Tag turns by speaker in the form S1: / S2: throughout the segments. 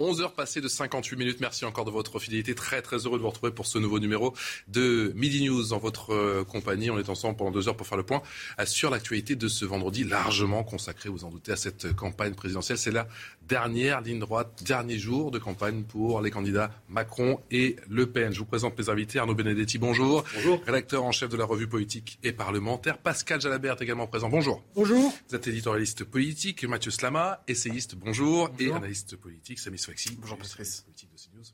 S1: 11 heures passées de 58 minutes. Merci encore de votre fidélité. Très très heureux de vous retrouver pour ce nouveau numéro de Midi News en votre euh, compagnie. On est ensemble pendant deux heures pour faire le point euh, sur l'actualité de ce vendredi largement consacré, vous en doutez, à cette campagne présidentielle. C'est la dernière ligne droite, dernier jour de campagne pour les candidats Macron et Le Pen. Je vous présente mes invités. Arnaud Benedetti, bonjour.
S2: Bonjour.
S1: Rédacteur en chef de la revue politique et parlementaire. Pascal Jalabert également présent. Bonjour.
S2: Bonjour.
S1: Vous êtes éditorialiste politique. Mathieu Slama, essayiste, bonjour. Et analyste politique, Samy Swexy.
S2: Bonjour Patrice.
S1: Politique de CNews.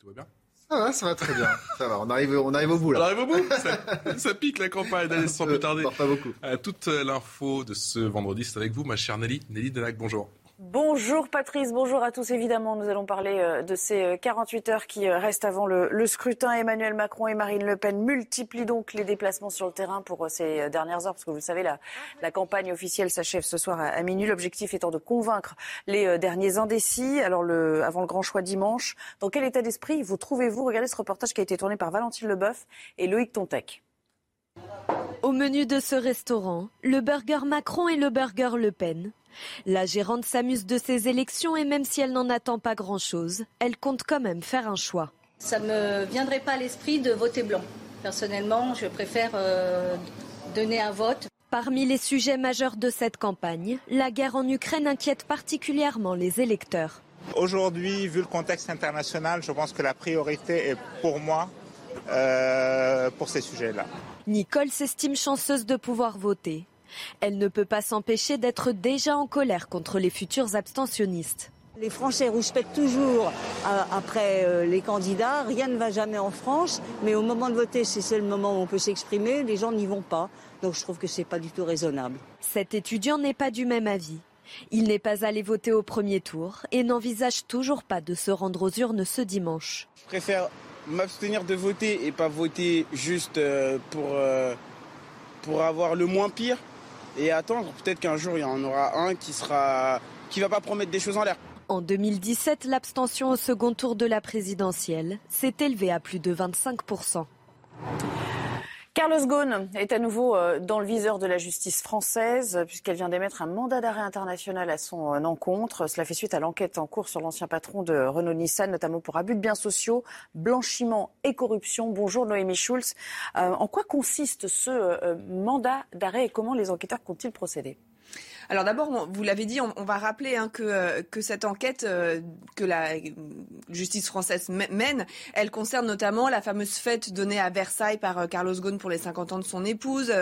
S1: Tout va bien?
S2: Ça va, ça va très bien. Ça va, on arrive, on arrive au bout
S1: On
S2: là.
S1: arrive au bout? Ça, ça pique la campagne. Allez, sans plus tarder.
S2: Euh, Pas beaucoup.
S1: Euh, toute l'info de ce vendredi, c'est avec vous, ma chère Nelly. Nelly Denac, bonjour.
S3: Bonjour Patrice, bonjour à tous. Évidemment, nous allons parler euh, de ces euh, 48 heures qui euh, restent avant le, scrutin. Emmanuel Macron et Marine Le Pen multiplient donc les déplacements sur le terrain pour euh, ces euh, dernières heures, parce que vous le savez, la, campagne officielle s'achève ce soir à, minuit. L'objectif étant de convaincre les euh, derniers indécis. Alors, avant le grand choix dimanche, dans quel état d'esprit vous trouvez-vous? Regardez ce reportage qui a été tourné par Valentine Leboeuf et Loïc Tontec.
S4: Au menu de ce restaurant, le burger Macron et le burger Le Pen. La gérante s'amuse de ces élections et même si elle n'en attend pas grand-chose, elle compte quand même faire un choix.
S5: Ça ne me viendrait pas à l'esprit de voter blanc. Personnellement, je préfère euh, donner un vote.
S4: Parmi les sujets majeurs de cette campagne, la guerre en Ukraine inquiète particulièrement les électeurs.
S6: Aujourd'hui, vu le contexte international, je pense que la priorité est pour moi euh, pour ces sujets-là.
S4: Nicole s'estime chanceuse de pouvoir voter. Elle ne peut pas s'empêcher d'être déjà en colère contre les futurs abstentionnistes.
S7: Les Français respectent toujours euh, après euh, les candidats. Rien ne va jamais en France, mais au moment de voter, c'est c'est le moment où on peut s'exprimer. Les gens n'y vont pas, donc je trouve que c'est pas du tout raisonnable.
S4: Cet étudiant n'est pas du même avis. Il n'est pas allé voter au premier tour et n'envisage toujours pas de se rendre aux urnes ce dimanche.
S8: Je préfère m'abstenir de voter et pas voter juste euh, pour, euh, pour avoir le moins pire et attendre peut-être qu'un jour il y en aura un qui sera qui va pas promettre des choses en l'air.
S4: En 2017, l'abstention au second tour de la présidentielle s'est élevée à plus de 25%.
S3: Carlos Ghosn est à nouveau euh, dans le viseur de la justice française puisqu'elle vient d'émettre un mandat d'arrêt international à son euh, encontre. Cela fait suite à l'enquête en cours sur l'ancien patron de Renault-Nissan, notamment pour abus de biens sociaux, blanchiment et corruption. Bonjour Noémie Schulz. Euh, en quoi consiste ce euh, mandat d'arrêt et comment les enquêteurs comptent-ils procéder?
S9: Alors d'abord, vous l'avez dit, on, va rappeler hein, que, euh, que cette enquête euh, que la euh, justice française mè- mène, elle concerne notamment la fameuse fête donnée à Versailles par Carlos Ghosn pour les 50 ans de son épouse,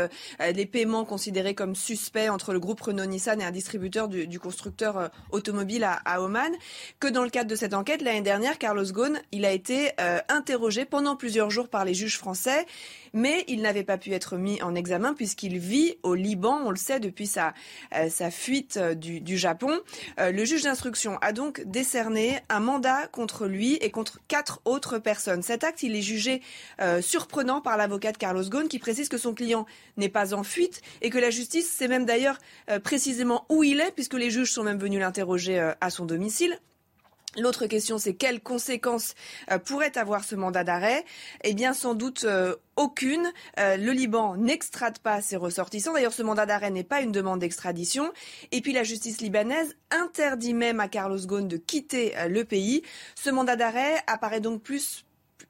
S9: les paiements considérés comme suspects entre le groupe Renault-Nissan et un distributeur du, constructeur automobile à, à Oman, que dans le cadre de cette enquête, l'année dernière, Carlos Ghosn, il a été interrogé pendant plusieurs jours par les juges français, mais il n'avait pas pu être mis en examen puisqu'il vit au Liban, on le sait, depuis sa, euh, sa fuite euh, du, du Japon. Euh, le juge d'instruction a donc décerné un mandat contre lui et contre quatre autres personnes. Cet acte, il est jugé euh, surprenant par l'avocat de Carlos Ghosn qui précise que son client n'est pas en fuite et que la justice sait même d'ailleurs euh, précisément où il est puisque les juges sont même venus l'interroger euh, à son domicile. L'autre question, c'est quelles conséquences euh, pourrait avoir ce mandat d'arrêt? Eh bien, sans doute euh, aucune. Euh, le Liban n'extrade pas ses ressortissants. D'ailleurs, ce mandat d'arrêt n'est pas une demande d'extradition. Et puis, la justice libanaise interdit même à Carlos Ghosn de quitter le pays. Ce mandat d'arrêt apparaît donc plus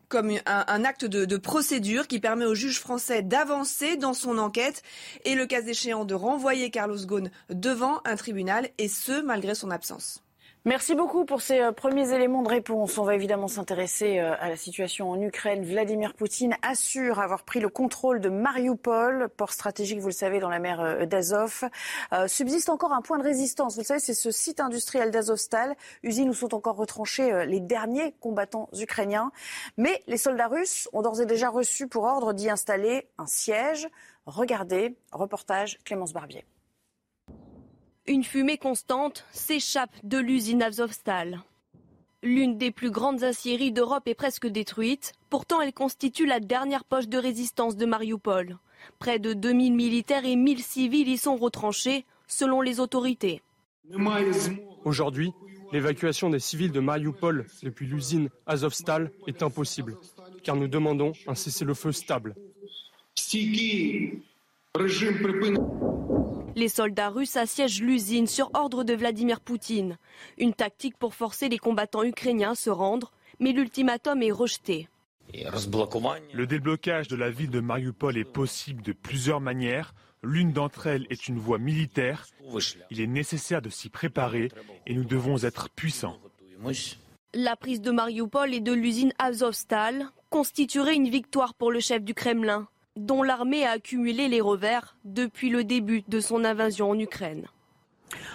S9: comme un, un acte de, de procédure qui permet au juge français d'avancer dans son enquête et, le cas échéant, de renvoyer Carlos Ghosn devant un tribunal, et ce, malgré son absence.
S3: Merci beaucoup pour ces euh, premiers éléments de réponse. On va évidemment s'intéresser euh, à la situation en Ukraine. Vladimir Poutine assure avoir pris le contrôle de Mariupol, port stratégique, vous le savez, dans la mer euh, d'Azov. Euh, subsiste encore un point de résistance. Vous le savez, c'est ce site industriel d'Azovstal, usine où sont encore retranchés les derniers combattants ukrainiens. Mais les soldats russes ont d'ores et déjà reçu pour ordre d'y installer un siège. Regardez, reportage Clémence Barbier.
S10: Une fumée constante s'échappe de l'usine Azovstal. L'une des plus grandes aciéries d'Europe est presque détruite. Pourtant, elle constitue la dernière poche de résistance de Mariupol. Près de 2000 militaires et 1000 civils y sont retranchés, selon les autorités.
S11: Aujourd'hui, l'évacuation des civils de Mariupol depuis l'usine Azovstal est impossible, car nous demandons un cessez-le-feu stable.
S10: Les soldats russes assiègent l'usine sur ordre de Vladimir Poutine. Une tactique pour forcer les combattants ukrainiens à se rendre, mais l'ultimatum est rejeté.
S12: Le déblocage de la ville de Mariupol est possible de plusieurs manières. L'une d'entre elles est une voie militaire. Il est nécessaire de s'y préparer et nous devons être puissants.
S10: La prise de Mariupol et de l'usine Azovstal constituerait une victoire pour le chef du Kremlin dont l'armée a accumulé les revers depuis le début de son invasion en Ukraine.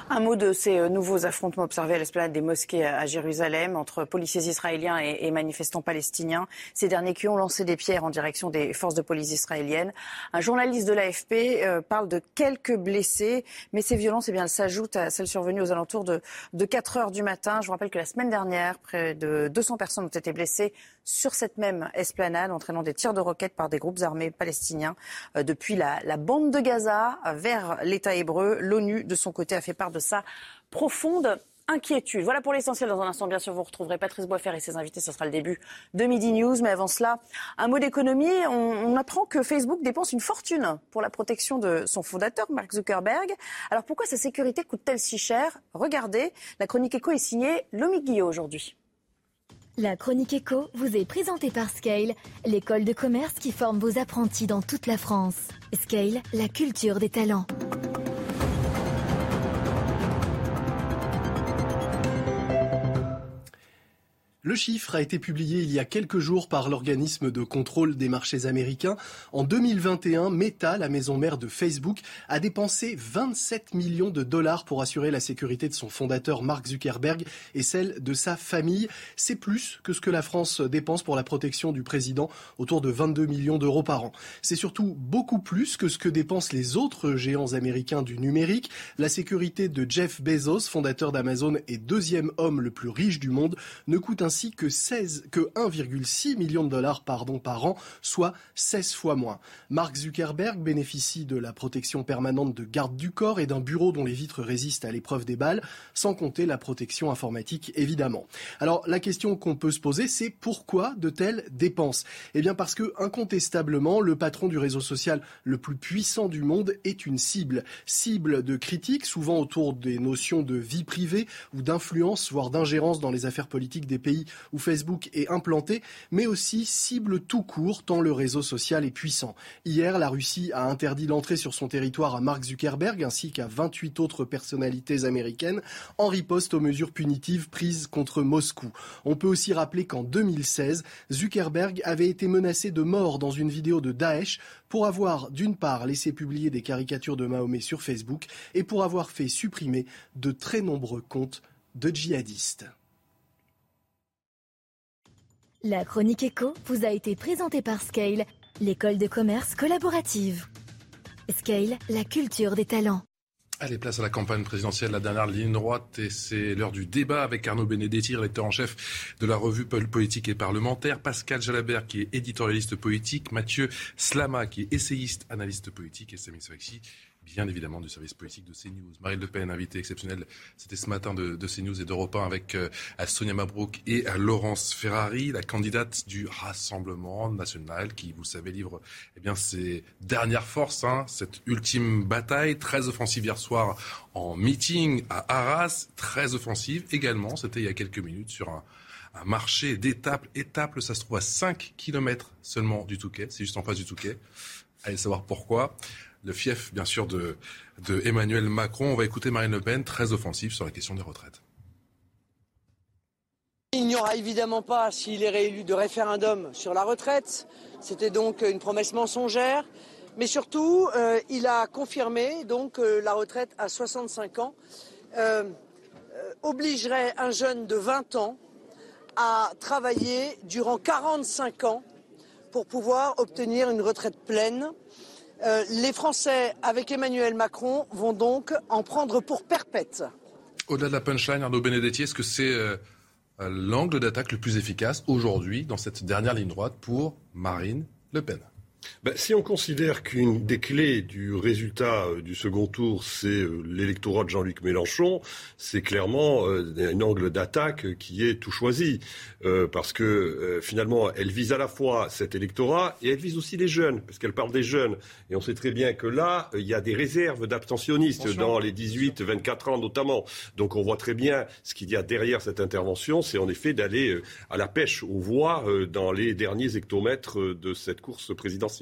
S3: Un mot de ces euh, nouveaux affrontements observés à l'esplanade des mosquées à Jérusalem entre policiers israéliens et, manifestants palestiniens. Ces derniers qui ont lancé des pierres en direction des forces de police israéliennes. Un journaliste de l'AFP euh, parle de quelques blessés, mais ces violences eh bien, s'ajoutent à celles survenues aux alentours de, de 4 heures du matin. Je vous rappelle que la semaine dernière, près de 200 personnes ont été blessées sur cette même esplanade, entraînant des tirs de roquettes par des groupes armés palestiniens. Euh, depuis la, la bande de Gaza vers l'État hébreu, l'ONU, de son côté, a fait part de sa profonde inquiétude. Voilà pour l'essentiel. Dans un instant, bien sûr, vous retrouverez Patrice Boisfer et ses invités. Ce sera le début de Midi News. Mais avant cela, un mot d'économie. On, apprend que Facebook dépense une fortune pour la protection de son fondateur, Mark Zuckerberg. Alors pourquoi sa sécurité coûte-t-elle si cher? Regardez, la chronique éco est signée Lomi Guillot aujourd'hui.
S13: La chronique éco vous est présentée par Scale, l'école de commerce qui forme vos apprentis dans toute la France. Scale, la culture des talents.
S14: Le chiffre a été publié il y a quelques jours par l'organisme de contrôle des marchés américains. En 2021, Meta, la maison mère de Facebook, a dépensé 27 millions de dollars pour assurer la sécurité de son fondateur Mark Zuckerberg et celle de sa famille. C'est plus que ce que la France dépense pour la protection du président, autour de 22 millions d'euros par an. C'est surtout beaucoup plus que ce que dépensent les autres géants américains du numérique. La sécurité de Jeff Bezos, fondateur d'Amazon et deuxième homme le plus riche du monde, ne coûte ainsi que, 16, que 1,6 million de dollars pardon, par an, soit 16 fois moins. Mark Zuckerberg bénéficie de la protection permanente de garde du corps et d'un bureau dont les vitres résistent à l'épreuve des balles, sans compter la protection informatique évidemment. Alors la question qu'on peut se poser, c'est pourquoi de telles dépenses? Eh bien parce que incontestablement, le patron du réseau social le plus puissant du monde est une cible. Cible de critiques, souvent autour des notions de vie privée ou d'influence, voire d'ingérence dans les affaires politiques des pays où Facebook est implanté, mais aussi cible tout court tant le réseau social est puissant. Hier, la Russie a interdit l'entrée sur son territoire à Mark Zuckerberg ainsi qu'à 28 autres personnalités américaines en riposte aux mesures punitives prises contre Moscou. On peut aussi rappeler qu'en 2016, Zuckerberg avait été menacé de mort dans une vidéo de Daesh pour avoir d'une part laissé publier des caricatures de Mahomet sur Facebook et pour avoir fait supprimer de très nombreux comptes de djihadistes.
S13: La chronique éco vous a été présentée par Scale, l'école de commerce collaborative. Scale, la culture des talents.
S1: Allez, place à la campagne présidentielle, la dernière ligne droite, et c'est l'heure du débat avec Arnaud Benedetti, lecteur en chef de la revue Politique et Parlementaire, Pascal Jalabert, qui est éditorialiste politique, Mathieu Slama, qui est essayiste, analyste politique, et Sami Sfaxi, bien évidemment du service politique de CNews. Marine Le Pen, invité exceptionnel, c'était ce matin de, CNews et d'Europe 1 avec euh, Sonia Mabrouk et Laurence Ferrari, la candidate du Rassemblement national qui, vous le savez, livre eh bien, ses dernières forces, hein, cette ultime bataille, très offensive hier soir en meeting à Arras, très offensive également, c'était il y a quelques minutes sur un, marché d'étapes. Étaples, ça se trouve à 5 km seulement du Touquet, c'est juste en face du Touquet. Allez savoir pourquoi le fief, bien sûr, de, Emmanuel Macron. On va écouter Marine Le Pen, très offensive sur la question des retraites.
S15: Il n'y aura évidemment pas, s'il est réélu, de référendum sur la retraite. C'était donc une promesse mensongère. Mais surtout, euh, il a confirmé donc euh, la retraite à 65 ans euh, obligerait un jeune de 20 ans à travailler durant 45 ans pour pouvoir obtenir une retraite pleine Euh, les Français, avec Emmanuel Macron, vont donc en prendre pour perpète.
S1: Au-delà de la punchline, Arnaud Benedetti, est-ce que c'est euh, l'angle d'attaque le plus efficace aujourd'hui dans cette dernière ligne droite pour Marine Le Pen?
S16: Ben, si on considère qu'une des clés du résultat euh, du second tour, c'est euh, l'électorat de Jean-Luc Mélenchon, c'est clairement euh, un angle d'attaque qui est tout choisi. parce que finalement, elle vise à la fois cet électorat et elle vise aussi les jeunes, parce qu'elle parle des jeunes. Et on sait très bien que là, il y a des réserves d'abstentionnistes dans les 18-24 ans notamment. Donc on voit très bien ce qu'il y a derrière cette intervention, c'est en effet d'aller à la pêche aux voix dans les derniers hectomètres de cette course présidentielle.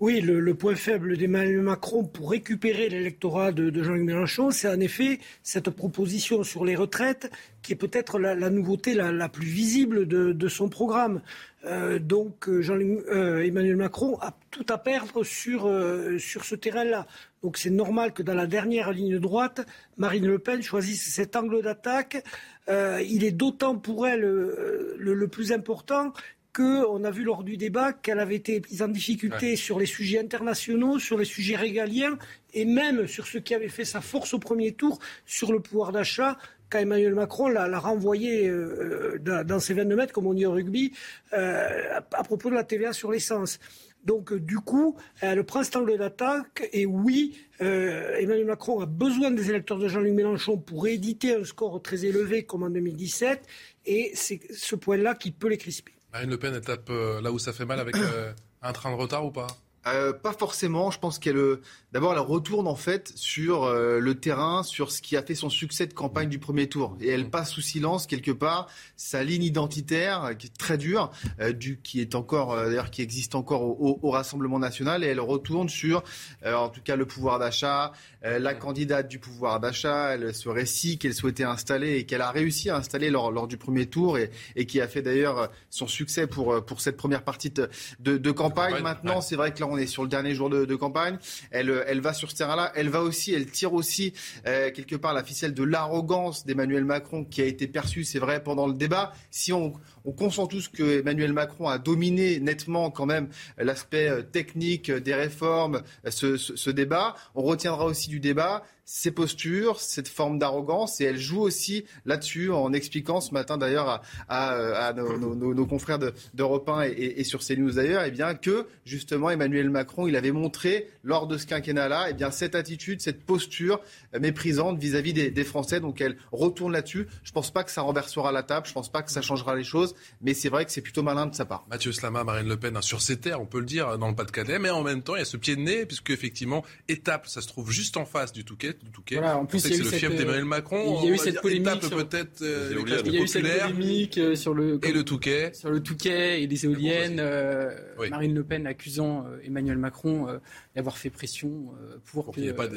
S17: Oui, le, point faible d'Emmanuel Macron pour récupérer l'électorat de, Jean-Luc Mélenchon, c'est en effet cette proposition sur les retraites qui est peut-être la, nouveauté la, plus visible de, son programme. Euh, donc euh, Jean euh, Emmanuel Macron a tout à perdre sur, sur ce terrain-là. Donc c'est normal que dans la dernière ligne droite, Marine Le Pen choisisse cet angle d'attaque. il est d'autant pour elle le, plus important qu'on a vu lors du débat qu'elle avait été mise en difficulté sur les sujets internationaux, sur les sujets régaliens et même sur ce qui avait fait sa force au premier tour, sur le pouvoir d'achat, quand Emmanuel Macron l'a renvoyé euh, dans, ses 22 mètres, comme on dit au rugby, euh, à, propos de la TVA sur l'essence. Donc, euh, du coup, elle prend cet angle d'attaque. Et oui, Emmanuel Macron a besoin des électeurs de Jean-Luc Mélenchon pour éditer un score très élevé comme en 2017. Et c'est ce point-là qui peut les crisper.
S1: Marine Le Pen, elle tape euh, là où ça fait mal avec euh, un train de retard ou pas?
S2: Euh, pas forcément. Je pense qu'elle, euh, d'abord, elle retourne en fait sur euh, le terrain, sur ce qui a fait son succès de campagne du premier tour, et elle passe sous silence quelque part sa ligne identitaire qui est très dure, du qui est encore, d'ailleurs, qui existe encore au, au, Rassemblement national, et elle retourne sur, en tout cas, le pouvoir d'achat, la candidate du pouvoir d'achat, ce récit qu'elle souhaitait installer et qu'elle a réussi à installer lors, lors du premier tour, et, et, qui a fait d'ailleurs son succès pour pour cette première partie de, de, campagne. Maintenant, c'est vrai que là, on est sur le dernier jour de, campagne. Elle, euh, elle va sur ce terrain-là. Elle va aussi, elle tire aussi euh, quelque part la ficelle de l'arrogance d'Emmanuel Macron qui a été perçue, c'est vrai, pendant le débat. Si on, on consent tous que Emmanuel Macron a dominé nettement quand même l'aspect euh, technique des réformes, ce débat, on retiendra aussi du débat ses postures, cette forme d'arrogance, et elle joue aussi là-dessus en expliquant ce matin d'ailleurs à, nos, confrères d'Europe 1 et, sur CNews d'ailleurs, eh bien que justement Emmanuel Macron, il avait montré lors de ce quinquennat-là, eh bien cette attitude, cette posture méprisante vis-à-vis des, Français. Donc elle retourne là-dessus. Je pense pas que ça renversera la table, je pense pas que ça changera les choses, mais c'est vrai que c'est plutôt malin de sa part.
S1: Mathieu Slama, Marine Le Pen, hein, sur ses terres, on peut le dire, dans le Pas-de-Calais, mais en même temps, il y a ce pied de nez, puisque effectivement, étape, ça se trouve juste en face du Touquet
S18: voilà, en plus,
S1: c'est le fief d'Emmanuel Macron.
S18: Il y a eu cette polémique.
S1: peut-être
S18: euh, il y a eu cette polémique euh, sur le
S1: et le Touquet,
S18: sur le Touquet et les éoliennes. Euh, Marine Le Pen accusant Emmanuel Macron d'avoir fait pression pour, qu'il n'y ait pas,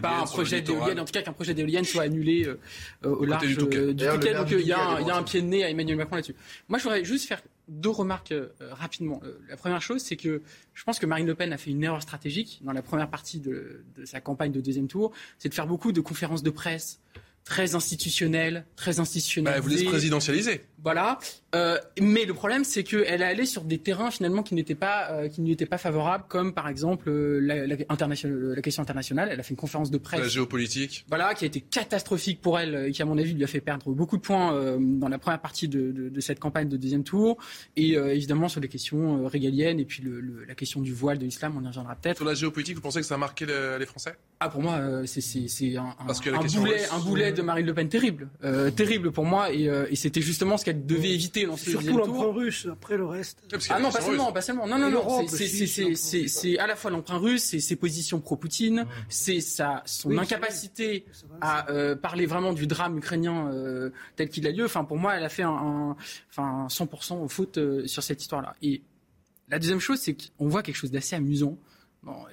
S18: pas un projet d'éolienne, en tout cas qu'un projet d'éolienne soit annulé au large du Touquet. Donc il y a un pied de nez à Emmanuel Macron là-dessus. Moi, je voudrais juste faire deux remarques euh, rapidement. Euh, la première chose, c'est que je pense que Marine Le Pen a fait une erreur stratégique dans la première partie de, de sa campagne de deuxième tour, c'est de faire beaucoup de conférences de presse très institutionnelles, très institutionnelles.
S1: Bah, elle voulait se présidentialiser.
S18: Voilà. Euh, mais le problème, c'est qu'elle est allée sur des terrains finalement qui n'étaient pas, euh, qui n'étaient pas favorables, comme par exemple euh, la, la, la, question internationale. Elle a fait une conférence de presse.
S1: La géopolitique.
S18: Voilà, qui a été catastrophique pour elle et qui, à mon avis, lui a fait perdre beaucoup de points dans la première partie de, de, de, cette campagne de deuxième tour. Et évidemment sur les questions régaliennes et puis le, la question du voile de l'islam, on y reviendra peut-être.
S1: Sur la géopolitique, vous pensez que ça a marqué les Français?
S18: Ah, pour moi, c'est un, un, un, boulet, un boulet de Marine Le Pen terrible, terrible pour moi. Et, et c'était justement ce qu'elle devait éviter dans ce
S17: Surtout l'emprunt russe, après le reste.
S18: Ah non, pas seulement, pas seulement. Non, non, non. C'est à la fois l'emprunt russe, c'est ses positions pro-Poutine, c'est sa son incapacité à euh, parler vraiment du drame ukrainien euh, tel qu'il a lieu. Enfin, pour moi, elle a fait un, enfin 100% au faute euh, sur cette histoire-là. Et la deuxième chose, c'est qu'on voit quelque chose d'assez amusant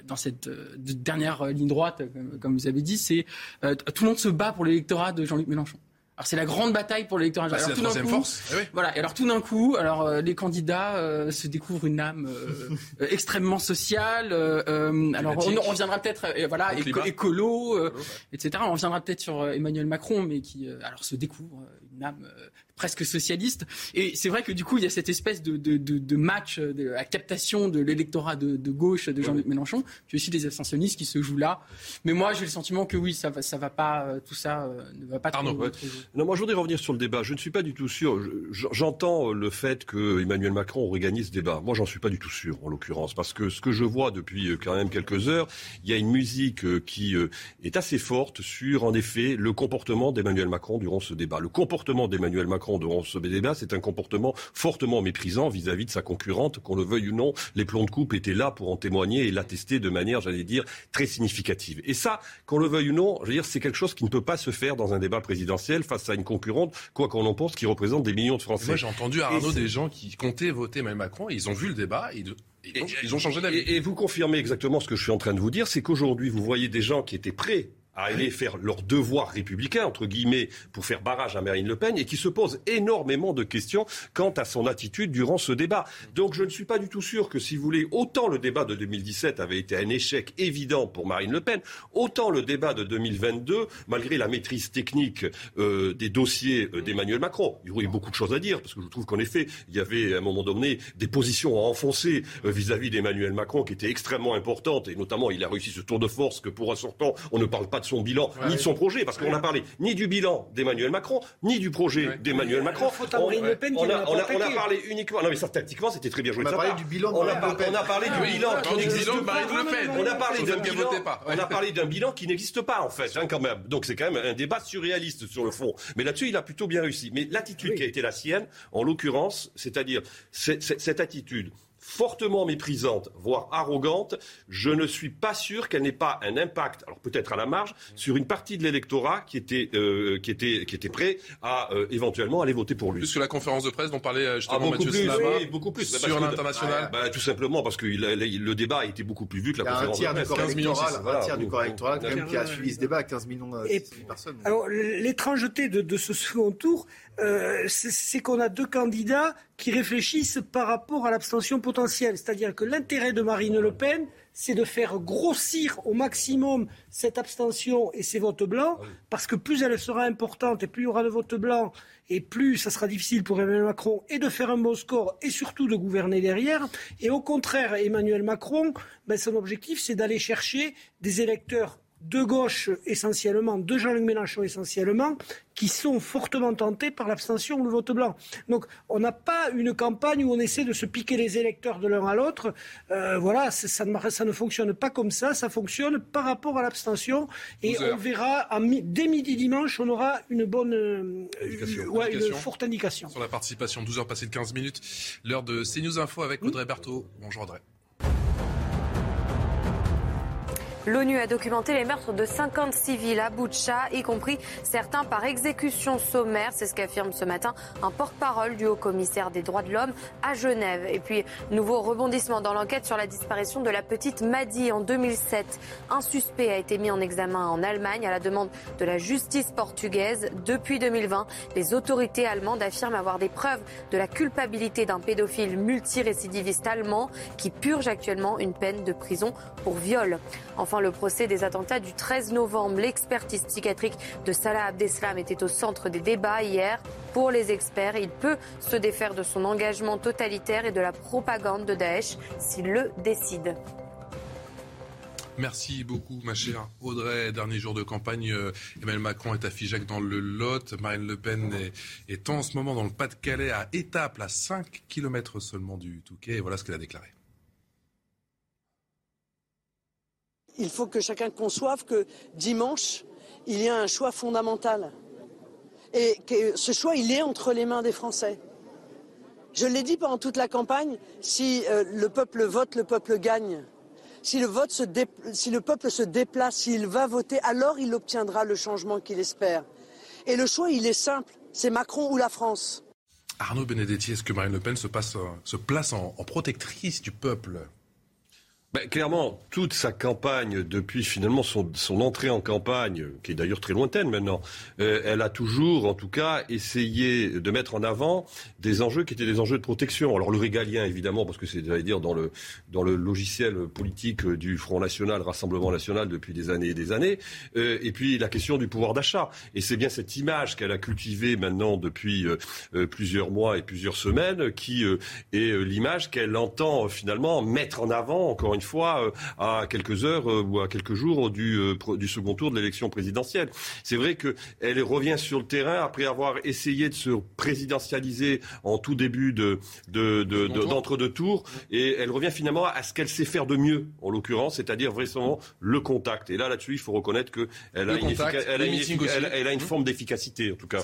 S18: dans cette dernière ligne droite, comme, vous avez dit, c'est tout le monde se bat pour l'électorat de Jean-Luc Mélenchon. Alors c'est la grande bataille pour l'électorat.
S1: Bah, c'est la troisième force.
S18: Eh voilà. Et alors tout d'un coup, alors euh, les candidats euh, se découvrent une âme euh, extrêmement sociale. alors on, on, reviendra peut-être, voilà, écolo, etc. On reviendra peut-être sur Emmanuel Macron, mais qui alors se découvre une âme presque socialiste. Et c'est vrai que du coup, il y a cette espèce de, de, de, de match, de la captation de l'électorat de, gauche de Jean-Luc Mélenchon, puis aussi des abstentionnistes qui se jouent là. Mais moi, j'ai le sentiment que oui, ça va, ça va pas, euh, tout ça euh, ne va pas trop,
S16: Non, moi, je voudrais revenir sur le débat. Je ne suis pas du tout sûr. J'entends le fait que Emmanuel Macron aurait gagné ce débat. Moi, j'en suis pas du tout sûr, en l'occurrence, parce que ce que je vois depuis euh, quand même quelques heures, il y a une musique qui est assez forte sur, en effet, le comportement d'Emmanuel Macron durant ce débat. Le comportement d'Emmanuel Macron Macron durant ce débat, c'est un comportement fortement méprisant vis-à-vis de sa concurrente, qu'on le veuille ou non. Les plombs de coupe étaient là pour en témoigner et l'attester de manière, j'allais dire, très significative. Et ça, qu'on le veuille ou non, je veux dire, c'est quelque chose qui ne peut pas se faire dans un débat présidentiel face à une concurrente, quoi qu'on en pense, qui représente des millions de Français.
S1: Moi, j'ai entendu à Arnaud des gens qui comptaient voter Emmanuel Macron, et ils ont vu le débat, et ils ont changé d'avis.
S16: Et, et vous confirmez exactement ce que je suis en train de vous dire, c'est qu'aujourd'hui, vous voyez des gens qui étaient prêts à aller faire leur devoir républicain, entre guillemets, pour faire barrage à Marine Le Pen, et qui se pose énormément de questions quant à son attitude durant ce débat. Donc je ne suis pas du tout sûr que, si vous voulez, autant le débat de 2017 avait été un échec évident pour Marine Le Pen, autant le débat de 2022, malgré la maîtrise technique euh, des dossiers euh, d'Emmanuel Macron, il y aurait beaucoup de choses à dire, parce que je trouve qu'en effet, il y avait à un moment donné des positions à enfoncer euh, vis-à-vis d'Emmanuel Macron qui étaient extrêmement importantes, et notamment il a réussi ce tour de force que pour un sortant, on ne parle pas son bilan, ni de son projet, parce qu'on n'a parlé ni du bilan d'Emmanuel Macron, ni du projet d'Emmanuel Macron.
S17: On,
S16: on, a, on, a, parlé uniquement. Non, mais ça, tactiquement, c'était très bien joué.
S2: On a parlé du bilan.
S16: On a, parlé du bilan qui n'existe pas.
S1: On a
S16: parlé d'un bilan. On a parlé d'un bilan qui n'existe pas, en fait, hein, quand même. Donc c'est quand même un débat surréaliste sur le fond. Mais là-dessus, il a plutôt bien réussi. Mais l'attitude qui a été la sienne, en l'occurrence, c'est-à-dire cette attitude fortement méprisante, voire arrogante, je ne suis pas sûr qu'elle n'ait pas un impact, alors peut-être à la marge, sur une partie de l'électorat qui était, euh, qui, était, qui était prêt à euh, éventuellement aller voter pour lui.
S1: Plus que la conférence de presse dont parlait euh, justement
S16: ah,
S1: Mathieu
S16: plus,
S1: Slama,
S16: oui, beaucoup plus.
S1: sur l'international
S16: bah, Tout simplement parce que le débat a été beaucoup plus vu que la conférence de presse.
S2: 15 millions, un tiers du corps électoral qui a suivi ce débat, 15 millions de personnes.
S17: Alors l'étrangeté de, de ce second tour, euh, c'est qu'on a deux candidats qui réfléchissent par rapport à l'abstention potentielle. C'est-à-dire que l'intérêt de Marine Le Pen, c'est de faire grossir au maximum cette abstention et ces votes blancs, ah parce que plus elle sera importante et plus il y aura de votes blancs, et plus ça sera difficile pour Emmanuel Macron et de faire un bon score et surtout de gouverner derrière. Et au contraire, Emmanuel Macron, ben, son objectif, c'est d'aller chercher des électeurs de gauche essentiellement, de Jean-Luc Mélenchon essentiellement, qui sont fortement tentés par l'abstention ou le vote blanc. Donc on n'a pas une campagne où on essaie de se piquer les électeurs de l'un à l'autre. Euh, voilà, ça ne, ça ne, fonctionne pas comme ça, ça fonctionne par rapport à l'abstention. Et on verra, dès midi dimanche, on aura une bonne, euh, une, forte indication.
S1: Sur la participation, 12 heures passées de 15 minutes, l'heure de CNews Info avec Audrey Berthaud. Bonjour Audrey.
S19: L'ONU a documenté les meurtres de 50 civils à Boutcha, y compris certains par exécution sommaire. C'est ce qu'affirme ce matin un porte-parole du haut-commissaire des droits de l'homme à Genève. Et puis, nouveau rebondissement dans l'enquête sur la disparition de la petite Madi en 2007. Un suspect a été mis en examen en Allemagne à la demande de la justice portugaise. Depuis 2020, les autorités allemandes affirment avoir des preuves de la culpabilité d'un pédophile multirécidiviste allemand qui purge actuellement une peine de prison pour viol. Le procès des attentats du 13 novembre. L'expertise psychiatrique de Salah Abdeslam était au centre des débats hier. Pour les experts, il peut se défaire de son engagement totalitaire et de la propagande de Daesh s'il le décide.
S1: Merci beaucoup, ma chère Audrey. Dernier jour de campagne, euh, Emmanuel Macron est à dans le Lot. Marine Le Pen est, en ce moment dans le Pas-de-Calais, à étape, à 5 km seulement du Touquet. Et voilà ce qu'elle a déclaré.
S15: Il faut que chacun conçoive que dimanche, il y a un choix fondamental. Et que ce choix, il est entre les mains des Français. Je l'ai dit pendant toute la campagne, si euh, le peuple vote, le peuple gagne. Si le, peuple se déplace, s'il va voter, alors il obtiendra le changement qu'il espère. Et le choix, il est simple, c'est Macron ou la France.
S1: Arnaud Benedetti, est-ce que Marine Le Pen se, passe, se place en protectrice du peuple?
S16: Ben, clairement, toute sa campagne, depuis finalement son, entrée en campagne, qui est d'ailleurs très lointaine maintenant, euh, elle a toujours, en tout cas, essayé de mettre en avant des enjeux qui étaient des enjeux de protection. Alors le régalien, évidemment, parce que c'est, j'allais dire, dans le, dans le logiciel politique du Front National, Rassemblement National depuis des années et des années, euh, et puis la question du pouvoir d'achat. Et c'est bien cette image qu'elle a cultivée maintenant depuis euh, plusieurs mois et plusieurs semaines, qui est l'image qu'elle entend finalement mettre en avant, encore une fois euh, à quelques heures euh, ou à quelques jours du, euh, du second tour de l'élection présidentielle. C'est vrai qu'elle revient sur le terrain après avoir essayé de se présidentialiser en tout début de, d'entre-deux tours et elle revient finalement à ce qu'elle sait faire de mieux, en l'occurrence, c'est-à-dire vraiment le contact. Et là, là-dessus, il faut reconnaître qu'elle a, une, elle a, une, forme d'efficacité, en tout cas.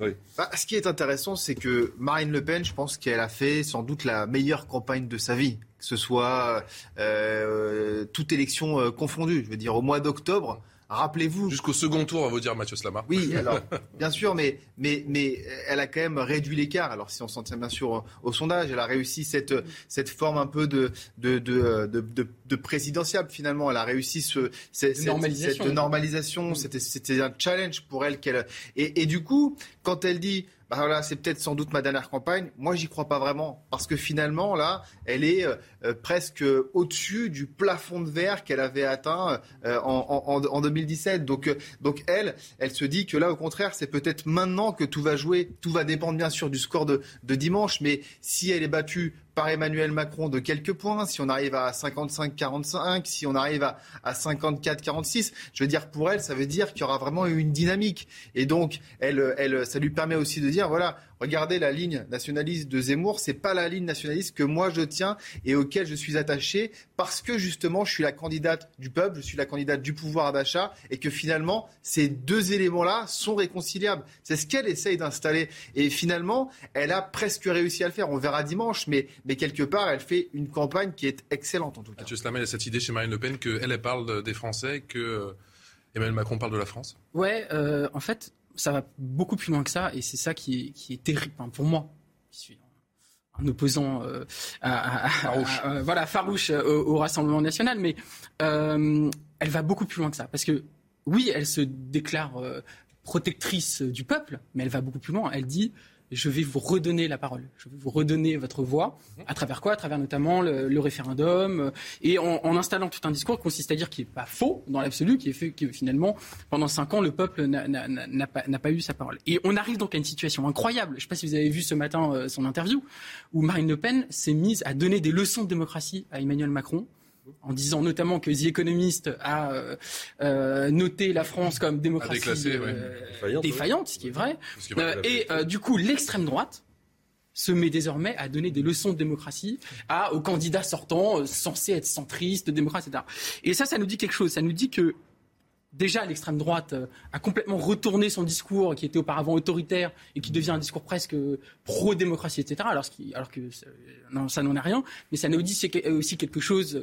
S2: Oui. Bah, ce qui est intéressant, c'est que Marine Le Pen, je pense qu'elle a fait sans doute la meilleure campagne de sa vie que ce soit euh, toute élection euh, confondue. Je veux dire, au mois d'octobre, rappelez-vous.
S1: Jusqu'au second tour, on va vous dire Mathieu Slama.
S2: Oui, alors, bien sûr, mais, mais, mais elle a quand même réduit l'écart. Alors, si on s'en tient bien sûr au, sondage, elle a réussi cette, cette forme un peu de, de, de, de, de présidentiable, finalement. Elle a réussi ce, cette, normalisation. Cette normalisation. C'était un challenge pour elle. qu'elle et, et du coup, quand elle dit bah voilà, c'est peut-être sans doute ma dernière campagne. Moi, j'y crois pas vraiment. Parce que finalement, là, elle est euh, euh, presque au-dessus du plafond de verre qu'elle avait atteint euh, en, en, 2017. Donc, donc, elle, elle se dit que là, au contraire, c'est peut-être maintenant que tout va jouer. Tout va dépendre, bien sûr, du score de, de dimanche. Mais si elle est battue par Emmanuel Macron de quelques points, si on arrive à 55-45, si on arrive à, à 54-46, je veux dire, pour elle, ça veut dire qu'il y aura vraiment une dynamique. Et donc, elle, elle, ça lui permet aussi de dire, voilà, regardez la ligne nationaliste de Zemmour, c'est pas la ligne nationaliste que moi je tiens et auquel je suis attaché parce que justement je suis la candidate du peuple, je suis la candidate du pouvoir d'achat et que finalement ces deux éléments-là sont réconciliables. C'est ce qu'elle essaye d'installer et finalement elle a presque réussi à le faire. On verra dimanche, mais, mais quelque part elle fait une campagne qui est excellente en tout cas.
S1: Mathieu Slamel a cette idée chez Marine Le Pen qu'elle elle parle des Français, que euh, Emmanuel Macron parle de la France?
S18: Ouais, euh, en fait, ça va beaucoup plus loin que ça, et c'est ça qui est, qui est terrible pour moi, qui suis un opposant euh, à, farouche. voilà, farouche euh, au, Rassemblement national, mais euh, elle va beaucoup plus loin que ça, parce que oui, elle se déclare protectrice du peuple, mais elle va beaucoup plus loin. Elle dit je vais vous redonner la parole, je vais vous redonner votre voix. À travers quoi? À travers notamment le, référendum euh, et en, installant tout un discours qui consiste à dire qu'il n'est pas faux dans l'absolu, qui est fait que finalement pendant cinq ans le peuple n'a pas, eu sa parole. Et on arrive donc à une situation incroyable. Je ne sais pas si vous avez vu ce matin euh, son interview où Marine Le Pen s'est mise à donner des leçons de démocratie à Emmanuel Macron en disant notamment que The Economist a euh, euh, noté la France comme démocratie euh, défaillante, ce qui est vrai. et du coup, l'extrême droite se met désormais à donner des leçons de démocratie à, aux candidats sortants censés être centristes, démocrates, etc. Et ça, ça nous dit quelque chose. Ça nous dit que déjà l'extrême droite a complètement retourné son discours qui était auparavant autoritaire et qui devient un discours presque pro-démocratie, etc. Alors, que non, ça n'en est rien, mais ça nous dit aussi quelque chose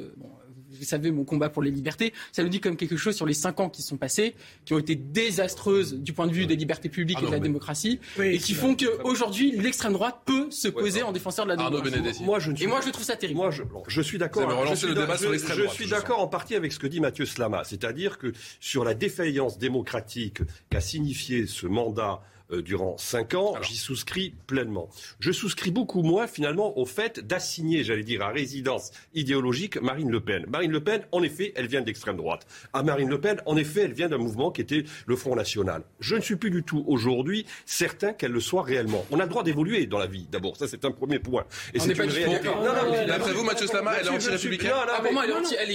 S18: vous savez, mon combat pour les libertés, ça nous dit comme quelque chose sur les cinq ans qui sont passés, qui ont été désastreuses du point de vue des libertés publiques ah et de la démocratie, et qui font qu'aujourd'hui, l'extrême droite peut se poser en défenseur de la démocratie. Moi, je et moi, je trouve ça terrible.
S16: Moi, je, suis d'accord. Je suis d'accord en partie avec ce que dit Mathieu Slama, c'est-à-dire que sur la défaillance démocratique qu'a signifié ce mandat durant cinq ans, j'y souscris pleinement. Je souscris beaucoup moins finalement au fait d'assigner, j'allais dire, à résidence idéologique Marine Le Pen. Marine Le Pen, en effet, elle vient d'extrême droite. À Marine Le Pen, en effet, elle vient d'un mouvement qui était le Front National. Je ne suis plus du tout aujourd'hui certain qu'elle le soit réellement. On a le droit d'évoluer dans la vie, d'abord. Ça, c'est un premier point.
S1: Et c'est une réalité. Non, non, D'après vous, Mathieu Slama, elle est anti-républicaine
S18: ah, Pour moi,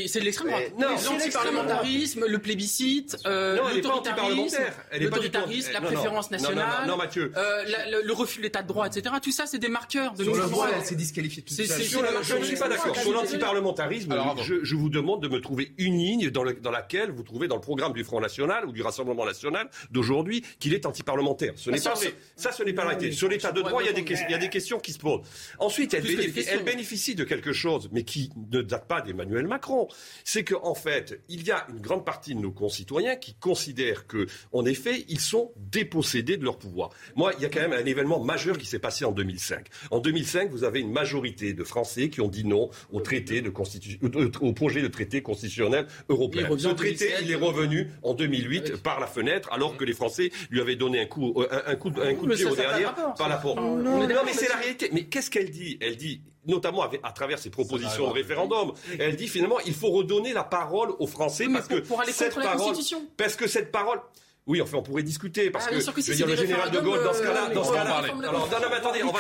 S18: c'est de l'extrême droite. L'anti-parlementarisme, le plébiscite, euh, l'autoritarisme, la préférence nationale.
S16: Non, Mathieu. Euh,
S18: le, refus de l'état de droit, etc. Tout ça, c'est des marqueurs de
S2: Sur le droit, elle s'est disqualifiée.
S16: je ne suis pas d'accord. Sur l'antiparlementarisme, je, je, vous demande de me trouver une ligne dans, dans, laquelle vous trouvez dans le programme du Front National ou du Rassemblement National d'aujourd'hui qu'il est antiparlementaire. Ce n'est pas vrai. Ça, ce n'est pas la Sur l'état de droit, il y, a des, il y a des questions qui se posent. Ensuite, elle bénéficie, elle bénéficie de quelque chose, mais qui ne date pas d'Emmanuel Macron. C'est qu'en en fait, il y a une grande partie de nos concitoyens qui considèrent que, en effet, ils sont dépossédés de leur pouvoir. Moi, il y a quand même un événement majeur qui s'est passé en 2005. En 2005, vous avez une majorité de Français qui ont dit non au traité de constitution, au projet de traité constitutionnel européen. Ce traité, il est revenu en 2008 par la fenêtre, alors que les Français lui avaient donné un coup, un, coup, un coup de pied au derrière par la porte. Non, mais c'est la réalité. Mais qu'est-ce qu'elle dit? Elle dit notamment à travers ses propositions de référendum. Elle dit finalement il faut redonner la parole aux Français parce que cette parole, parce que cette parole, oui, enfin, on pourrait discuter parce ah, que, je veux dire, le général de Gaulle, dans ce cas-là, dans ce cas-là, alors, non, mais attendez, on va,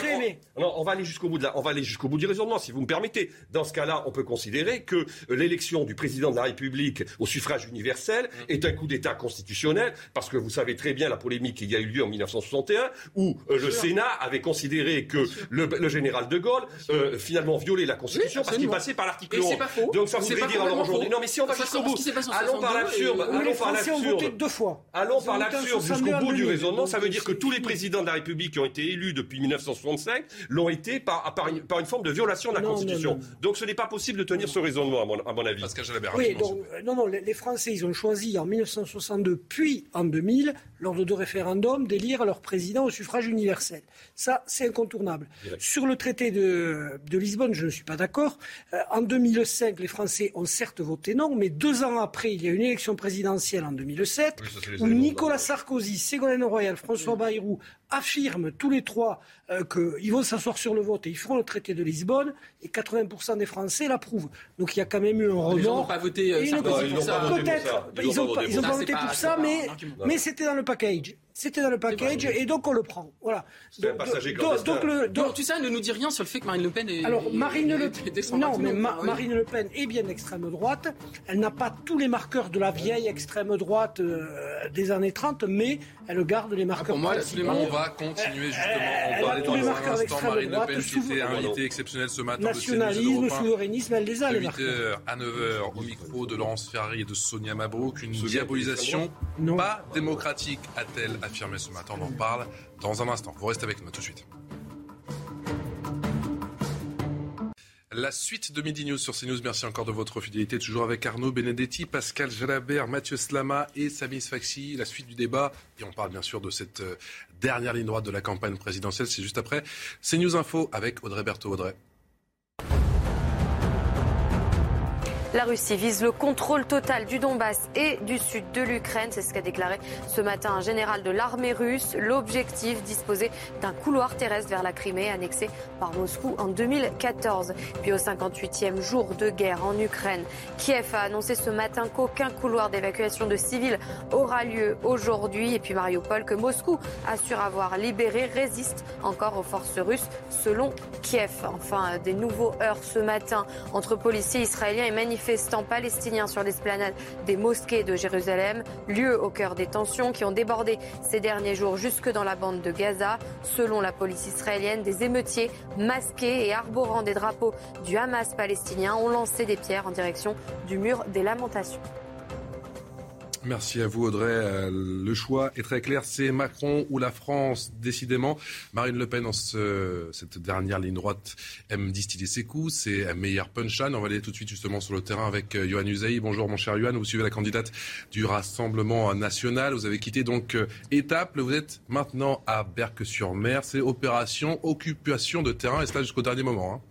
S16: on, on va aller jusqu'au bout de la, on va aller jusqu'au bout du raisonnement, si vous me permettez. Dans ce cas-là, on peut considérer que l'élection du président de la République au suffrage universel est un coup d'État constitutionnel, parce que vous savez très bien la polémique qui a eu lieu en 1961, où euh, le Sénat avait considéré que le, le, général de Gaulle euh, finalement violait la Constitution parce qu'il passait par l'article 11. Donc ça voudrait dire alors aujourd'hui, non, mais si on va jusqu'au bout, allons par l'absurde, allons par l'absurde.
S17: deux fois.
S16: Allons par l'absurde jusqu'au bout du raisonnement, ça veut dire que tous les présidents de la République qui ont été élus depuis 1965 l'ont été par, par, une, par, une, forme de violation de la Constitution. donc ce n'est pas possible de tenir ce raisonnement, à mon, à mon avis.
S17: Parce oui, donc, non, non, les Français, ils ont choisi en 1962 puis en 2000, lors de deux référendums, d'élire leur président au suffrage universel. Ça, c'est incontournable. Sur le traité de, de, Lisbonne, je ne suis pas d'accord. Euh, en 2005, les Français ont certes voté non, mais deux ans après, il y a une élection présidentielle en 2007 où Nicolas Sarkozy, Ségolène Royal, François Bayrou affirment tous les trois euh, qu'ils vont s'asseoir sur le vote et ils feront le traité de Lisbonne et 80% des Français l'approuvent. Donc il y a quand même eu un remords.
S18: Ils n'ont pas voté euh, Sarkozy pour ça.
S17: Peut-être. Ils n'ont pas, voté pour ça, mais, mais c'était dans le package. C'était dans le package et donc on le prend. Voilà.
S16: Donc,
S18: donc, le, donc, tout ça ne nous dit rien sur le fait que Marine Le Pen est.
S17: Alors Marine Le Pen. Non, mais Marine Le Pen est bien d'extrême droite. Elle n'a pas tous les marqueurs de la vieille extrême droite euh, des années 30, mais elle garde les marqueurs. Ah, pour
S1: moi, on va continuer justement. On va aller dans un instant. Marine Le Pen qui était invitée exceptionnelle ce matin.
S17: Nationalisme, souverainisme, elle les a.
S1: les marqueurs. à 9h au micro de Laurence Ferrari et de Sonia Mabrouk. Une diabolisation pas démocratique, a-t-elle affirmé ce matin. On en parle dans un instant. Vous restez avec nous tout de suite. La suite de Midi News sur CNews. Merci encore de votre fidélité. Toujours avec Arnaud Benedetti, Pascal Jalabert, Mathieu Slama et Samy Sfaxi. La suite du débat. Et on parle bien sûr de cette euh, dernière ligne droite de la campagne présidentielle. C'est juste après CNews Info avec Audrey Berthaud. Audrey.
S19: La Russie vise le contrôle total du Donbass et du sud de l'Ukraine. C'est ce qu'a déclaré ce matin un général de l'armée russe. L'objectif, disposer d'un couloir terrestre vers la Crimée, annexé par Moscou en 2014. Puis au 58e jour de guerre en Ukraine, Kiev a annoncé ce matin qu'aucun couloir d'évacuation de civils aura lieu aujourd'hui. Et puis Mariupol, que Moscou assure avoir libéré, résiste encore aux forces russes, selon Kiev. Enfin, des nouveaux heurts ce matin entre policiers israéliens et manifestants manifestants palestiniens sur l'esplanade des mosquées de Jérusalem, lieu au cœur des tensions qui ont débordé ces derniers jours jusque dans la bande de Gaza. Selon la police israélienne, des émeutiers masqués et arborant des drapeaux du Hamas palestinien ont lancé des pierres en direction du mur des lamentations.
S1: Merci à vous Audrey. Euh, le choix est très clair, c'est Macron ou la France, décidément. Marine Le Pen, en cette dernière ligne droite, aime distiller ses coups, c'est un meilleur punchline. On va aller tout de suite justement sur le terrain avec euh, Johan Usaï. Bonjour mon cher Johan, vous suivez la candidate du Rassemblement national. Vous avez quitté donc euh, Étape, vous êtes maintenant à Berck-sur-Mer. C'est opération occupation de terrain et cela jusqu'au dernier moment. Hein.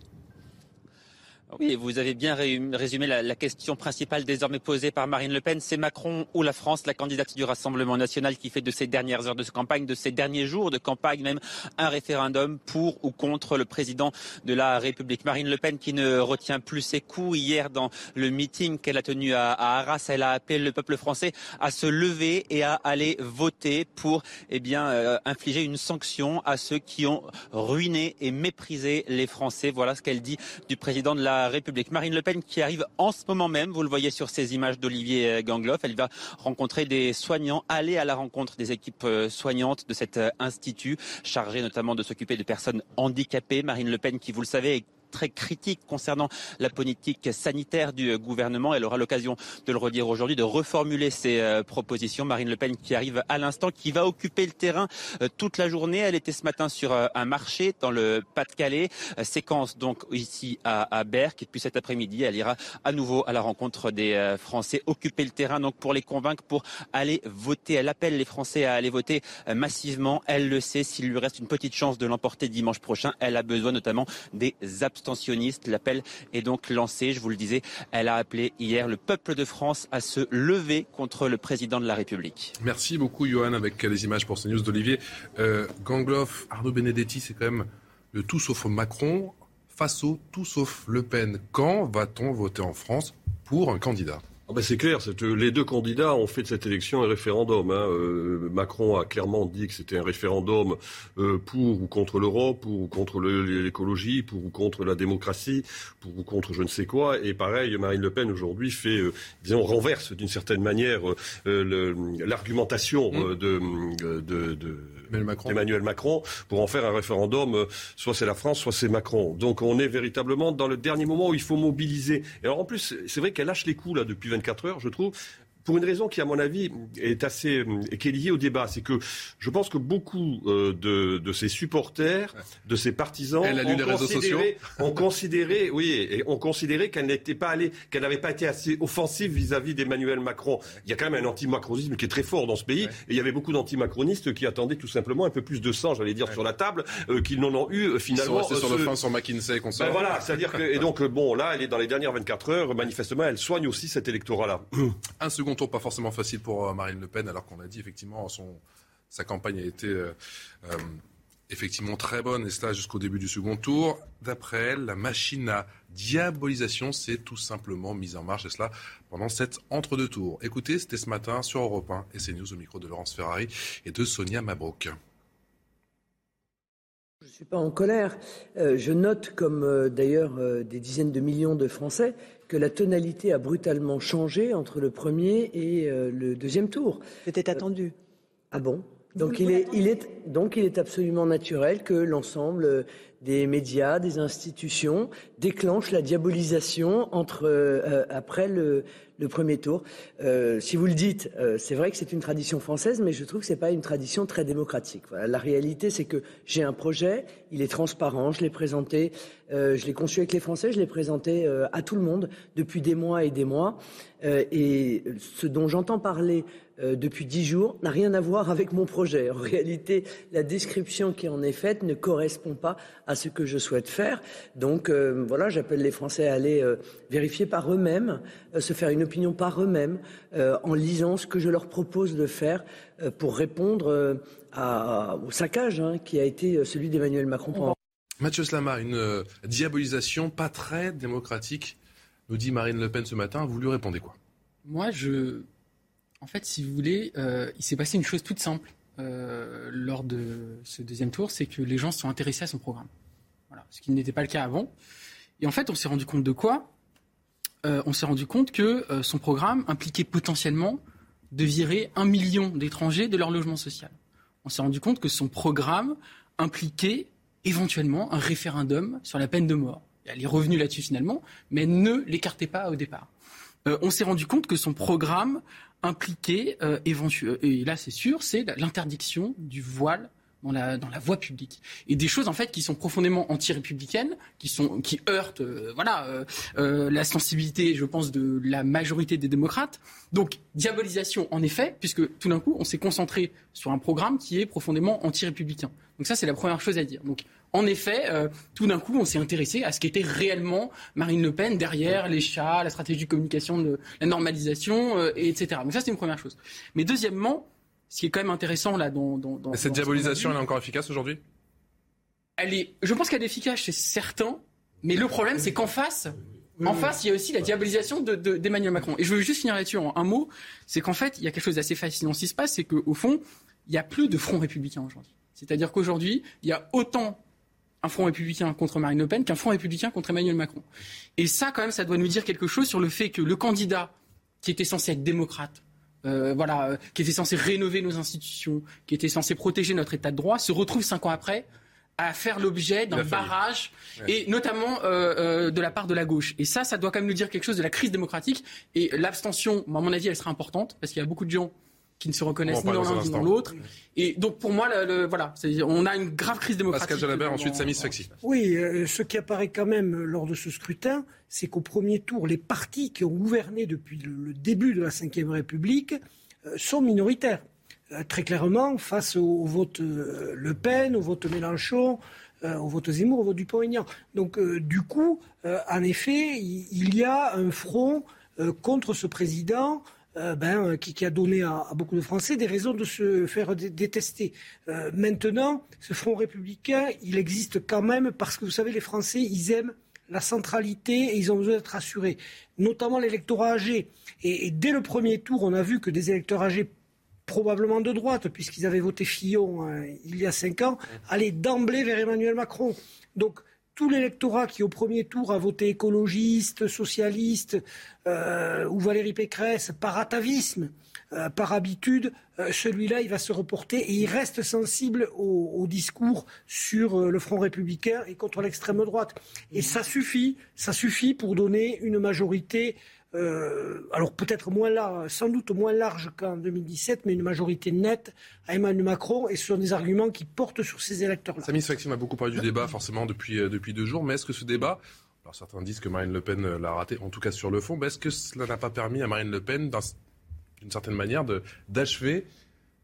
S20: Oui, vous avez bien résumé la, question principale désormais posée par Marine Le Pen. C'est Macron ou la France, la candidate du Rassemblement national, qui fait de ces dernières heures de campagne, de ces derniers jours de campagne même, un référendum pour ou contre le président de la République. Marine Le Pen qui ne retient plus ses coups. Hier, dans le meeting qu'elle a tenu à, Arras, elle a appelé le peuple français à se lever et à aller voter pour eh bien, euh, infliger une sanction à ceux qui ont ruiné et méprisé les Français. Voilà ce qu'elle dit du président de la République. Marine Le Pen qui arrive en ce moment même, vous le voyez sur ces images d'Olivier Gangloff, elle va rencontrer des soignants, aller à la rencontre des équipes euh, soignantes de cet euh, institut, chargé notamment de s'occuper de personnes handicapées. Marine Le Pen qui, vous le savez, est très critique concernant la politique sanitaire du gouvernement. Elle aura l'occasion de le redire aujourd'hui, de reformuler ses euh, propositions. Marine Le Pen qui arrive à l'instant, qui va occuper le terrain euh, toute la journée. Elle était ce matin sur euh, un marché dans le Pas-de-Calais. Séquence donc ici à, à Berck. Et puis cet après-midi, elle ira à nouveau à la rencontre des Français, occuper le terrain donc pour les convaincre, pour aller voter. Elle appelle les Français à aller voter massivement. Elle le sait, s'il lui reste une petite chance de l'emporter dimanche prochain, elle a besoin notamment des abstentions L'appel est donc lancé. Je vous le disais, elle a appelé hier le peuple de France à se lever contre le président de la République.
S1: Merci beaucoup, Johan, avec les images pour CNews d'Olivier. Euh, Gangloff, Arnaud Benedetti, c'est quand même le tout sauf Macron face au tout sauf Le Pen. Quand va-t-on voter en France pour un candidat?
S16: Ah ben, c'est clair, les deux candidats ont fait de cette élection un référendum. Hein. Euh, Macron a clairement dit que c'était un référendum euh, pour ou contre l'Europe, pour ou contre l'écologie, pour ou contre la démocratie, pour ou contre je ne sais quoi. Et pareil, Marine Le Pen aujourd'hui fait, euh, disons, renverse d'une certaine manière l'argumentation mmh. de, de, de Emmanuel Macron. pour en faire un référendum, soit c'est la France, soit c'est Macron. Donc on est véritablement dans le dernier moment où il faut mobiliser. Et alors en plus, c'est vrai qu'elle lâche les coups là depuis 24 heures, je trouve pour une raison qui, à mon avis, est assez euh, qui est liée au débat, c'est que je pense que beaucoup euh, de, de ses supporters, de ses partisans,
S1: Elle a lu ont, les réseaux sociaux.
S16: ont considéré, oui, et ont considéré qu'elle n'était pas allée, qu'elle n'avait pas été assez offensive vis-à-vis d'Emmanuel Macron. Il y a quand même un anti-macronisme qui est très fort dans ce pays, et il y avait beaucoup d'anti-macronistes qui attendaient tout simplement un peu plus de sang, j'allais dire, sur la table, euh, qu'ils n'en ont eu finalement.
S1: Ils sont sur le fin, sur McKinsey, qu'on
S16: ben voilà, c'est-à-dire que et donc bon, là, elle est dans les dernières 24 heures, manifestement, elle soigne aussi cet électorat-là.
S1: Un second tour pas forcément facile pour euh, Marine Le Pen, alors qu'on a dit effectivement son, sa campagne a été euh, euh, effectivement très bonne, et cela jusqu'au début du second tour. D'après elle, la machine à diabolisation s'est tout simplement mise en marche, et cela pendant cet entre-deux tours. Écoutez, c'était ce matin sur Europe 1 et CNews au micro de Laurence Ferrari et de Sonia Mabrouk.
S21: Je ne suis pas en colère. je note, comme d'ailleurs des dizaines de millions de Français, que la tonalité a brutalement changé entre le premier et euh, le deuxième tour.
S22: C'était attendu.
S21: ah bon? Donc il, est, il est, donc il est absolument naturel que l'ensemble des médias, des institutions déclenchent la diabolisation entre, euh, après le, le premier tour. Euh, si vous le dites, euh, c'est vrai que c'est une tradition française, mais je trouve que c'est pas une tradition très démocratique. La réalité, c'est que j'ai un projet, il est transparent, je l'ai présenté, euh, je l'ai conçu avec les Français, je l'ai présenté à tout le monde depuis des mois et des mois. Et ce dont j'entends parler depuis dix jours n'a rien à voir avec mon projet. En réalité, la description qui en est faite ne correspond pas à ce que je souhaite faire. Donc voilà, j'appelle les Français à aller vérifier par eux-mêmes, se faire une opinion par eux-mêmes, en lisant ce que je leur propose de faire pour répondre à, au saccage hein, qui a été celui d'Emmanuel Macron.
S1: Mathieu Slama, une euh, diabolisation pas très démocratique, nous dit Marine Le Pen ce matin. Vous lui répondez quoi?
S18: Moi, je. En fait, si vous voulez, euh, il s'est passé une chose toute simple euh, lors de ce deuxième tour, c'est que les gens se sont intéressés à son programme. Voilà, ce qui n'était pas le cas avant. Et en fait, on s'est rendu compte de quoi? On s'est rendu compte que son programme impliquait potentiellement de virer un million d'étrangers de leur logement social. On s'est rendu compte que son programme impliquait éventuellement un référendum sur la peine de mort. Elle est revenue là-dessus finalement, mais ne l'écartez pas au départ. Euh, on s'est rendu compte que son programme impliquait, euh, et là c'est sûr, c'est l'interdiction du voile dans la, dans la voie publique. Et des choses en fait qui sont profondément anti-républicaines, qui, sont, qui heurtent euh, voilà, euh, euh, la sensibilité, je pense, de la majorité des démocrates. Donc diabolisation en effet, puisque tout d'un coup on s'est concentré sur un programme qui est profondément anti-républicain. Donc ça c'est la première chose à dire. Donc en effet, tout d'un coup, on s'est intéressé à ce qu'était réellement Marine Le Pen derrière les chats, la stratégie de communication de la normalisation, etc. Donc ça, c'est une première chose. Mais deuxièmement, ce qui est quand même intéressant là dans. dans,
S1: cette diabolisation, elle est encore efficace aujourd'hui?
S18: Elle est. Je pense qu'elle est efficace chez certains, mais le problème, c'est qu'en face. En face, il y a aussi la diabolisation d'Emmanuel de, Macron. Et je veux juste finir là-dessus en un mot. C'est qu'en fait, il y a quelque chose d'assez fascinant qui se passe, c'est qu'au fond, il n'y a plus de front républicain aujourd'hui. C'est-à-dire qu'aujourd'hui, il y a autant un front républicain contre Marine Le Pen qu'un front républicain contre Emmanuel Macron. Et ça, quand même, ça doit nous dire quelque chose sur le fait que le candidat qui était censé être démocrate, euh, voilà, euh, qui était censé rénover nos institutions, qui était censé protéger notre État de droit, se retrouve cinq ans après à faire l'objet d'un barrage, et notamment euh, de la part de la gauche. Et ça, ça doit quand même nous dire quelque chose de la crise démocratique. Et l'abstention, à mon avis, elle sera importante, parce qu'il y a beaucoup de gens qui ne se reconnaissent ni dans l'un ni dans l'autre. Et donc pour moi, le, voilà, on a une grave crise démocratique.
S1: Pascal Jalabert, ensuite Samy Sfaxi.
S17: Oui, ce qui apparaît quand même lors de ce scrutin, c'est qu'au premier tour, les partis qui ont gouverné depuis le, début de la Ve République euh, sont minoritaires. Euh, très clairement, face au, vote euh, Le Pen, au vote Mélenchon, au vote Zemmour, au vote Dupont-Aignan. Donc, du coup, en effet, il y a un front contre ce président. Ben, qui, a donné à, beaucoup de Français des raisons de se faire détester. maintenant, ce front républicain, il existe quand même parce que vous savez, les Français, ils aiment la centralité et ils ont besoin d'être assurés, notamment l'électorat âgé. Et, dès le premier tour, on a vu que des électeurs âgés probablement de droite, puisqu'ils avaient voté Fillon hein, il y a cinq ans, allaient d'emblée vers Emmanuel Macron. Donc tout l'électorat qui au premier tour a voté écologiste, socialiste euh, ou Valérie Pécresse par atavisme, euh, par habitude, euh, celui-là, il va se reporter et il reste sensible au, discours sur le Front républicain et contre l'extrême droite. Et ça suffit, ça suffit pour donner une majorité. Alors peut-être moins large, sans doute moins large qu'en 2017, mais une majorité nette à Emmanuel Macron et ce sont des arguments qui portent sur ces électeurs-là.
S1: Samy Maxime a beaucoup parlé du débat forcément depuis, depuis deux jours, mais est-ce que ce débat, alors certains disent que Marine Le Pen l'a raté, en tout cas sur le fond, mais est-ce que cela n'a pas permis à Marine Le Pen d'une certaine manière, d'achever,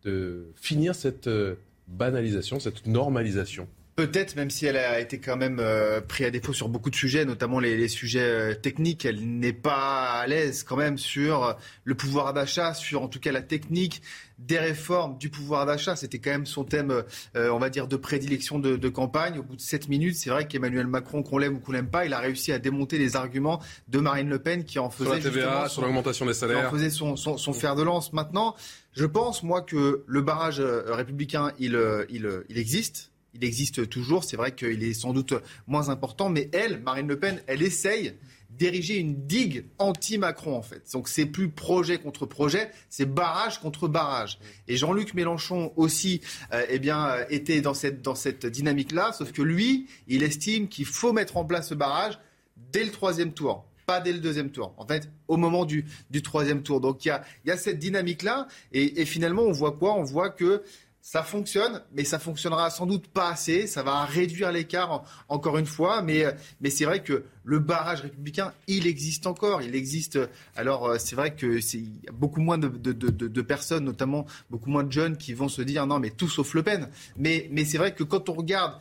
S1: de, finir cette euh, banalisation, cette normalisation?
S2: Peut-être, même si elle a été quand même euh, pris à défaut sur beaucoup de sujets, notamment les, sujets euh, techniques, elle n'est pas à l'aise quand même sur le pouvoir d'achat, sur en tout cas la technique des réformes du pouvoir d'achat. C'était quand même son thème, euh, on va dire, de prédilection de, campagne. Au bout de sept minutes, c'est vrai qu'Emmanuel Macron, qu'on l'aime ou qu'on l'aime pas, il a réussi à démonter les arguments de Marine Le Pen qui en faisait
S1: sur la TVA, sur l'augmentation des salaires,
S2: en faisait son, son, fer de lance. Maintenant, je pense moi que le barrage républicain, il, il, il existe il existe toujours. C'est vrai qu'il est sans doute moins important, mais elle, Marine Le Pen, elle essaye d'ériger une digue anti-Macron en fait. Donc c'est plus projet contre projet, c'est barrage contre barrage. Et Jean-Luc Mélenchon aussi, euh, eh bien, euh, était dans cette dans cette dynamique-là, sauf que lui, il estime qu'il faut mettre en place ce barrage dès le troisième tour pas dès le deuxième tour. En fait, au moment du, du troisième tour. Donc il y a, y a cette dynamique-là. Et, et, finalement, on voit quoi? On voit que ça fonctionne, mais ça fonctionnera sans doute pas assez. Ça va réduire l'écart encore une fois, mais, mais c'est vrai que le barrage républicain, il existe encore. Il existe. Alors euh, c'est vrai que c'est beaucoup moins de, de, de, de, personnes, notamment beaucoup moins de jeunes, qui vont se dire non, mais tout sauf Le Pen. Mais, mais c'est vrai que quand on regarde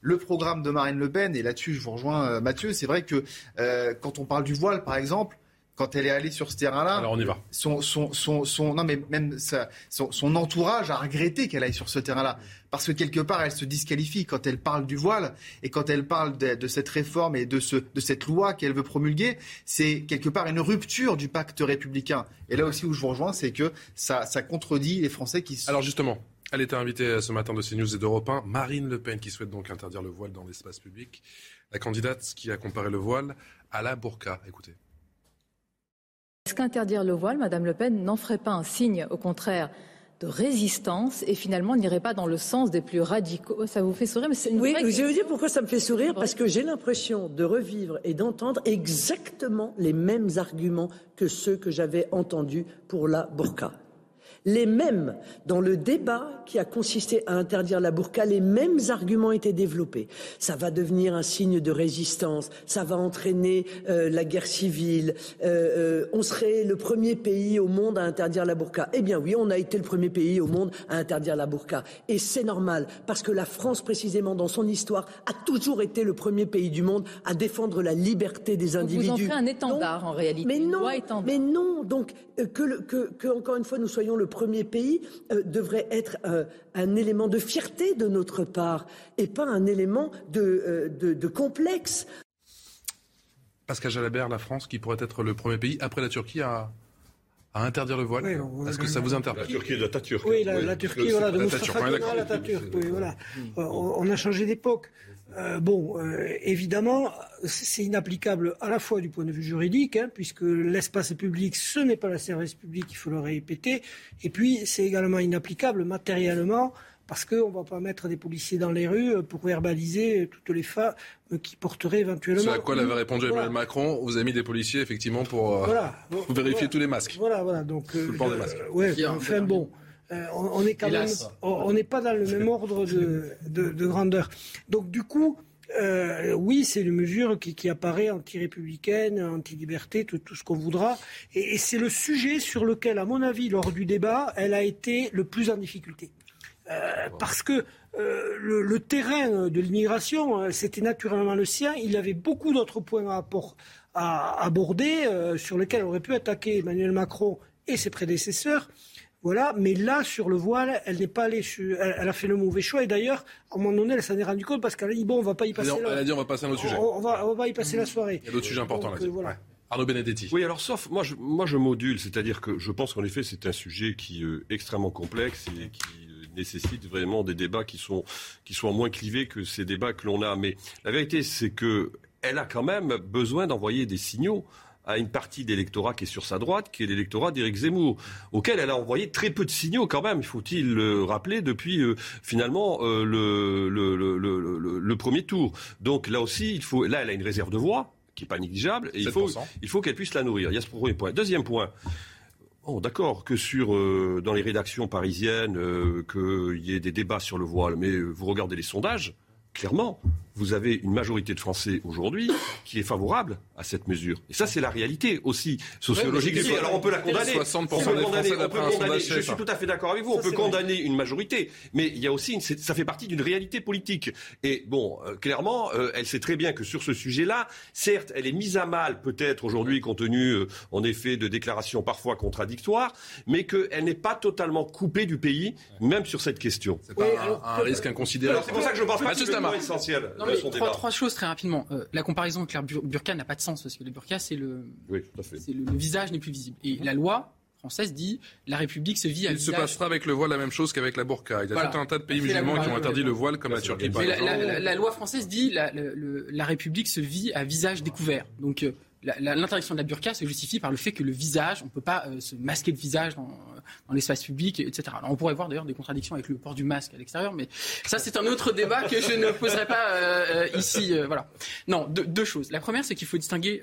S2: le programme de Marine Le Pen, et là-dessus je vous rejoins euh, Mathieu, c'est vrai que euh, quand on parle du voile, par exemple quand elle est allée sur ce terrain-là.
S1: Alors on y va.
S2: Son, son, son, son non mais même son, son, entourage a regretté qu'elle aille sur ce terrain-là. Parce que quelque part, elle se disqualifie quand elle parle du voile et quand elle parle de, de cette réforme et de, ce, de cette loi qu'elle veut promulguer. C'est quelque part une rupture du pacte républicain. Et là aussi où je vous rejoins, c'est que ça, ça contredit les Français qui
S1: Alors justement, elle était invitée ce matin de CNews et d'Europe 1. Marine Le Pen qui souhaite donc interdire le voile dans l'espace public. La candidate qui a comparé le voile à la burqa. Écoutez.
S23: Est-ce qu'interdire le voile, Madame Le Pen, n'en ferait pas un signe, au contraire, de résistance et finalement n'irait pas dans le sens des plus radicaux? Ça vous fait sourire mais
S21: une Oui, je vais vous dire pourquoi ça me fait sourire, parce que j'ai l'impression de revivre et d'entendre exactement les mêmes arguments que ceux que j'avais entendus pour la burqa les mêmes, dans le débat qui a consisté à interdire la burqa, les mêmes arguments étaient développés. Ça va devenir un signe de résistance, ça va entraîner euh, la guerre civile, euh, euh, on serait le premier pays au monde à interdire la burqa. Eh bien oui, on a été le premier pays au monde à interdire la burqa. Et c'est normal, parce que la France, précisément dans son histoire, a toujours été le premier pays du monde à défendre la liberté des individus.
S23: vous en un étendard en réalité.
S21: Mais non, mais non. Donc que, que, que, encore une fois, nous soyons le premier pays euh, devrait être euh, un élément de fierté de notre part et pas un élément de, euh, complexe.
S1: Pascal Jalabert, la France, qui pourrait être le premier pays après la Turquie à, interdire le voile. Est-ce que ça vous interpelle
S16: La Turquie, la Turquie.
S17: Oui, la, Turquie, voilà, de voilà. On a changé d'époque. Euh, bon, euh, évidemment, c'est inapplicable à la fois du point de vue juridique, hein, puisque l'espace public, ce n'est pas la service public, il faut le répéter, et puis c'est également inapplicable matériellement, parce qu'on ne va pas mettre des policiers dans les rues pour verbaliser toutes les femmes qui porteraient éventuellement... C'est
S1: à quoi l'avait répondu Emmanuel Macron, vous avez mis des policiers effectivement pour, euh, vérifier tous les masques.
S17: Voilà, voilà, donc... le port des masques. ouais, enfin bon... Euh, on n'est quand même, on n'est pas dans le même ordre de, grandeur. Donc du coup, euh, oui, c'est une mesure qui, apparaît anti-républicaine, anti-liberté, tout, ce qu'on voudra. Et, c'est le sujet sur lequel, à mon avis, lors du débat, elle a été le plus en difficulté. parce que le, terrain de l'immigration, c'était naturellement le sien. Il y avait beaucoup d'autres points à, à aborder sur lesquels aurait pu attaquer Emmanuel Macron et ses prédécesseurs. Voilà, mais là, sur le voile, elle n'est pas allée, elle, a fait le mauvais choix. Et d'ailleurs, à un moment donné, elle s'en est rendue compte parce qu'elle a dit bon, on va pas y passer.
S1: Elle a dit on va passer à un autre sujet.
S17: On, va, on va y passer la soirée.
S1: Il y a d'autres sujets importants là. Euh, Arnaud Benedetti.
S16: Oui, alors sauf, moi je, moi je module, c'est-à-dire que je pense qu'en effet c'est un sujet qui est euh, extrêmement complexe et qui euh, nécessite vraiment des débats qui sont qui soient moins clivés que ces débats que l'on a. Mais la vérité, c'est que elle a quand même besoin d'envoyer des signaux à une partie d'électorat qui est sur sa droite, qui est l'électorat d'Éric Zemmour, auquel elle a envoyé très peu de signaux quand même, faut-il le rappeler, depuis euh, finalement euh, le, le, le, le, premier tour. Donc là aussi, il faut, là, elle a une réserve de voix qui n'est pas négligeable, et il faut, il faut qu'elle puisse la nourrir. Il y a ce premier point. Deuxième point. D'accord que sur euh, dans les rédactions parisiennes qu'il y ait des débats sur le voile, mais vous regardez les sondages, clairement, vous avez une majorité de Français aujourd'hui qui est favorable à cette mesure. Et ça, c'est la réalité aussi sociologique. Alors on peut la condamner. 60% on peut condamner, on peut condamner je suis tout à fait d'accord avec vous. on peut condamner une majorité, mais il y a aussi, une, ça fait partie d'une réalité politique. Et bon, euh, clairement, euh, elle sait très bien que sur ce sujet-là, certes, elle est mise à mal peut-être aujourd'hui compte tenu, euh, en effet, de déclarations parfois contradictoires, mais qu'elle n'est pas totalement coupée du pays, même sur cette question.
S1: C'est pas un, risque inconsidéré.
S16: C'est pour ça que je pense que c'est essentiel
S18: trois, choses très rapidement. Euh, la comparaison avec la burqa n'a pas de sens parce que le burqa, c'est le, le, visage n'est plus visible. Et la loi française dit la République se vit à
S1: Il se passera avec le voile la même chose qu'avec la burqa. Il y a tout un tas de pays musulmans qui ont interdit le voile, comme la Turquie. Par
S18: La, loi française dit la, la, République se vit à visage découvert. Donc euh, l'interdiction de la burqa se justifie par le fait que le visage, on ne peut pas euh, se masquer le visage dans, dans l'espace public, etc. Alors on pourrait voir d'ailleurs des contradictions avec le port du masque à l'extérieur, mais ça c'est un autre débat que je ne poserai pas euh, euh, ici. voilà. Non, deux, choses. La première, c'est qu'il faut distinguer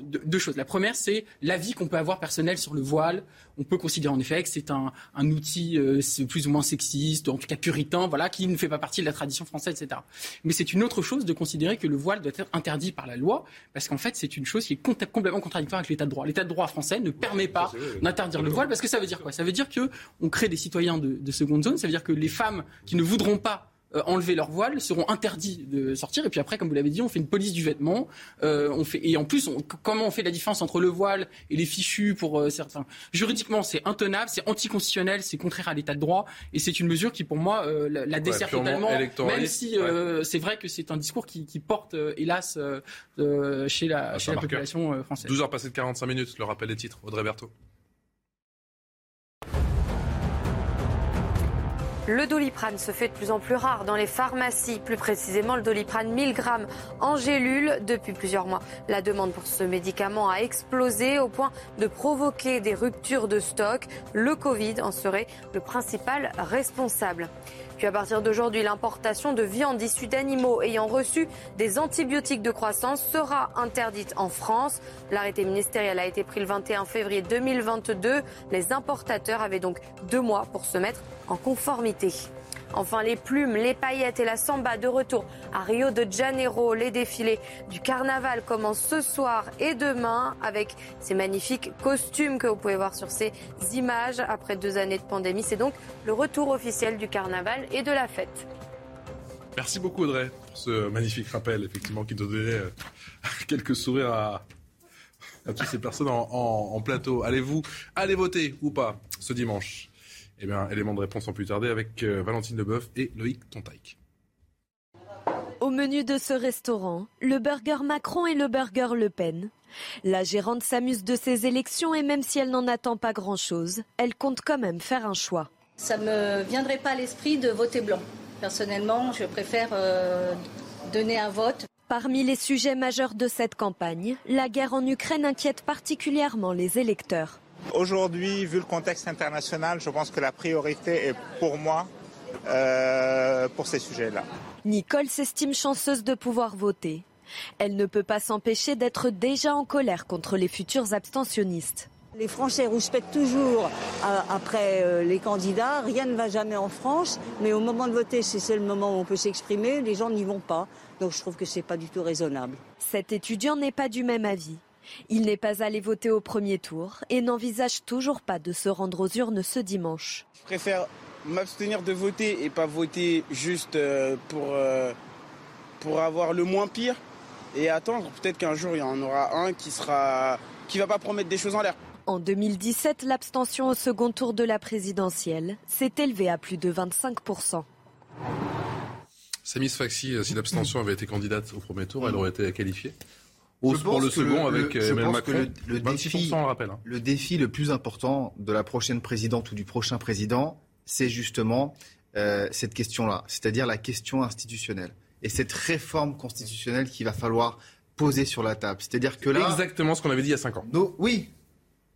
S18: deux, choses. La première, c'est l'avis qu'on peut avoir personnel sur le voile. On peut considérer en effet que c'est un, un outil plus ou moins sexiste, en tout cas puritain, voilà, qui ne fait pas partie de la tradition française, etc. Mais c'est une autre chose de considérer que le voile doit être interdit par la loi, parce qu'en fait c'est une chose qui est complètement contradictoire avec l'état de droit. L'état de droit français ne permet pas d'interdire le voile parce que ça veut dire quoi? Ça veut dire qu'on crée des citoyens de, de seconde zone. Ça veut dire que les femmes qui ne voudront pas euh, enlever leur voile seront interdits de sortir. Et puis après comme vous l'avez dit on fait une police du vêtement euh, on fait et en plus comment on fait la différence entre le voile et les fichus pour euh, certains? Juridiquement c'est intenable c'est anticonstitutionnel c'est contraire à l'état de droit et c'est une mesure qui pour moi la, dessert totalement même si c'est vrai que c'est un discours qui, qui porte hélas chez la, ah, chez la population française.
S1: 12 heures passées de 45 minutes le rappel des titres Audrey Berthaud
S19: Le doliprane se fait de plus en plus rare dans les pharmacies, plus précisément le doliprane 1000 grammes en gélule. Depuis plusieurs mois, la demande pour ce médicament a explosé au point de provoquer des ruptures de stock. Le Covid en serait le principal responsable. Puis à partir d'aujourd'hui, l'importation de viande issue d'animaux ayant reçu des antibiotiques de croissance sera interdite en France. L'arrêté ministériel a été pris le 21 février 2022. Les importateurs avaient donc deux mois pour se mettre en conformité. Enfin, les plumes, les paillettes et la samba de retour à Rio de Janeiro. Les défilés du carnaval commencent ce soir et demain avec ces magnifiques costumes que vous pouvez voir sur ces images après deux années de pandémie. C'est donc le retour officiel du carnaval et de la fête.
S1: Merci beaucoup Audrey pour ce magnifique rappel, effectivement, qui donnait euh, quelques sourires à, toutes ces personnes en plateau. Allez-vous allez voter ou pas ce dimanche? Eh bien, élément de réponse en plus tarder avec euh, Valentine Leboeuf et Loïc Tontaïc.
S4: Au menu de ce restaurant, le burger Macron et le burger Le Pen. La gérante s'amuse de ces élections et même si elle n'en attend pas grand-chose, elle compte quand même faire un choix.
S24: Ça ne me viendrait pas à l'esprit de voter blanc. Personnellement, je préfère euh, donner un vote.
S4: Parmi les sujets majeurs de cette campagne, la guerre en Ukraine inquiète particulièrement les électeurs.
S22: Aujourd'hui, vu le contexte international, je pense que la priorité est pour moi euh, pour ces sujets-là.
S4: Nicole s'estime chanceuse de pouvoir voter. Elle ne peut pas s'empêcher d'être déjà en colère contre les futurs abstentionnistes.
S25: Les Français rouspètent toujours euh, après euh, les candidats. Rien ne va jamais en France. Mais au moment de voter, c'est le moment où on peut s'exprimer. Les gens n'y vont pas. Donc je trouve que ce n'est pas du tout raisonnable.
S4: Cet étudiant n'est pas du même avis. Il n'est pas allé voter au premier tour et n'envisage toujours pas de se rendre aux urnes ce dimanche.
S22: Je préfère
S26: m'abstenir de voter et pas voter juste euh, pour, euh, pour avoir le moins pire et attendre peut-être qu'un jour il y en aura un qui sera qui va pas promettre des choses en l'air.
S4: En 2017, l'abstention au second tour de la présidentielle s'est élevée à plus de 25%
S1: Samis Faxi, si l'abstention avait été candidate au premier tour, elle aurait été qualifiée? Pour le second avec Emmanuel Macron, le, défi, rappelle, hein.
S2: le défi le plus important de la prochaine présidente ou du prochain président, c'est justement euh, cette question-là, c'est-à-dire la question institutionnelle et cette réforme constitutionnelle qu'il va falloir poser sur la table. C'est-à-dire que là,
S1: exactement ce qu'on avait dit il y a cinq ans.
S2: oui,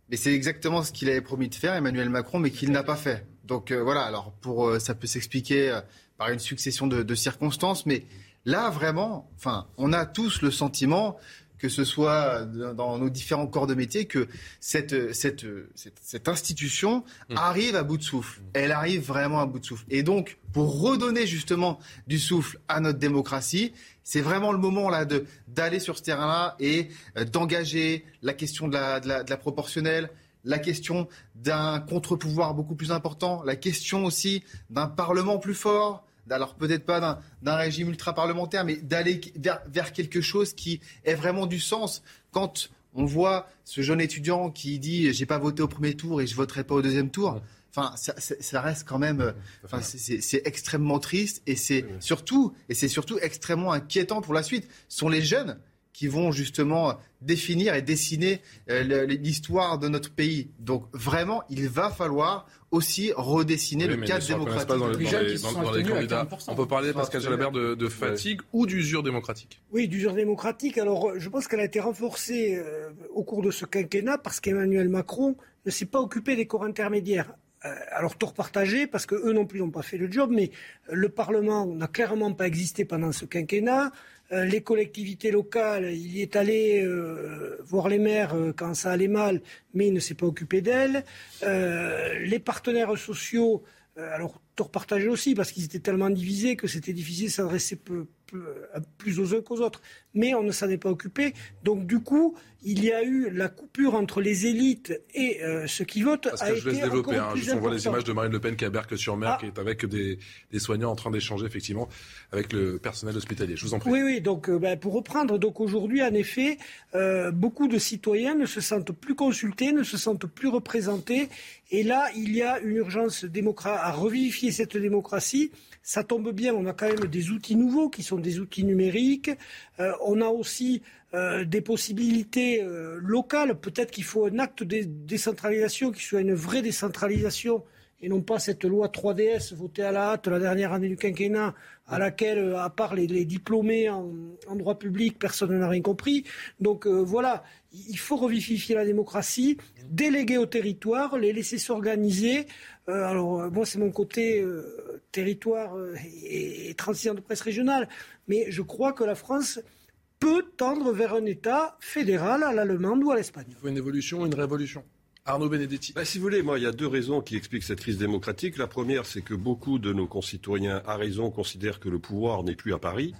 S2: mais c'est exactement ce qu'il avait promis de faire, Emmanuel Macron, mais qu'il n'a pas fait. Donc euh, voilà. Alors pour euh, ça peut s'expliquer par une succession de, de circonstances, mais là vraiment, enfin, on a tous le sentiment que ce soit dans nos différents corps de métier, que cette, cette, cette, institution mmh. arrive à bout de souffle. Mmh. Elle arrive vraiment à bout de souffle. Et donc, pour redonner justement du souffle à notre démocratie, c'est vraiment le moment là de d'aller sur ce terrain-là et euh, d'engager la question de la, de la, de la proportionnelle, la question d'un contre-pouvoir beaucoup plus important, la question aussi d'un Parlement plus fort, alors peut-être pas d'un régime ultra-parlementaire, mais d'aller vers, quelque chose qui ait vraiment du sens. Quand on voit ce jeune étudiant qui dit j'ai pas voté au premier tour et je voterai pas au deuxième tour, enfin ça, reste quand même, enfin, c'est extrêmement triste et c'est surtout et c'est surtout extrêmement inquiétant pour la suite. Ce sont les jeunes qui vont justement définir et dessiner euh, l'histoire de notre pays. Donc vraiment, il va falloir aussi redessiner le cadre démocratique.
S1: Dans les, candidats. On peut parler, Pascal Jalabert, de, de fatigue ou d'usure démocratique
S17: Oui, d'usure démocratique. Alors, je pense qu'elle a été renforcée euh, au cours de ce quinquennat parce qu'Emmanuel Macron ne s'est pas occupé des corps intermédiaires. Euh, alors, tort partagé, parce qu'eux non plus n'ont pas fait le job, mais le Parlement n'a clairement pas existé pendant ce quinquennat. Euh, les collectivités locales, il est allé euh, voir les maires euh, quand ça allait mal, mais il ne s'est pas occupé d'elles. les partenaires sociaux, alors tort partagé aussi, parce qu'ils étaient tellement divisés que c'était difficile de s'adresser plus aux uns qu'aux autres. Mais on ne s'en est pas occupé. Donc du coup, il y a eu la coupure entre les élites et euh, ceux qui votent.
S1: Parce que je laisse développer. Hein, on voit les images de Marine Le Pen qui est à Berck-sur-Mer, ah. qui est avec des, soignants en train d'échanger effectivement avec le personnel hospitalier. Je vous en prie.
S17: Oui, oui. Donc, euh, ben, pour reprendre, donc aujourd'hui, en effet, euh, beaucoup de citoyens ne se sentent plus consultés, ne se sentent plus représentés. Et là, il y a une urgence à revivifier cette démocratie ça tombe bien, on a quand même des outils nouveaux qui sont des outils numériques. Euh, on a aussi euh, des possibilités euh, locales. Peut-être qu'il faut un acte de décentralisation qui soit une vraie décentralisation et non pas cette loi 3DS votée à la hâte la dernière année du quinquennat, à laquelle, à part les, diplômés en, droit public, personne n'a rien compris. Donc voilà, il faut revivifier la démocratie, déléguer au territoire, les laisser s'organiser. alors moi, c'est mon côté territoire euh, et, transition de presse régionale. Mais je crois que la France peut tendre vers un État fédéral à l'allemande ou à l'Espagne.
S1: Il faut une évolution, une révolution. Arnaud Benedetti.
S16: Bah, si vous voulez, moi, il y a deux raisons qui expliquent cette crise démocratique. La première, c'est que beaucoup de nos concitoyens, à raison, considèrent que le pouvoir n'est plus à Paris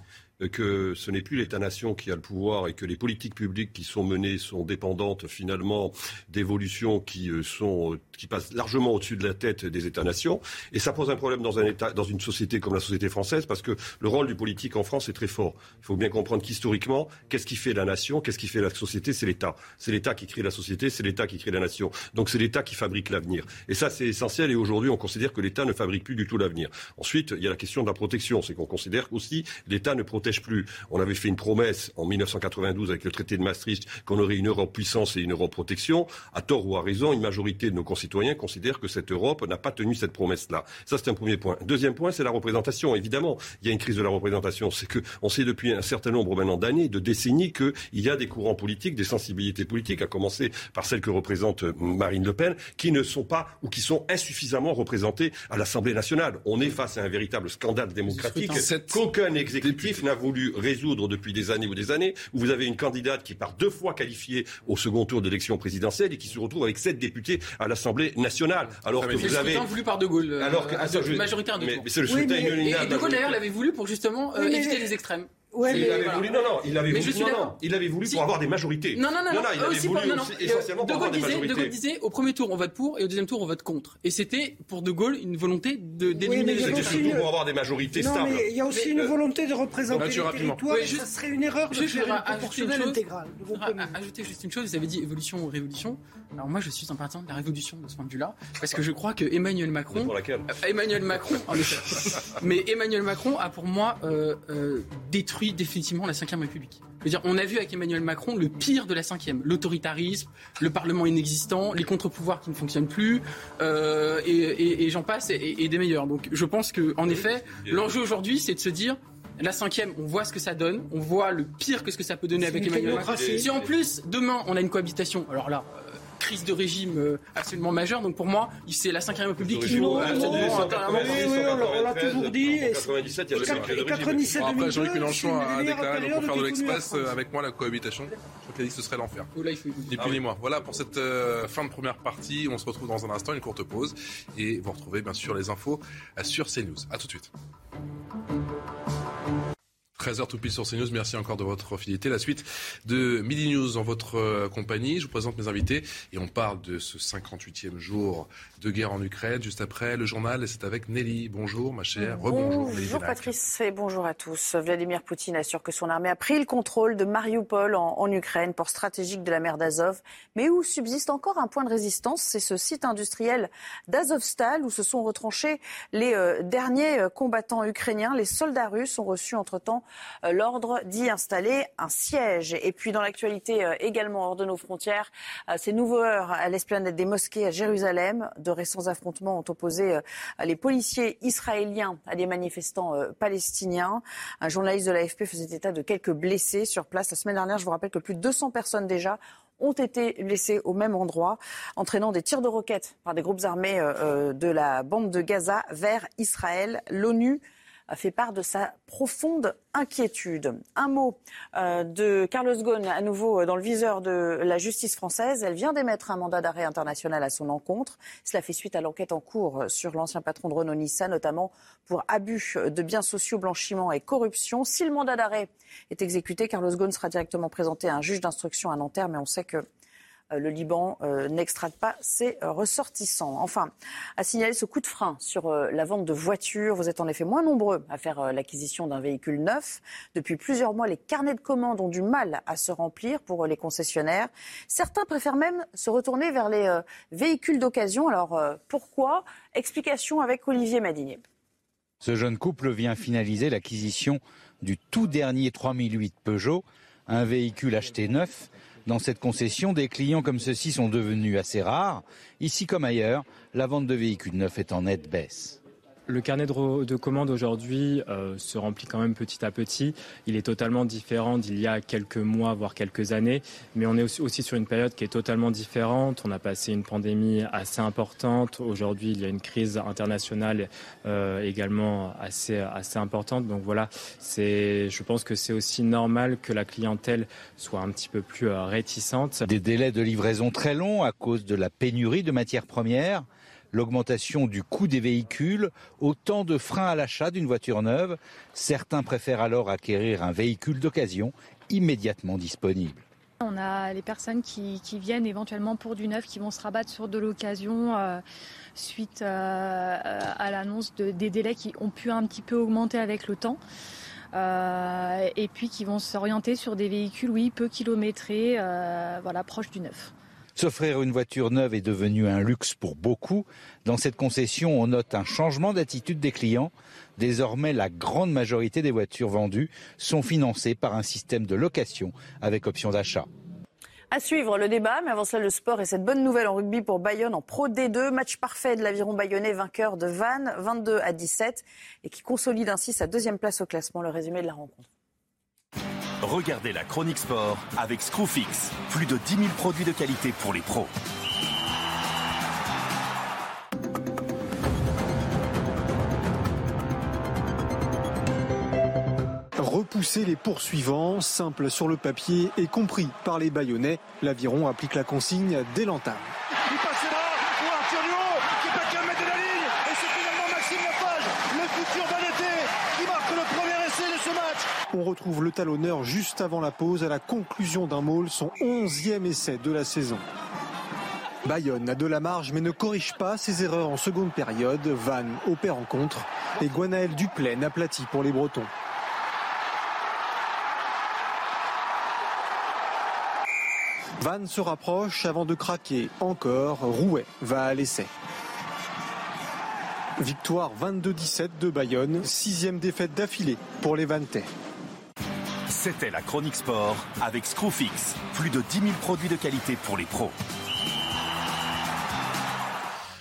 S16: que ce n'est plus l'État-nation qui a le pouvoir et que les politiques publiques qui sont menées sont dépendantes finalement d'évolutions qui euh, sont qui passent largement au-dessus de la tête des États-nations. Et ça pose un problème dans un État, dans une société comme la société française, parce que le rôle du politique en France est très fort. Il faut bien comprendre qu'historiquement, qu'est-ce qui fait la nation, qu'est-ce qui fait la société, c'est l'État. C'est l'État qui crée la société, c'est l'État qui crée la nation. Donc c'est l'État qui fabrique l'avenir. Et ça, c'est essentiel. Et aujourd'hui, on considère que l'État ne fabrique plus du tout l'avenir. Ensuite, il y a la question de la protection. C'est qu'on considère aussi l'État ne protège plus. On avait fait une promesse en 1992 avec le traité de Maastricht qu'on aurait une Europe puissance et une Europe protection. À tort ou à raison, une majorité de nos concitoyens considèrent que cette Europe n'a pas tenu cette promesse-là. Ça, c'est un premier point. Deuxième point, c'est la représentation. Évidemment, il y a une crise de la représentation. C'est que on sait depuis un certain nombre maintenant d'années, de décennies, qu'il y a des courants politiques, des sensibilités politiques, à commencer par celles que représente euh, Marine Le Pen, qui ne sont pas ou qui sont insuffisamment représentées à l'Assemblée nationale. On est face à un véritable scandale démocratique qu'aucun exécutif n'a voulu résoudre depuis des années ou des années, où vous avez une candidate qui part deux fois qualifiée au second tour d'élection présidentielle et qui se retrouve avec sept députés à l'Assemblée nationale. Alors que vous avez.
S18: voulu par De Gaulle. Euh,
S16: alors que,
S18: ah, majoritaire
S16: de mais, mais c'est le scrutin
S18: Et De Gaulle d'ailleurs l'avait voulu pour justement euh, éviter les extrêmes.
S16: Il avait voulu, non, non, il avait voulu, non, il avait voulu pour avoir des majorités.
S18: Non, non, non, non,
S16: il avait voulu
S18: non, non.
S16: essentiellement pour avoir des majorités.
S18: De Gaulle disait, au premier tour, on vote pour, et au deuxième tour, on vote contre. Et c'était, pour De Gaulle, une volonté de d'éliminer
S16: les C'était pour avoir des majorités stables. Non,
S17: mais il y a aussi une volonté de représenter le territoire, ça serait une erreur de faire une proportionnelle intégrale.
S18: Ajouter juste une chose, vous avez dit évolution ou révolution. Alors moi, je suis un partisan de la révolution de ce point de vue-là, parce que je crois que Emmanuel Macron, Emmanuel Macron, en effet, mais Emmanuel Macron a pour moi détruit définitivement la Ve République. Je veux dire, on a vu avec Emmanuel Macron le pire de la cinquième, l'autoritarisme, le Parlement inexistant, les contre-pouvoirs qui ne fonctionnent plus, euh, et, j'en passe, et, des meilleurs. Donc je pense que, en effet, l'enjeu aujourd'hui, c'est de se dire, la cinquième, on voit ce que ça donne, on voit le pire que ce que ça peut donner avec Emmanuel Macron. Si en plus, demain, on a une cohabitation, alors là, crise de régime euh, absolument majeure. Donc pour moi, c'est la 5 République qui
S17: faut absolument. on l'a toujours dit. 97, il y avait une 97
S1: Après, Jean-Luc Mélenchon a déclaré pour faire de l'Express euh, avec moi la cohabitation. Je crois qu'il a dit que ce serait l'enfer. Ni plus ni moins. Voilà pour cette euh, fin de première partie. On se retrouve dans un instant, une courte pause. Et vous retrouvez bien sûr les infos sur CNews. A tout de suite. 13h tout pile sur CNews. Merci encore de votre fidélité. La suite de Midi News en votre euh, compagnie. Je vous présente mes invités et on parle de ce 58e jour de guerre en Ukraine. Juste après le journal, et c'est avec Nelly. Bonjour ma chère.
S3: Rebonjour. Bonjour Patrice et bonjour à tous. Vladimir Poutine assure que son armée a pris le contrôle de Mariupol en, en Ukraine, port stratégique de la mer d'Azov, mais où subsiste encore un point de résistance. C'est ce site industriel d'Azovstal où se sont retranchés les euh, derniers euh, combattants ukrainiens. Les soldats russes ont reçu entre-temps l'ordre d'y installer un siège. Et puis dans l'actualité euh, également hors de nos frontières, euh, ces nouveaux heures à l'esplanade des mosquées à Jérusalem. De récents affrontements ont opposé les policiers israéliens à des manifestants palestiniens. Un journaliste de l'AFP faisait état de quelques blessés sur place. La semaine dernière, je vous rappelle que plus de 200 personnes déjà ont été blessées au même endroit, entraînant des tirs de roquettes par des groupes armés de la bande de Gaza vers Israël. L'ONU fait part de sa profonde inquiétude. Un mot euh, de Carlos Ghosn, à nouveau euh, dans le viseur de la justice française. Elle vient d'émettre un mandat d'arrêt international à son encontre. Cela fait suite à l'enquête en cours sur l'ancien patron de Renault Nissan, notamment pour abus de biens sociaux, blanchiment et corruption. Si le mandat d'arrêt est exécuté, Carlos Ghosn sera directement présenté à un juge d'instruction à Nanterre, mais on sait que euh, le Liban euh, n'extrade pas ses euh, ressortissants. Enfin, à signaler ce coup de frein sur la vente de voitures. Vous êtes en effet moins nombreux à faire l'acquisition d'un véhicule neuf. Depuis plusieurs mois, les carnets de commandes ont du mal à se remplir pour les concessionnaires. Certains préfèrent même se retourner vers les véhicules d'occasion. Alors pourquoi? Explication avec Olivier Madinier.
S27: Ce jeune couple vient finaliser l'acquisition du tout dernier 3008 Peugeot, un véhicule acheté neuf dans cette concession, des clients comme ceux-ci sont devenus assez rares. Ici comme ailleurs, la vente de véhicules neufs est en nette baisse.
S28: Le carnet de, commandes aujourd'hui euh, se remplit quand même petit à petit. Il est totalement différent d'il y a quelques mois, voire quelques années. Mais on est aussi, sur une période qui est totalement différente. On a passé une pandémie assez importante. Aujourd'hui, il y a une crise internationale euh, également assez, assez importante. Donc voilà, je pense que c'est aussi normal que la clientèle soit un petit peu plus euh, réticente.
S27: Des délais de livraison très longs à cause de la pénurie de matières premières l'augmentation du coût des véhicules, autant de freins à l'achat d'une voiture neuve. Certains préfèrent alors acquérir un véhicule d'occasion immédiatement disponible.
S29: On a les personnes qui, viennent éventuellement pour du neuf, qui vont se rabattre sur de l'occasion euh, suite euh, à l'annonce des délais qui ont pu un petit peu augmenter avec le temps. Euh, et puis qui vont s'orienter sur des véhicules, oui, peu kilométrés, voilà, proches du neuf.
S27: S'offrir une voiture neuve est devenu un luxe pour beaucoup. Dans cette concession, on note un changement d'attitude des clients. Désormais, la grande majorité des voitures vendues sont financées par un système de location avec option d'achat.
S3: À suivre le débat, mais avant cela le sport et cette bonne nouvelle en rugby pour Bayonne en Pro D2. Match parfait de l'aviron bayonnais, vainqueur de Vannes, 22 à 17, et qui consolide ainsi sa deuxième place au classement. Le résumé de la rencontre.
S30: Regardez la chronique sport avec Screwfix. Plus de 10 000 produits de qualité pour les pros.
S31: Repousser les poursuivants, simple sur le papier et compris par les baïonnais, l'aviron applique la consigne dès l'entame. Retrouve le talonneur juste avant la pause à la conclusion d'un maul, son onzième essai de la saison. Bayonne a de la marge mais ne corrige pas ses erreurs en seconde période. Van opère en contre et Guanaël Duplain aplati pour les Bretons. Van se rapproche avant de craquer. Encore, Rouet va à l'essai. Victoire 22-17 de Bayonne, sixième défaite d'affilée pour les Vantais.
S30: C'était la Chronique Sport avec Screwfix. Plus de 10 000 produits de qualité pour les pros.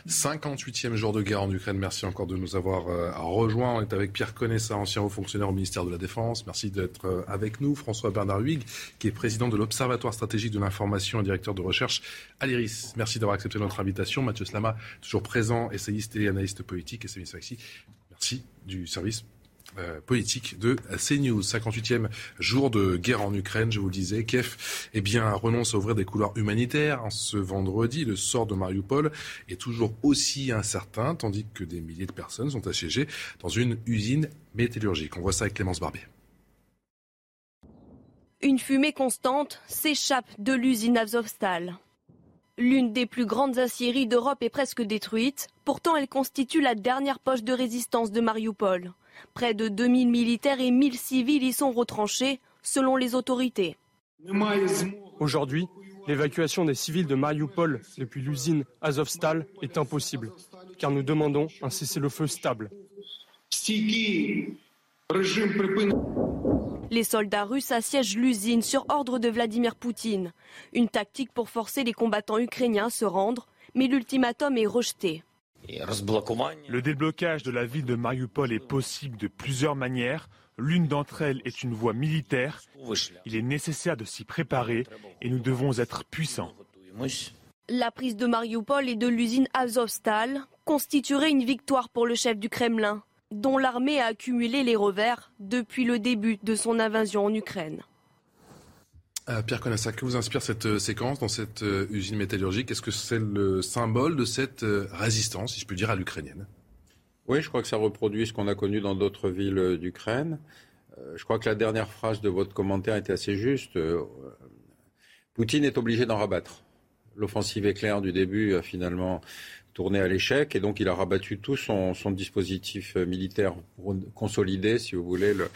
S1: 58e jour de guerre en Ukraine. Merci encore de nous avoir euh, rejoints. On est avec Pierre Conessa, ancien haut fonctionnaire au ministère de la Défense. Merci d'être euh, avec nous. François Bernard Huyghe, qui est président de l'Observatoire stratégique de l'information et directeur de recherche à l'IRIS. Merci d'avoir accepté notre invitation. Mathieu Slama, toujours présent, essayiste et analyste politique. Et merci du service euh, politique de CNews. 58e jour de guerre en Ukraine, je vous le disais. Kiev eh bien, renonce à ouvrir des couloirs humanitaires. Ce vendredi, le sort de Mariupol est toujours aussi incertain, tandis que des milliers de personnes sont assiégées dans une usine métallurgique. On voit ça avec Clémence Barbier.
S4: Une fumée constante s'échappe de l'usine Azovstal. L'une des plus grandes aciéries d'Europe est presque détruite. Pourtant, elle constitue la dernière poche de résistance de Mariupol. Près de 2000 militaires et 1000 civils y sont retranchés, selon les autorités.
S32: Aujourd'hui, l'évacuation des civils de Mariupol depuis l'usine Azovstal est impossible, car nous demandons un cessez-le-feu stable.
S4: Les soldats russes assiègent l'usine sur ordre de Vladimir Poutine. Une tactique pour forcer les combattants ukrainiens à se rendre, mais l'ultimatum est rejeté.
S32: Le déblocage de la ville de Mariupol est possible de plusieurs manières. L'une d'entre elles est une voie militaire. Il est nécessaire de s'y préparer et nous devons être puissants.
S4: La prise de Mariupol et de l'usine Azovstal constituerait une victoire pour le chef du Kremlin, dont l'armée a accumulé les revers depuis le début de son invasion en Ukraine.
S1: Euh, Pierre Conassa, que vous inspire cette euh, séquence dans cette euh, usine métallurgique? Est-ce que c'est le symbole de cette résistance, si je peux dire, à l'ukrainienne?
S33: Oui, je crois que ça reproduit ce qu'on a connu dans d'autres villes d'Ukraine. je crois que la dernière phrase de votre commentaire était assez juste. Poutine est obligé d'en rabattre. L'offensive éclair du début a finalement tourné à l'échec et donc il a rabattu tout son, son dispositif militaire pour consolider, si vous voulez, le,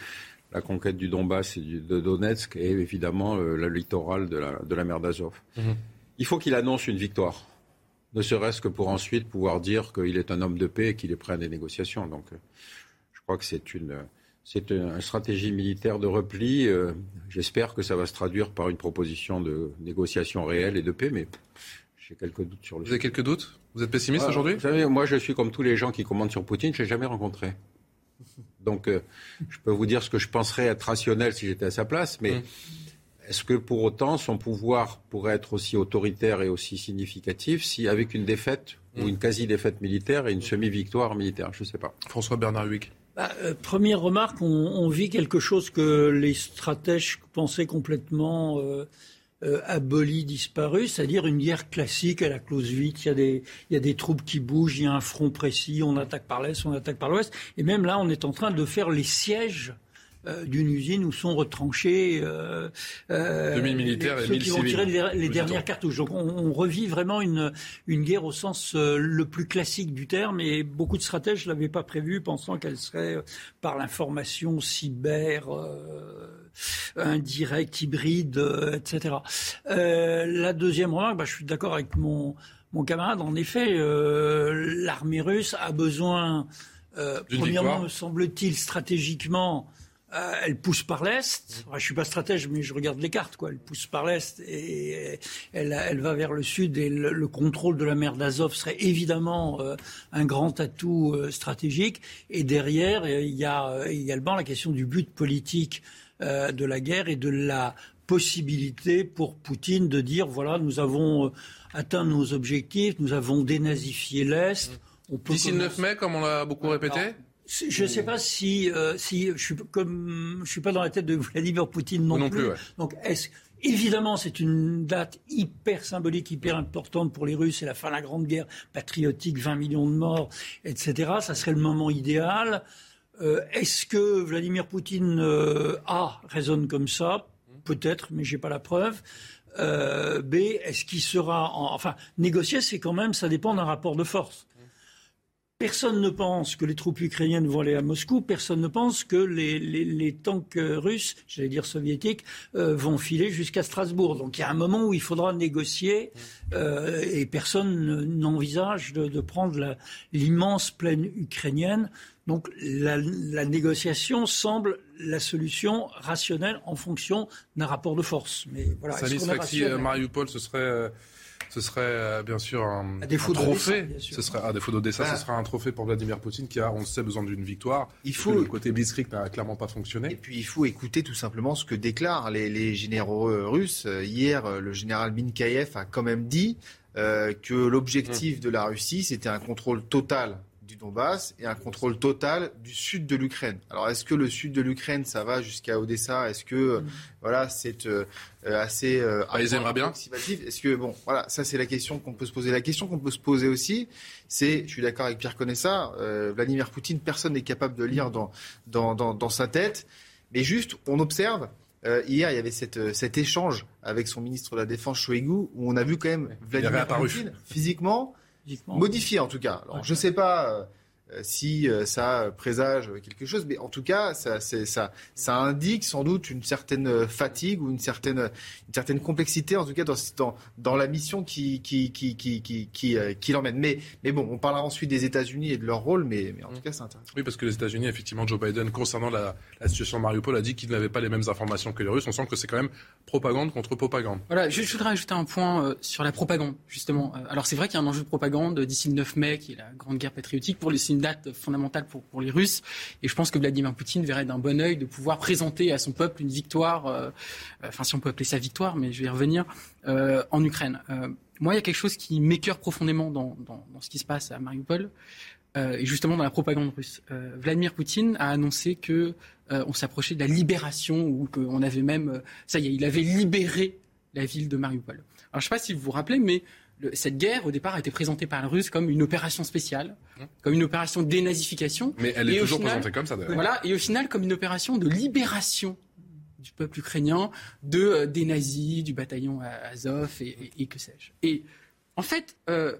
S33: la conquête du Donbass et de Donetsk et évidemment euh, le littoral de la, de la mer d'Azov. Mhm. Il faut qu'il annonce une victoire, ne serait-ce que pour ensuite pouvoir dire qu'il est un homme de paix et qu'il est prêt à des négociations. Donc euh, je crois que c'est une, c'est une, stratégie militaire de repli. Euh, j'espère que ça va se traduire par une proposition de négociation réelle et de paix, mais j'ai quelques doutes sur le
S1: Vous avez quelques doutes? Vous êtes pessimiste aujourd'hui?
S33: Moi, je suis comme tous les gens qui commandent sur Poutine, je l'ai jamais rencontré. Donc, euh, je peux vous dire ce que je penserais être rationnel si j'étais à sa place, mais mm. est-ce que pour autant son pouvoir pourrait être aussi autoritaire et aussi significatif si, avec une défaite ou mm. une quasi-défaite militaire et une semi-victoire militaire? Je ne sais pas.
S1: François Bernard Huic.
S34: Bah, euh, première remarque, on, vit quelque chose que les stratèges pensaient complètement euh, euh, aboli, disparu, c'est-à-dire une guerre classique à la Clausewitz. Il y, a des, il y a des troupes qui bougent, il y a un front précis, on attaque par l'est, on attaque par l'ouest. Et même là, on est en train de faire les sièges euh, d'une usine où sont retranchés
S1: euh, euh militaires et
S34: ceux qui vont tirer les, dernières cartouches. Donc on, revit vraiment une, une guerre au sens euh, le plus classique du terme et beaucoup de stratèges ne l'avaient pas prévu pensant qu'elle serait par l'information cyber indirect, hybride, etc. la deuxième remarque, bah, je suis d'accord avec mon, mon camarade, en effet, l'armée russe a besoin, premièrement, me semble-t-il, stratégiquement, euh, elle pousse par l'est. je suis pas stratège, mais je regarde les cartes. Quoi. Elle pousse par l'est et elle, elle, va vers le sud. Et le, contrôle de la mer d'Azov serait évidemment euh, un grand atout euh, stratégique. Et derrière, il y a également la question du but politique de la guerre et de la possibilité pour Poutine de dire voilà, nous avons atteint nos objectifs, nous avons dénazifié l'est.
S1: D'ici le 9 mai, comme on l'a beaucoup répété.
S34: Je ne sais pas si, euh, si je suis comme je suis pas dans la tête de Vladimir Poutine non, plus. Donc est-ce Évidemment, c'est une date hyper symbolique, hyper importante pour les Russes. C'est la fin de la Grande Guerre patriotique, 20 millions de morts, etc. Ça serait le moment idéal. Est-ce que Vladimir Poutine A raisonne comme ça? Peut-être, mais j'ai pas la preuve. B, est-ce qu'il sera enfin négocier, c'est quand même ça dépend d'un rapport de force. Personne ne pense que les troupes ukrainiennes vont aller à Moscou. Personne ne pense que les, tanks russes, j'allais dire soviétiques, euh, vont filer jusqu'à Strasbourg. Donc il y a un moment où il faudra négocier euh, et personne n'envisage de, prendre l'immense plaine ukrainienne. Donc la, négociation semble la solution rationnelle en fonction d'un rapport de force.
S1: Mais voilà. Mariupol, ce serait ce serait euh, bien sûr un, trophée. Ce serait, à défaut d'Odessa, ce serait un trophée pour Vladimir Poutine qui a, on le sait, besoin d'une victoire. Il faut le côté Blitzkrieg n'a clairement pas fonctionné.
S2: Et puis il faut écouter tout simplement ce que déclarent les, généraux euh, russes. Euh, hier, le général Minkayev a quand même dit que l'objectif mmh. de la Russie, c'était un contrôle total Donbass et un contrôle total du sud de l'Ukraine. Alors est-ce que le sud de l'Ukraine, ça va jusqu'à Odessa? Est-ce que mm. voilà, c'est euh, assez euh,
S1: ah, ils aimeraient bien
S2: Est-ce que bon, voilà, ça c'est la question qu'on peut se poser. La question qu'on peut se poser aussi, c'est, je suis d'accord avec Pierre Conessa, euh, Vladimir Poutine, personne n'est capable de lire dans, dans, dans, sa tête, mais juste on observe. hier, il y avait cette, cet échange avec son ministre de la Défense, Shoigu, où on a vu quand même Vladimir Poutine physiquement Modifié en tout cas. Alors, je ne sais pas euh, euh, si euh, ça présage quelque chose, mais en tout cas, ça, ça, ça indique sans doute une certaine fatigue ou une certaine, une certaine complexité, en tout cas dans, dans, la mission qui, qui, qui, qui, qui, qui, l'emmène. Mais, mais bon, on parlera ensuite des États-Unis et de leur rôle, mais, mais en tout cas, c'est intéressant.
S1: Oui, parce que les États-Unis, effectivement, Joe Biden, concernant la, la situation de Mariupol, a dit qu'il n'avait pas les mêmes informations que les Russes. On sent que c'est quand même propagande contre propagande.
S18: Voilà, je, voudrais ajouter un point sur la propagande, justement. alors, c'est vrai qu'il y a un enjeu de propagande d'ici le 9 mai, qui est la grande guerre patriotique. Pour les date fondamentale pour, pour les Russes. Et je pense que Vladimir Poutine verrait d'un bon oeil de pouvoir présenter à son peuple une victoire, euh, enfin si on peut appeler ça victoire, mais je vais y revenir, euh, en Ukraine. Euh, moi, il y a quelque chose qui m'écœure profondément dans, dans, dans, ce qui se passe à Mariupol. et justement dans la propagande russe. Vladimir Poutine a annoncé que on s'approchait de la libération ou qu'on avait même, ça y est, il avait libéré la ville de Mariupol. Alors je ne sais pas si vous vous rappelez, mais cette guerre, au départ, a été présentée par les Russes comme une opération spéciale, mmh. comme une opération de dénazification.
S1: Mais elle est toujours présentée comme ça, d'ailleurs.
S18: Voilà, et au final, comme une opération de libération du peuple ukrainien, de, euh, des nazis, du bataillon Azov et, que sais-je. Et en fait, euh,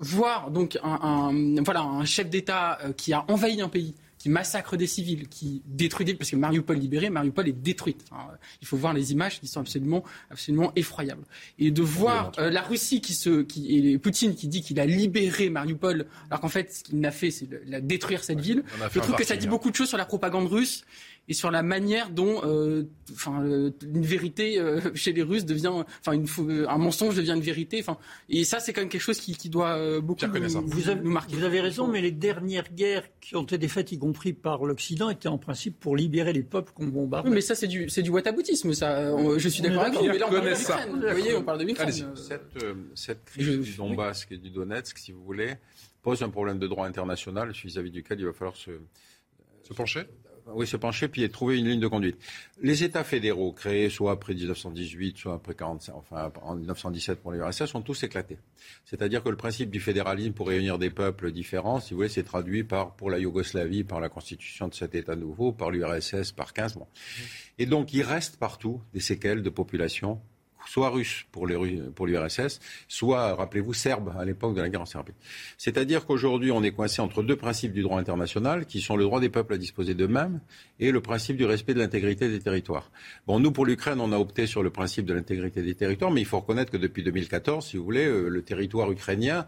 S18: voir donc un, voilà, un chef d'État euh, qui a envahi un pays, qui massacre des civils, qui détruit des... Parce que Mariupol libéré, Mariupol est détruite. il faut voir les images qui sont absolument, absolument effroyables. Et de voir euh, la Russie qui se... Qui, et Poutine qui dit qu'il a libéré Mariupol, alors qu'en fait, ce qu'il n'a fait, c'est la détruire cette ville. Je trouve que ça dit beaucoup de choses sur la propagande russe et sur la manière dont euh, enfin, euh, une vérité euh, chez les Russes devient, enfin, un mensonge devient une vérité. Enfin, et ça, c'est quand même quelque chose qui, qui doit beaucoup nous,
S34: vous avez, nous, marquer. Vous avez raison, mais les dernières guerres qui ont été faites, y compris par l'Occident, étaient en principe pour libérer les peuples qu'on bombarde.
S18: mais ça, c'est du, c'est du whataboutisme, ça. Je suis d'accord avec vous, mais là, on parle de Vous voyez, on parle de l'Ukraine.
S33: Cette, cette crise du Donbass et du Donetsk, si vous voulez, pose un problème de droit international vis-à-vis duquel il va falloir se,
S1: se pencher?
S33: Oui, se pencher puis trouver une ligne de conduite. Les États fédéraux créés soit après 1918, soit après 45, enfin en 1917 pour les URSS sont tous éclatés. C'est-à-dire que le principe du fédéralisme pour réunir des peuples différents, si vous voulez, c'est traduit par pour la Yougoslavie par la constitution de cet État nouveau, par l'URSS par 15 mois. Et donc il reste partout des séquelles de population soit russe pour l'URSS, soit, rappelez-vous, serbe à l'époque de la guerre en Serbie. C'est-à-dire qu'aujourd'hui, on est coincé entre deux principes du droit international, qui sont le droit des peuples à disposer d'eux-mêmes et le principe du respect de l'intégrité des territoires. Bon, nous, pour l'Ukraine, on a opté sur le principe de l'intégrité des territoires, mais il faut reconnaître que depuis 2014, si vous voulez, euh, le territoire ukrainien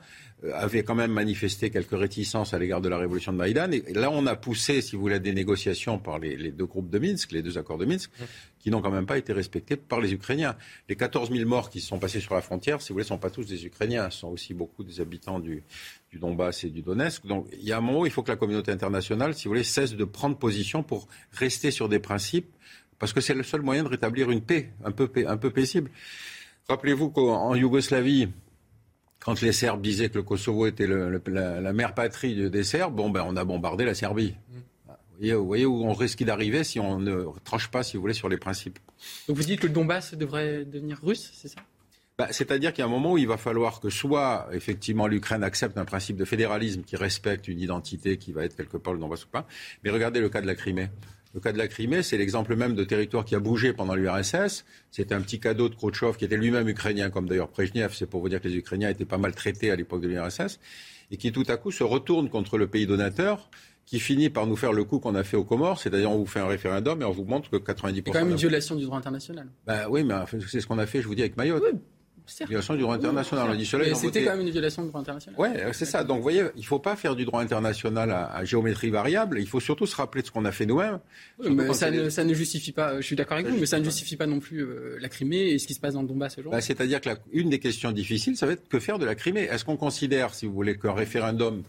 S33: avait quand même manifesté quelques réticences à l'égard de la révolution de Maïdan. Et là, on a poussé, si vous voulez, des négociations par les, deux groupes de Minsk, les deux accords de Minsk, qui n'ont quand même pas été respectés par les Ukrainiens. Les 14 000 morts qui se sont passés sur la frontière, si vous voulez, ne sont pas tous des Ukrainiens. Ce sont aussi beaucoup des habitants du, du Donbass et du Donetsk. Donc, il y a un moment où il faut que la communauté internationale, si vous voulez, cesse de prendre position pour rester sur des principes, parce que c'est le seul moyen de rétablir une paix un peu, un peu paisible. Rappelez-vous qu'en Yougoslavie, quand les Serbes disaient que le Kosovo était la, mère patrie des Serbes, bon, ben, on a bombardé la Serbie. Mm. Vous, voyez, où on risque d'arriver si on ne tranche pas, si vous voulez, sur les principes.
S18: Donc vous dites que le Donbass devrait devenir russe, c'est ça?
S33: Bah, C'est-à-dire qu'il y a un moment où il va falloir que soit, effectivement, l'Ukraine accepte un principe de fédéralisme qui respecte une identité qui va être quelque part le Donbass ou pas. Mais regardez le cas de la Crimée. Le cas de la Crimée, c'est l'exemple même de territoire qui a bougé pendant l'URSS. C'était un petit cadeau de Khrouchtchev, qui était lui-même ukrainien, comme d'ailleurs Brezhnev. C'est pour vous dire que les Ukrainiens étaient pas mal traités à l'époque de l'URSS. Et qui tout à coup se retourne contre le pays donateur qui finit par nous faire le coup qu'on a fait aux Comores, c'est-à-dire on vous fait un référendum et on vous montre que 90%... C'est
S18: quand même une violation du droit international.
S33: Ben oui, mais c'est ce qu'on a fait, je vous dis, avec Mayotte. Oui. Violation du droit international. on
S18: dit cela. C'était quand même une violation du droit international.
S33: Oui, c'est ça. Donc, vous voyez, il ne faut pas faire du droit international à, géométrie variable. Il faut surtout se rappeler de ce qu'on a fait nous-mêmes.
S18: ça, ne, justifie pas. Je suis d'accord avec vous, mais ça ne justifie pas non plus euh, la Crimée et ce qui se passe dans le Donbass aujourd'hui.
S33: Bah, c'est-à-dire que une des questions difficiles, ça va être que faire de la Crimée. Est-ce qu'on considère, si vous voulez, qu'un référendum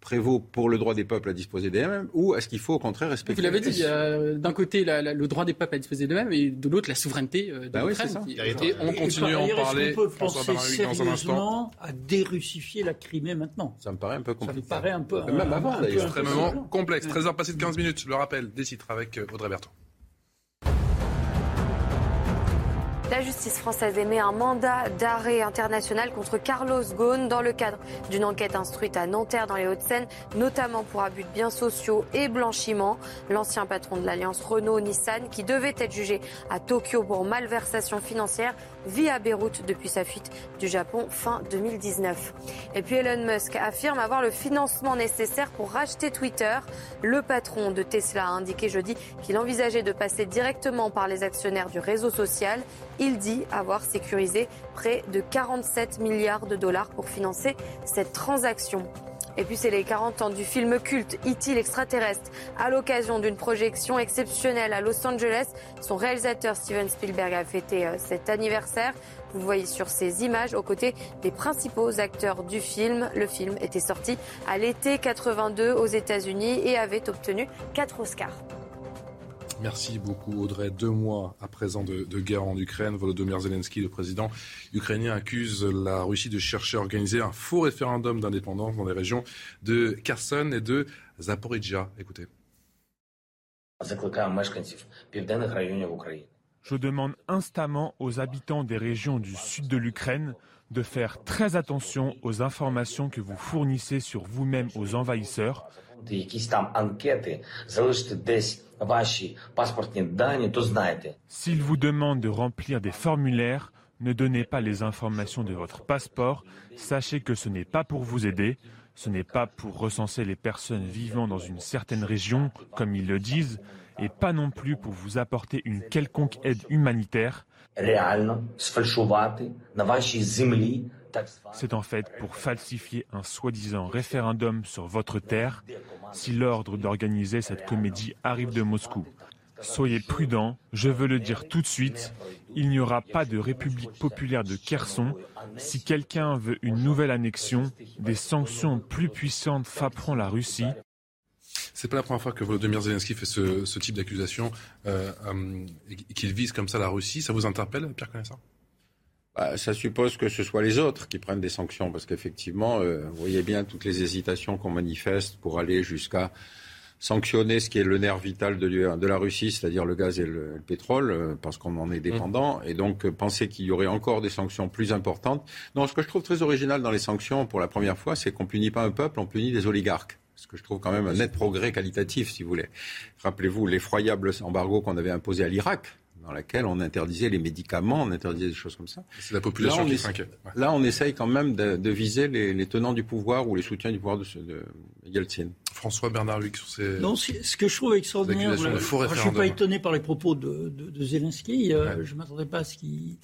S33: prévaut pour le droit des peuples à disposer d'eux-mêmes ou est-ce qu'il faut au contraire respecter
S18: Vous l'avez dit, d'un côté le droit des peuples à disposer d'eux-mêmes et de l'autre la souveraineté euh, de bah
S33: l'Ukraine. Oui,
S1: on continue à en parler.
S34: Est-ce qu'on peut penser sérieusement à dérussifier la Crimée maintenant?
S33: Ça me paraît un peu compliqué.
S34: Ça me paraît un peu...
S1: Même avant, Extrêmement complexe. 13h passé de 15 minutes. Le rappel des titres avec euh, Audrey Bertrand.
S19: La justice française émet un mandat d'arrêt international contre Carlos Ghosn dans le cadre d'une enquête instruite à Nanterre dans les Hauts-de-Seine, notamment pour abus de biens sociaux et blanchiment. L'ancien patron de l'alliance Renault-Nissan, qui devait être jugé à Tokyo pour malversation financière, vit à Beyrouth depuis sa fuite du Japon fin 2019. Et puis Elon Musk affirme avoir le financement nécessaire pour racheter Twitter. Le patron de Tesla a indiqué jeudi qu'il envisageait de passer directement par les actionnaires du réseau social. Il dit avoir sécurisé près de 47 milliards de dollars pour financer cette transaction. Et puis c'est les 40 ans du film culte E.T. l'extraterrestre. À l'occasion d'une projection exceptionnelle à Los Angeles, son réalisateur Steven Spielberg a fêté euh, cet anniversaire. Vous voyez sur ces images aux côtés des principaux acteurs du film. Le film était sorti à l'été 82 aux États-Unis et avait obtenu 4 Oscars.
S1: Merci beaucoup Audrey. Deux mois à présent de, guerre en Ukraine, Volodymyr Zelensky, le président ukrainien, accuse la Russie de chercher à organiser un faux référendum d'indépendance dans les régions de Kherson et de Zaporizhia. Écoutez.
S32: Je demande instamment aux habitants des régions du sud de l'Ukraine de faire très attention aux informations que vous fournissez sur vous-même aux envahisseurs S'ils vous demandent de remplir des formulaires, ne donnez pas les informations de votre passeport. Sachez que ce n'est pas pour vous aider, ce n'est pas pour recenser les personnes vivant dans une certaine région, comme ils le disent, et pas non plus pour vous apporter une quelconque aide humanitaire. C'est en fait pour falsifier un soi-disant référendum sur votre terre si l'ordre d'organiser cette comédie arrive de Moscou. Soyez prudents, je veux le dire tout de suite, il n'y aura pas de République populaire de Kherson. Si quelqu'un veut une nouvelle annexion, des sanctions plus puissantes frapperont la Russie.
S1: C'est pas la première fois que Volodymyr Zelensky fait ce, type d'accusation euh, euh, et qu'il vise comme ça la Russie. Ça vous interpelle, Pierre Connaissant
S33: bah, ça suppose que ce soit les autres qui prennent des sanctions, parce qu'effectivement, euh, vous voyez bien toutes les hésitations qu'on manifeste pour aller jusqu'à sanctionner ce qui est le nerf vital de, de la Russie, c'est-à-dire le gaz et le, pétrole, euh, parce qu'on en est dépendant, mmh. et donc euh, penser qu'il y aurait encore des sanctions plus importantes. Non, ce que je trouve très original dans les sanctions, pour la première fois, c'est qu'on punit pas un peuple, on punit des oligarques. Ce que je trouve quand même un net progrès qualitatif, si vous voulez. Rappelez-vous l'effroyable embargo qu'on avait imposé à l'Irak dans laquelle on interdisait les médicaments, on interdisait des choses comme ça.
S1: C'est la population qui s'inquiète.
S33: Là, on essaye quand même de, viser les, tenants du pouvoir ou les soutiens du pouvoir de, de Yeltsin.
S1: François Bernard Luc sur ces.
S34: Non, ce que je trouve extraordinaire, je ne suis pas étonné par les propos de, Zelensky. Euh, je ne m'attendais pas à ce qu'il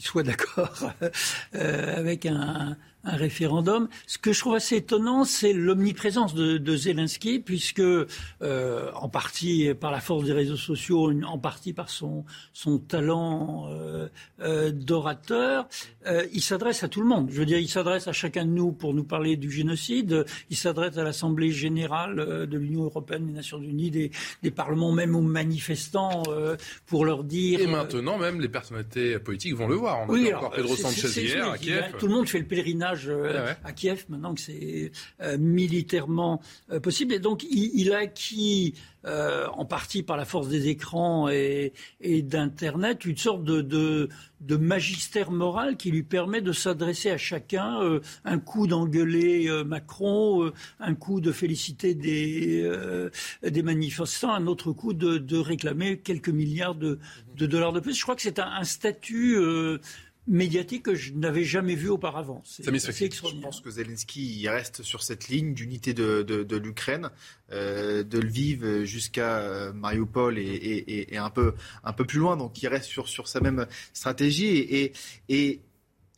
S34: soit d'accord euh, avec un, un référendum. Ce que je trouve assez étonnant, c'est l'omniprésence de, de, Zelensky, puisque euh, en partie par la force des réseaux sociaux, en partie par son, son talent euh, euh, d'orateur, il s'adresse à tout le monde. Je veux dire, il s'adresse à chacun de nous pour nous parler du génocide. Il s'adresse à l'Assemblée générale de l'Union européenne, des Nations unies, des, des parlements, même aux manifestants, pour leur dire.
S1: Et maintenant, même les personnalités politiques vont le voir. On oui, a encore Pedro Sanchez hier à Kiev.
S34: Tout le monde fait le pèlerinage à Kiev maintenant que c'est militairement possible. Et donc, il, il a acquis euh, en partie par la force des écrans et, d'Internet, une sorte de, magistère moral qui lui permet de s'adresser à chacun, euh, un coup d'engueuler Macron, un coup de féliciter des, manifestants, un autre coup de, réclamer quelques milliards de, dollars de plus. Je crois que c'est un, statut médiatique que je n'avais jamais vu auparavant.
S2: C'est Je pense que Zelensky il reste sur cette ligne d'unité de, de, l'Ukraine, euh, de Lviv jusqu'à euh, Mariupol et, et, et, un, peu, un peu plus loin. Donc il reste sur, sur sa même stratégie. Et, et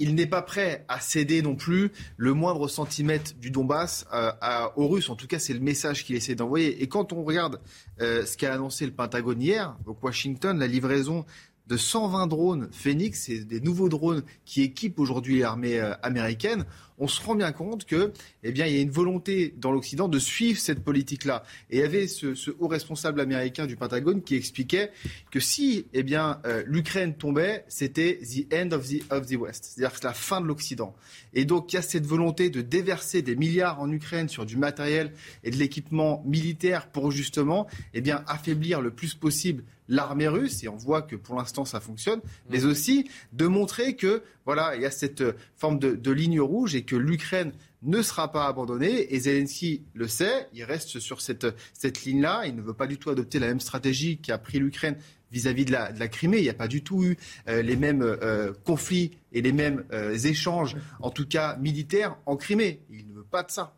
S2: il n'est pas prêt à céder non plus le moindre centimètre du Donbass euh, à, aux Russes. En tout cas, c'est le message qu'il essaie d'envoyer. Et quand on regarde euh, ce qu'a annoncé le Pentagone hier, donc Washington, la livraison de 120 drones Phoenix, c'est des nouveaux drones qui équipent aujourd'hui l'armée euh, américaine, on se rend bien compte que, eh bien, il y a une volonté dans l'Occident de suivre cette politique-là. Et il y avait ce, haut responsable américain du Pentagone qui expliquait que si, eh bien, euh, l'Ukraine tombait, c'était the end of the, of the West, c'est-à-dire la fin de l'Occident. Et donc, il y a cette volonté de déverser des milliards en Ukraine sur du matériel et de l'équipement militaire pour justement, eh bien, affaiblir le plus possible l'armée russe, et on voit que pour l'instant ça fonctionne, mais aussi de montrer que voilà, il y a cette forme de, ligne rouge et que l'Ukraine ne sera pas abandonnée. Et Zelensky le sait, il reste sur cette, cette ligne-là. Il ne veut pas du tout adopter la même stratégie qu'a pris l'Ukraine vis-à-vis de la, de la, Crimée. Il n'y a pas du tout eu euh, les mêmes euh, conflits et les mêmes euh, échanges, en tout cas militaires, en Crimée. Il ne veut pas de ça.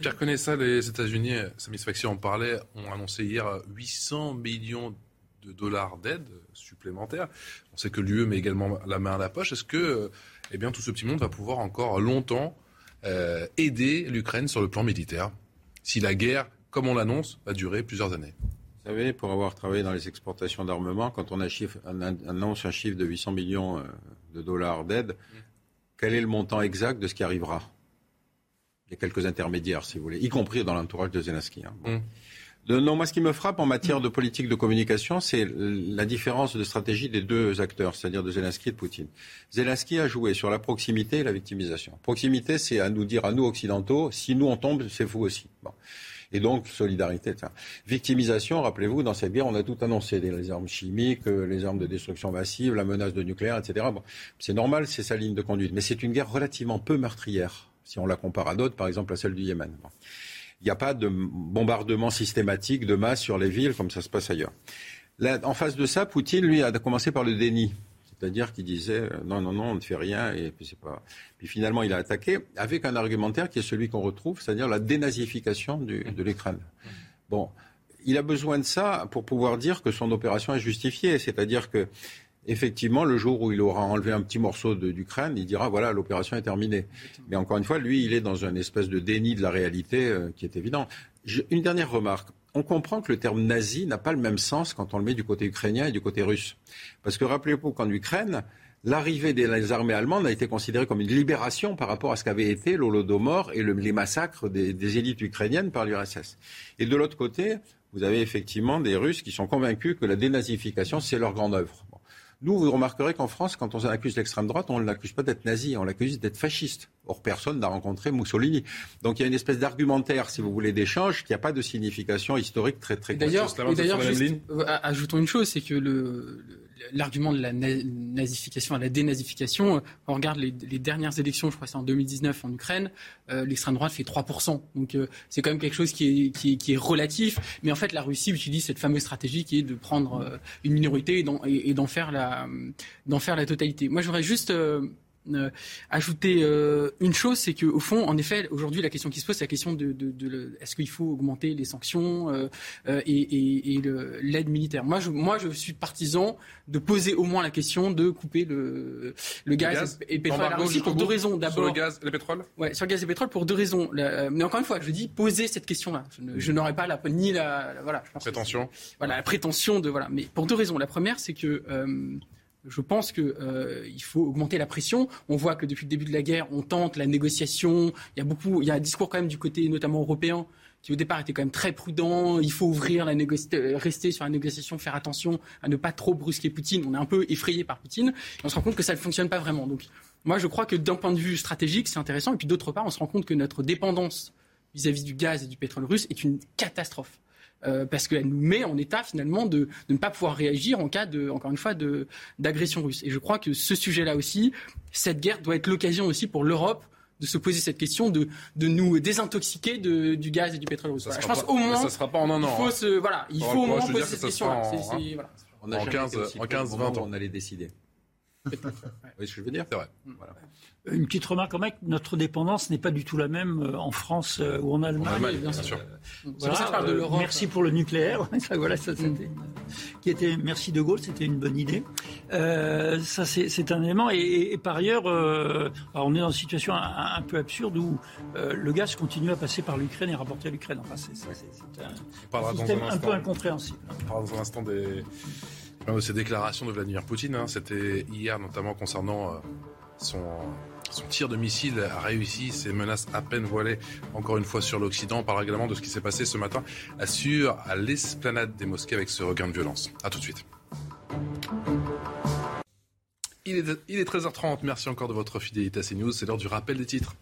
S1: Pierre connaît ça, les États-Unis, Satisfaction en parlait, ont annoncé hier 800 millions de dollars d'aide supplémentaire. On sait que l'UE met également la main à la poche. Est-ce que euh, eh bien, tout ce petit monde va pouvoir encore longtemps euh, aider l'Ukraine sur le plan militaire si la guerre, comme on l'annonce, va durer plusieurs années?
S33: Vous savez, pour avoir travaillé dans les exportations d'armement, quand on, annonce un chiffre de 800 millions euh, de dollars d'aide, quel est le montant exact de ce qui arrivera? Il y a quelques intermédiaires, si vous voulez, y compris dans l'entourage de Zelensky. Hein. Mmh non, moi, ce qui me frappe en matière de politique de communication, c'est la différence de stratégie des deux acteurs, c'est-à-dire de Zelensky et de Poutine. Zelensky a joué sur la proximité et la victimisation. Proximité, c'est à nous dire, à nous occidentaux, si nous on tombe, c'est vous aussi. Bon. Et donc, solidarité. Victimisation, rappelez-vous, dans cette guerre, on a tout annoncé, les armes chimiques, euh, les armes de destruction massive, la menace de nucléaire, etc. Bon, c'est normal, c'est sa ligne de conduite. Mais c'est une guerre relativement peu meurtrière, si on la compare à d'autres, par exemple à celle du Yémen. Bon il n'y a pas de bombardement systématique de masse sur les villes comme ça se passe ailleurs. en face de ça, Poutine, lui, a commencé par le déni. C'est-à-dire qu'il disait euh, non, non, non, on ne fait rien, et puis pas. Puis finalement, il a attaqué avec un argumentaire qui est celui qu'on retrouve, c'est-à-dire la dénazification de l'Ukraine. Bon, il a besoin de ça pour pouvoir dire que son opération est justifiée. C'est-à-dire que effectivement, le jour où il aura enlevé un petit morceau d'Ukraine, il dira voilà, l'opération est terminée. Mais encore une fois, lui, il est dans une espèce de déni de la réalité euh, qui est évident. une dernière remarque. On comprend que le terme nazi n'a pas le même sens quand on le met du côté ukrainien et du côté russe. Parce que rappelez-vous qu'en Ukraine, l'arrivée des armées allemandes a été considérée comme une libération par rapport à ce qu'avait été l'Holodomor et les massacres des, des élites ukrainiennes par l'URSS. Et de l'autre côté, vous avez effectivement des Russes qui sont convaincus que la dénazification, c'est leur grande œuvre. Nous, vous remarquerez qu'en France, quand on accuse l'extrême droite, on ne l'accuse pas d'être nazi, on l'accuse d'être fasciste. Or, personne n'a rencontré Mussolini. Donc, il y a une espèce d'argumentaire, si vous voulez, d'échange qui n'a pas de signification historique très, très
S18: D'ailleurs, d'ailleurs euh, ajoutons une chose, c'est que le l'argument de la nazification à la dénazification, on regarde les, dernières élections, je crois que c'est en 2019 en Ukraine, euh, l'extrême droite fait 3%. Donc euh, c'est quand même quelque chose qui est, qui, relatif. Mais en fait, la Russie utilise cette fameuse stratégie qui est de prendre euh, une minorité et d'en faire, la, faire la totalité. Moi, j'aurais juste euh, ajouter euh, une chose, c'est qu'au fond, en effet, aujourd'hui, la question qui se pose, c'est la question de, de, de, est-ce qu'il faut augmenter les sanctions euh, et, et, et l'aide militaire? Moi je, moi, je suis partisan de poser au moins la question de couper le, le, gaz, et, le pétrole à la Russie pour deux raisons. D'abord,
S1: sur le gaz et le pétrole?
S18: Ouais, sur le gaz et le pétrole pour deux raisons. mais encore une fois, je dis poser cette question-là. Je, n'aurais pas la ni la, voilà.
S1: Je pense prétention.
S18: Voilà, la prétention de voilà. Mais pour deux raisons. La première, c'est que je pense qu'il euh, faut augmenter la pression. On voit que depuis le début de la guerre, on tente la négociation. Il y a beaucoup, il y a un discours quand même du côté notamment européen qui au départ était quand même très prudent. Il faut ouvrir la euh, rester sur la négociation, faire attention à ne pas trop brusquer Poutine. On est un peu effrayé par Poutine. On se rend compte que ça ne fonctionne pas vraiment. Donc moi, je crois que d'un point de vue stratégique, c'est intéressant. Et puis d'autre part, on se rend compte que notre dépendance vis-à-vis -vis du gaz et du pétrole russe est une catastrophe. Parce qu'elle nous met en état finalement de, de, ne pas pouvoir réagir en cas de, encore une fois, d'agression russe. Et je crois que ce sujet-là aussi, cette guerre doit être l'occasion aussi pour l'Europe de se poser cette question, de, de nous désintoxiquer de, du gaz et du pétrole russe.
S1: je pense au moins. Ça sera pas en un an.
S18: Il faut, hein. se, voilà, il faut au moins poser cette question. En,
S33: voilà. en 15, en 15 20 ans. On allait décider. oui, ce que je veux dire?
S1: C'est vrai.
S33: Voilà.
S34: Une petite remarque quand même, notre dépendance n'est pas du tout la même euh, en France euh, ou en Allemagne. En
S1: Allemagne, bien sûr.
S34: Euh, merci pour le nucléaire. voilà, ça, qui était, merci De Gaulle, c'était une bonne idée. ça, c'est un élément. Et, par ailleurs, on est dans une situation un, peu absurde où le gaz continue à passer par l'Ukraine et rapporter à l'Ukraine. Enfin, c'est un, système un, peu incompréhensible.
S1: On parlera dans un instant des, ces déclarations de Vladimir Poutine. Hein. C'était hier, notamment concernant son son tir de missile a réussi, ses menaces à peine voilées encore une fois sur l'Occident. On parle également de ce qui s'est passé ce matin sur à l'esplanade des mosquées avec ce regain de violence. A tout de suite. Il est, il est 13h30, merci encore de votre fidélité à CNews, c'est l'heure du rappel des titres.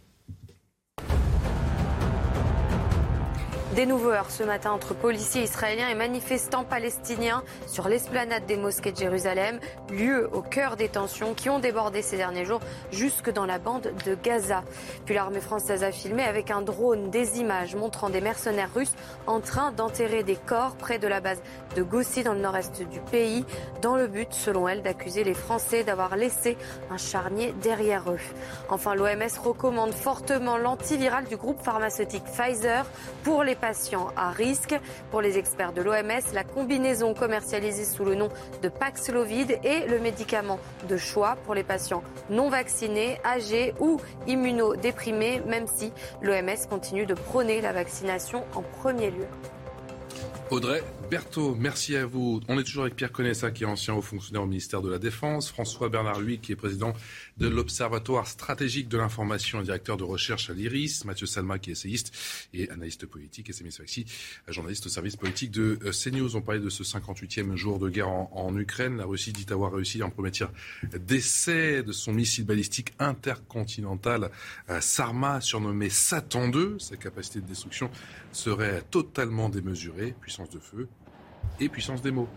S19: Des nouveaux heures ce matin entre policiers israéliens et manifestants palestiniens sur l'esplanade des mosquées de Jérusalem, lieu au cœur des tensions qui ont débordé ces derniers jours jusque dans la bande de Gaza. Puis l'armée française a filmé avec un drone des images montrant des mercenaires russes en train d'enterrer des corps près de la base de Gossi dans le nord-est du pays, dans le but, selon elle, d'accuser les Français d'avoir laissé un charnier derrière eux. Enfin, l'OMS recommande fortement l'antiviral du groupe pharmaceutique Pfizer pour les patients à risque. Pour les experts de l'OMS, la combinaison commercialisée sous le nom de Paxlovid est le médicament de choix pour les patients non vaccinés, âgés ou immunodéprimés, même si l'OMS continue de prôner la vaccination en premier lieu.
S1: Audrey Berthaud, merci à vous. On est toujours avec Pierre Conessa, qui est ancien haut fonctionnaire au ministère de la Défense, François Bernard Lui, qui est président de l'Observatoire stratégique de l'information et directeur de recherche à l'IRIS, Mathieu Salma, qui est essayiste et analyste politique, et Sémis Faxi, journaliste au service politique de euh, CNews. On parlait de ce 58e jour de guerre en, Ukraine. La Russie dit avoir réussi un premier tir d'essai de son missile balistique intercontinental euh, Sarma, surnommé Satan 2. Sa capacité de destruction serait totalement démesurée, puissance de feu et puissance des mots.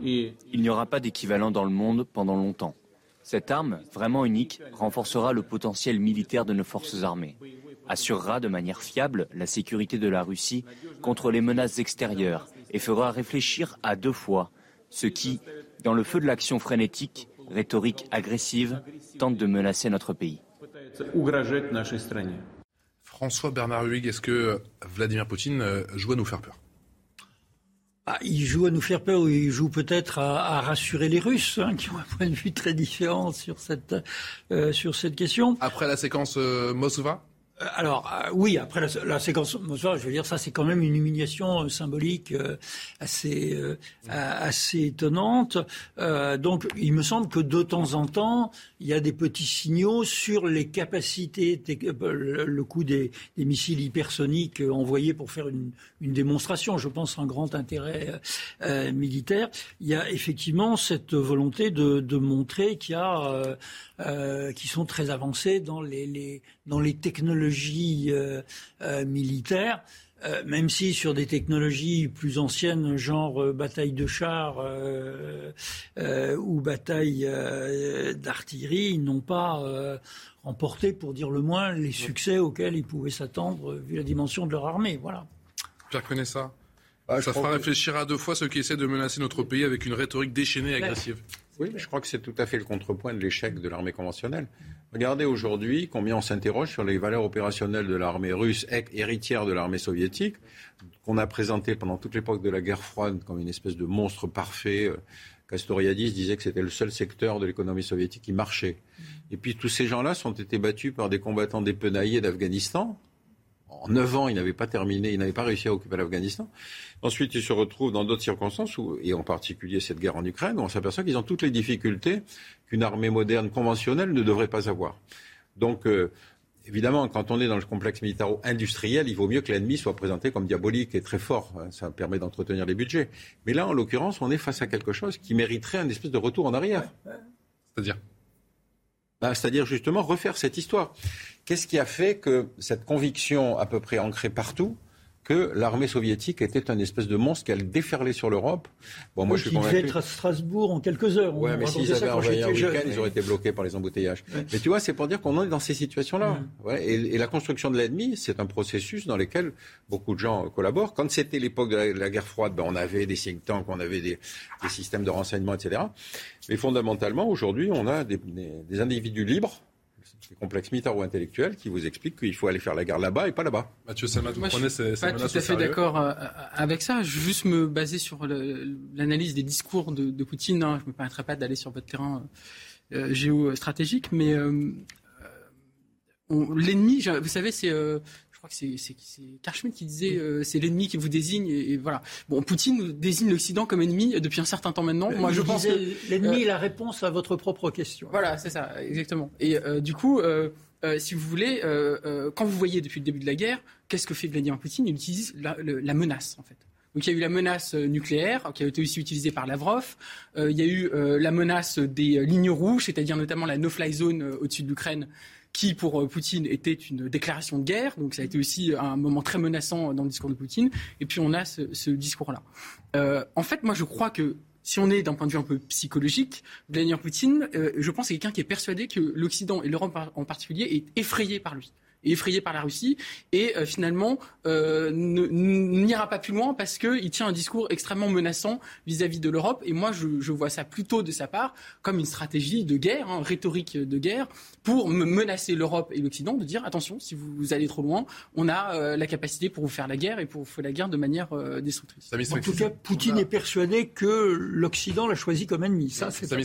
S35: Il n'y aura pas d'équivalent dans le monde pendant longtemps. Cette arme, vraiment unique, renforcera le potentiel militaire de nos forces armées, assurera de manière fiable la sécurité de la Russie contre les menaces extérieures et fera réfléchir à deux fois ceux qui, dans le feu de l'action frénétique, rhétorique agressive, tentent de menacer notre pays.
S1: François Bernard Huyghe, est-ce que Vladimir Poutine euh, joue à nous faire peur?
S34: Ah, il joue à nous faire peur ou il joue peut-être à, rassurer les Russes, hein, qui ont un point de vue très différent sur cette, euh, sur cette question.
S1: Après la séquence euh, Moskva
S34: euh, alors euh, oui, après la, séquence, je veux dire, ça c'est quand même une humiliation euh, symbolique assez assez étonnante. donc il me semble que de temps en temps, il y a des petits signaux sur les capacités, le, coup des, missiles hypersoniques envoyés pour faire une, démonstration. Je pense un grand intérêt militaire. Il y a effectivement cette volonté de, de montrer qu'il y a euh, qui sont très avancés dans les, les dans les technologies euh, euh, militaires. Euh, même si sur des technologies plus anciennes, genre euh, bataille de chars ou bataille d'artillerie, ils n'ont pas remporté, pour dire le moins, les succès auxquels ils pouvaient s'attendre vu la dimension de leur armée. Voilà.
S1: Pierre connaît ça. Ah, ça fera réfléchir à deux fois ceux qui essaient de menacer notre pays avec une rhétorique déchaînée et agressive.
S33: Oui, mais je crois que c'est tout à fait le contrepoint de l'échec de l'armée conventionnelle. Regardez aujourd'hui combien on s'interroge sur les valeurs opérationnelles de l'armée russe, héritière de l'armée soviétique, qu'on a présenté pendant toute l'époque de la guerre froide comme une espèce de monstre parfait. Castoriadis disait que c'était le seul secteur de l'économie soviétique qui marchait. Et puis tous ces gens-là sont été battus par des combattants dépenaillés d'Afghanistan, en neuf ans, il n'avait pas terminé, il n'avait pas réussi à occuper l'Afghanistan. Ensuite, il se retrouve dans d'autres circonstances, où, et en particulier cette guerre en Ukraine, où on s'aperçoit qu'ils ont toutes les difficultés qu'une armée moderne conventionnelle ne devrait pas avoir. Donc, euh, évidemment, quand on est dans le complexe militaro-industriel, il vaut mieux que l'ennemi soit présenté comme diabolique et très fort. Hein, ça permet d'entretenir les budgets. Mais là, en l'occurrence, on est face à quelque chose qui mériterait un espèce de retour en arrière.
S1: C'est-à-dire
S33: bah, C'est-à-dire justement refaire cette histoire. Qu'est-ce qui a fait que cette conviction à peu près ancrée partout que l'armée soviétique était un espèce de monstre qui allait déferler sur l'Europe.
S34: Bon, moi, je suis convaincu. être à Strasbourg en quelques heures.
S33: Ouais, mais s'ils avaient envoyé un week-end, ils auraient été bloqués par les embouteillages. Mais tu vois, c'est pour dire qu'on est dans ces situations-là. Mm. Ouais, et, la construction de l'ennemi, c'est un processus dans lequel beaucoup de gens collaborent. Quand c'était l'époque de, la guerre froide, ben, on avait des think tanks, on avait des, des systèmes de renseignement, etc. Mais fondamentalement, aujourd'hui, on a des, des individus libres des complexes militaires ou intellectuels qui vous expliquent qu'il faut aller faire la guerre là-bas et pas là-bas.
S1: Mathieu Samat, vous prenez ces,
S18: ces pas tout à fait d'accord euh, euh, avec ça. Je veux juste me baser sur l'analyse des discours de, de Poutine. Hein. Je ne me permettrai pas d'aller sur votre terrain euh, géostratégique, mais l'ennemi, vous savez, c'est je crois que c'est Karl Schmitt qui disait euh, c'est l'ennemi qui vous désigne et, voilà. Bon, Poutine désigne l'Occident comme ennemi depuis un certain temps maintenant.
S34: Moi, je pense que l'ennemi est la réponse à votre propre question.
S18: Voilà, c'est ça, exactement. Et euh, du coup, euh, si vous voulez, quand vous voyez depuis le début de la guerre, qu'est-ce que fait Vladimir Poutine? Il utilise la, la, menace en fait. Donc il y a eu la menace nucléaire qui a été aussi utilisée par Lavrov. il y a eu la menace des lignes rouges, c'est-à-dire notamment la no-fly zone au-dessus de l'Ukraine qui pour euh, Poutine était une déclaration de guerre. Donc ça a été aussi un moment très menaçant dans le discours de Poutine. Et puis on a ce, discours-là. Euh, en fait, moi je crois que si on est d'un point de vue un peu psychologique, Vladimir Poutine, euh, je pense, c'est quelqu'un qui est persuadé que l'Occident et l'Europe en particulier est effrayé par lui effrayé par la Russie et euh, finalement euh, n'ira pas plus loin parce qu'il tient un discours extrêmement menaçant vis-à-vis de l'Europe. Et moi, je, vois ça plutôt de sa part comme une stratégie de guerre, hein, rhétorique de guerre, pour menacer l'Europe et l'Occident, de dire attention, si vous, allez trop loin, on a euh, la capacité pour vous faire la guerre et pour vous faire la guerre de manière destructrice.
S34: En tout cas, Poutine est persuadé que l'Occident l'a choisi comme ennemi. Ça,
S1: c'est pas,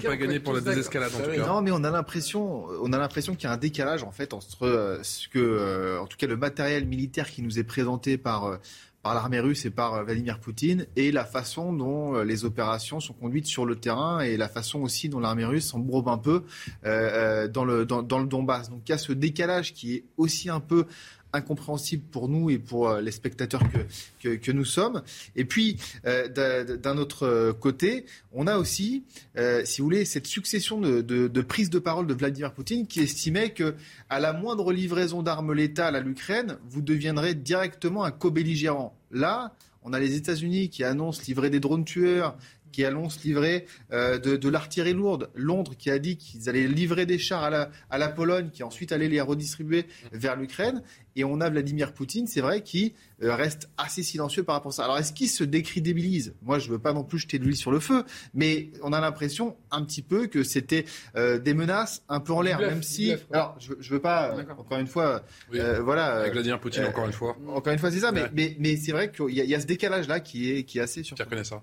S1: pas gagné pour la désescalade en tout cas.
S2: Non, mais on a l'impression, on a l'impression qu'il y a un décalage en fait entre ce que, euh, en tout cas, le matériel militaire qui nous est présenté par euh, par l'armée russe et par euh, Vladimir Poutine et la façon dont les opérations sont conduites sur le terrain et la façon aussi dont l'armée russe s'embrobe un peu dans, le, dans, le Donbass. Donc il y a ce décalage qui est aussi un peu incompréhensible pour nous et pour euh, les spectateurs que, que, nous sommes. Et puis, euh, d'un autre côté, on a aussi, euh, si vous voulez, cette succession de, de, de prises de parole de Vladimir Poutine qui estimait que à la moindre livraison d'armes létales à l'Ukraine, vous deviendrez directement un co-belligérant. Là, on a les États-Unis qui annoncent livrer des drones tueurs, qui annonce livrer euh, de, l'artillerie lourde. Londres qui a dit qu'ils allaient livrer des chars à la, à la Pologne, qui ensuite allait les redistribuer vers l'Ukraine. Et on a Vladimir Poutine, c'est vrai, qui euh, reste assez silencieux par rapport à ça. Alors est-ce qu'il se décrédibilise? Moi, je ne veux pas non plus jeter de l'huile sur le feu, mais on a l'impression un petit peu que c'était euh, des menaces un peu en l'air, même si. Alors, je, ne veux pas, encore une fois, voilà.
S1: Avec Vladimir Poutine, encore une fois.
S2: Encore une fois, c'est ça, mais, mais, mais c'est vrai qu'il y, y, a ce décalage-là qui est, qui est assez surprenant.
S1: Tu reconnais ça?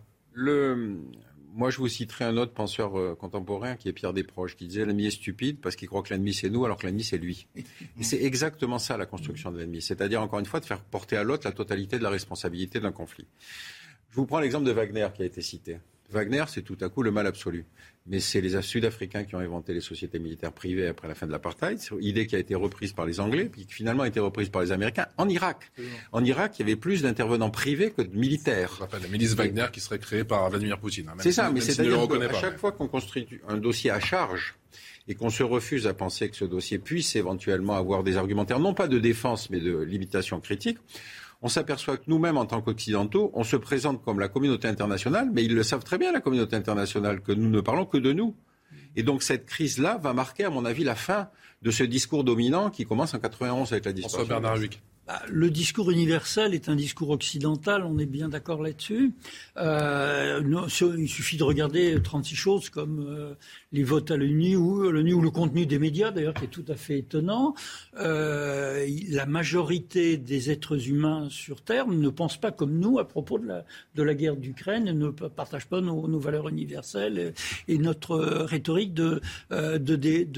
S33: Moi, je vous citerai un autre penseur euh, contemporain qui est Pierre Desproges, qui disait l'ennemi est stupide parce qu'il croit que l'ennemi c'est nous alors que l'ennemi c'est lui. Et c'est exactement ça la construction de l'ennemi. C'est-à-dire, encore une fois, de faire porter à l'autre la totalité de la responsabilité d'un conflit. Je vous prends l'exemple de Wagner qui a été cité. Wagner, c'est tout à coup le mal absolu mais c'est les Sud-Africains qui ont inventé les sociétés militaires privées après la fin de l'apartheid. Idée qui a été reprise par les Anglais, puis qui finalement a été reprise par les Américains en Irak. En Irak, il y avait plus d'intervenants privés que de militaires.
S1: Rappelle la milice Wagner qui serait créée par Vladimir Poutine.
S33: Hein, c'est ça, mais c'est à qu'à chaque fois qu'on construit un dossier à charge, et qu'on se refuse à penser que ce dossier puisse éventuellement avoir des argumentaires, non pas de défense, mais de limitation critique, on s'aperçoit que nous-mêmes, en tant qu'Occidentaux, on se présente comme la communauté internationale, mais ils le savent très bien, la communauté internationale, que nous ne parlons que de nous. Et donc cette crise-là va marquer, à mon avis, la fin de ce discours dominant qui commence en 91 avec la dispersion.
S1: Bernard
S34: bah, le discours universel est un discours occidental, on est bien d'accord là-dessus. Euh, il suffit de regarder 36 choses comme euh, les votes à l'ONU ou, ou le contenu des médias, d'ailleurs, qui est tout à fait étonnant. Euh, la majorité des êtres humains sur Terre ne pensent pas comme nous à propos de la, guerre d'Ukraine, ne partagent pas nos, valeurs universelles et, notre rhétorique de,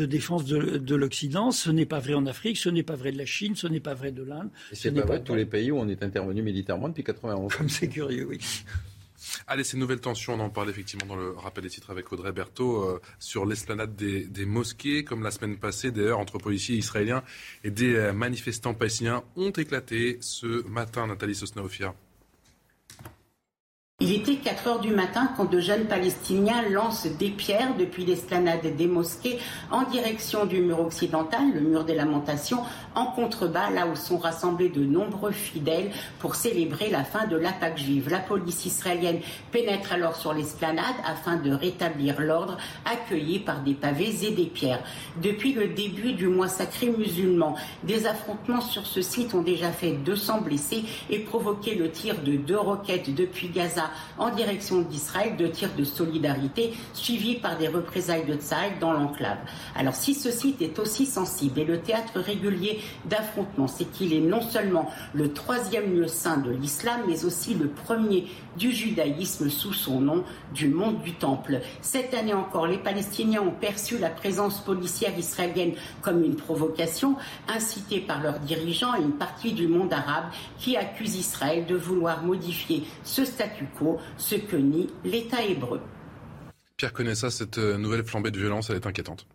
S34: défense de l'Occident. Ce n'est pas vrai en Afrique, ce n'est pas vrai de la Chine, ce n'est pas vrai de l'Inde.
S33: Et c'est pas vrai de tous les pays où on est intervenu militairement depuis 91.
S34: Comme c'est curieux, oui.
S1: Allez, ces nouvelles tensions, on en parle effectivement dans le rappel des titres avec Audrey Berthaud euh, sur l'esplanade des, mosquées, comme la semaine passée, d'ailleurs, entre policiers israéliens et des euh, manifestants palestiniens ont éclaté ce matin, Nathalie Sosnaofia.
S36: Il était 4 heures du matin quand de jeunes Palestiniens lancent des pierres depuis l'esplanade des mosquées en direction du mur occidental, le mur des lamentations, en contrebas, là où sont rassemblés de nombreux fidèles pour célébrer la fin de l'attaque juive. La police israélienne pénètre alors sur l'esplanade afin de rétablir l'ordre, accueilli par des pavés et des pierres. Depuis le début du mois sacré musulman, des affrontements sur ce site ont déjà fait 200 blessés et provoqué le tir de deux roquettes depuis Gaza en direction d'Israël, de tirs de solidarité suivis par des représailles de Tsaïd dans l'enclave. Alors si ce site est aussi sensible et le théâtre régulier d'affrontements, c'est qu'il est non seulement le troisième lieu saint de l'islam, mais aussi le premier du judaïsme sous son nom, du monde du temple. Cette année encore, les Palestiniens ont perçu la présence policière israélienne comme une provocation, incitée par leurs dirigeants et une partie du monde arabe qui accuse Israël de vouloir modifier ce statu quo ce que nie l'État hébreu.
S1: Pierre connaît ça, cette euh, nouvelle flambée de violence, elle est inquiétante.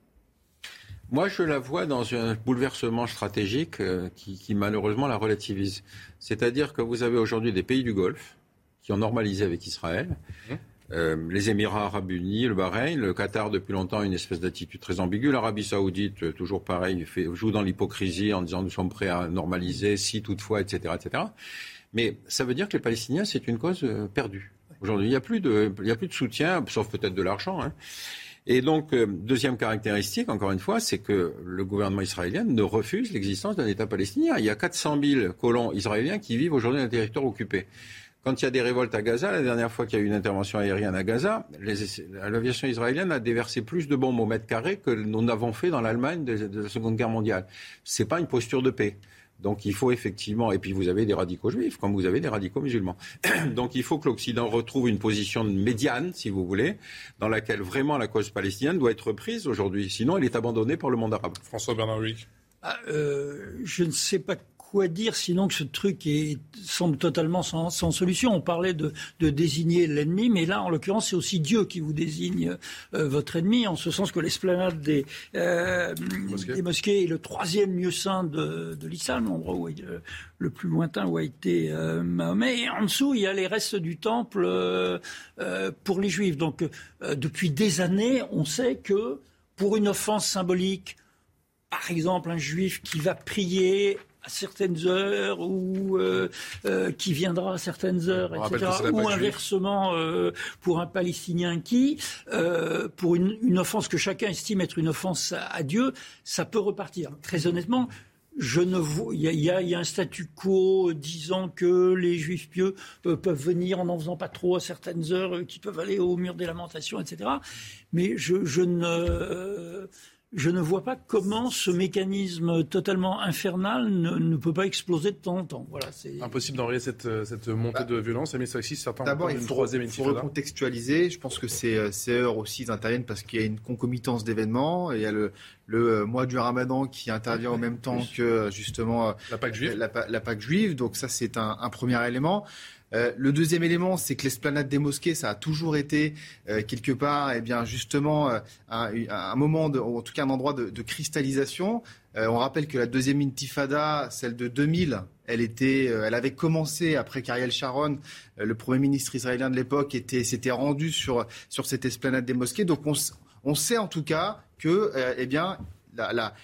S33: Moi, je la vois dans un bouleversement stratégique euh, qui, malheureusement la relativise. C'est-à-dire que vous avez aujourd'hui des pays du Golfe qui ont normalisé avec Israël. Mmh. Euh, les Émirats arabes unis, le Bahreïn, le Qatar depuis longtemps une espèce d'attitude très ambiguë. L'Arabie saoudite, toujours pareil, fait, joue dans l'hypocrisie en disant nous sommes prêts à normaliser si toutefois, etc., etc. Mais ça veut dire que les Palestiniens, c'est une cause euh, perdue. Aujourd'hui, il n'y a, plus de, a plus de soutien, sauf peut-être de l'argent. Hein. Et donc, euh, deuxième caractéristique, encore une fois, c'est que le gouvernement israélien ne refuse l'existence d'un État palestinien. Il y a 400 000 colons israéliens qui vivent aujourd'hui dans un territoire occupé. Quand il y a des révoltes à Gaza, la dernière fois qu'il y a eu une intervention aérienne à Gaza, l'aviation israélienne a déversé plus de bombes au mètre carré que nous n'avons fait dans l'Allemagne de, de, la Seconde Guerre mondiale. Ce n'est pas une posture de paix. Donc il faut effectivement, et puis vous avez des radicaux juifs comme vous avez des radicaux musulmans. Donc il faut que l'Occident retrouve une position médiane, si vous voulez, dans laquelle vraiment la cause palestinienne doit être prise aujourd'hui. Sinon, elle est abandonnée par le monde arabe.
S1: François Bernard Luc.
S34: Ah, euh, je ne sais pas quoi dire sinon que ce truc est, semble totalement sans, solution On parlait de, désigner l'ennemi, mais là, en l'occurrence, c'est aussi Dieu qui vous désigne euh, votre ennemi, en ce sens que l'esplanade des, euh, mosquées. est le troisième lieu saint de, l'islam, l'endroit où euh, le plus lointain où a été Mahomet. Et en dessous, il y a les restes du temple pour les juifs. Donc, depuis des années, on sait que pour une offense symbolique, par exemple, un juif qui va prier à certaines heures ou euh, euh, qui viendra à certaines heures, etc. Ou inversement euh, pour un Palestinien qui, pour une, offense que chacun estime être une offense à, Dieu, ça peut repartir. Très honnêtement, je ne vois, il y, a, un statu quo disant que les juifs pieux peuvent venir en n'en faisant pas trop à certaines heures, qui peuvent aller au mur des lamentations, etc. Mais je, je ne je ne vois pas comment ce mécanisme totalement infernal ne, peut pas exploser de temps en temps. Voilà,
S1: c'est impossible d'enrayer cette, euh, cette montée bah, de violence. Mais ça aussi, certains
S2: D'abord, il faut, faut recontextualiser. Je pense que ces, euh, ces heures aussi interviennent parce qu'il y a une concomitance d'événements. Il y a le, le euh, mois du Ramadan qui intervient en même temps que justement
S1: la Pâque juive.
S2: La, Pâque juive. Donc ça, c'est un, un premier élément. Euh, le deuxième élément, c'est que l'esplanade des mosquées, ça a toujours été euh, quelque part, eh bien justement, euh, un, moment, en tout cas un endroit de, cristallisation. on rappelle que la deuxième intifada, celle de 2000, elle était, elle avait commencé après qu'Ariel Sharon, le premier ministre israélien de l'époque, s'était rendu sur sur cette esplanade des mosquées. Donc on, sait en tout cas que, eh bien, la,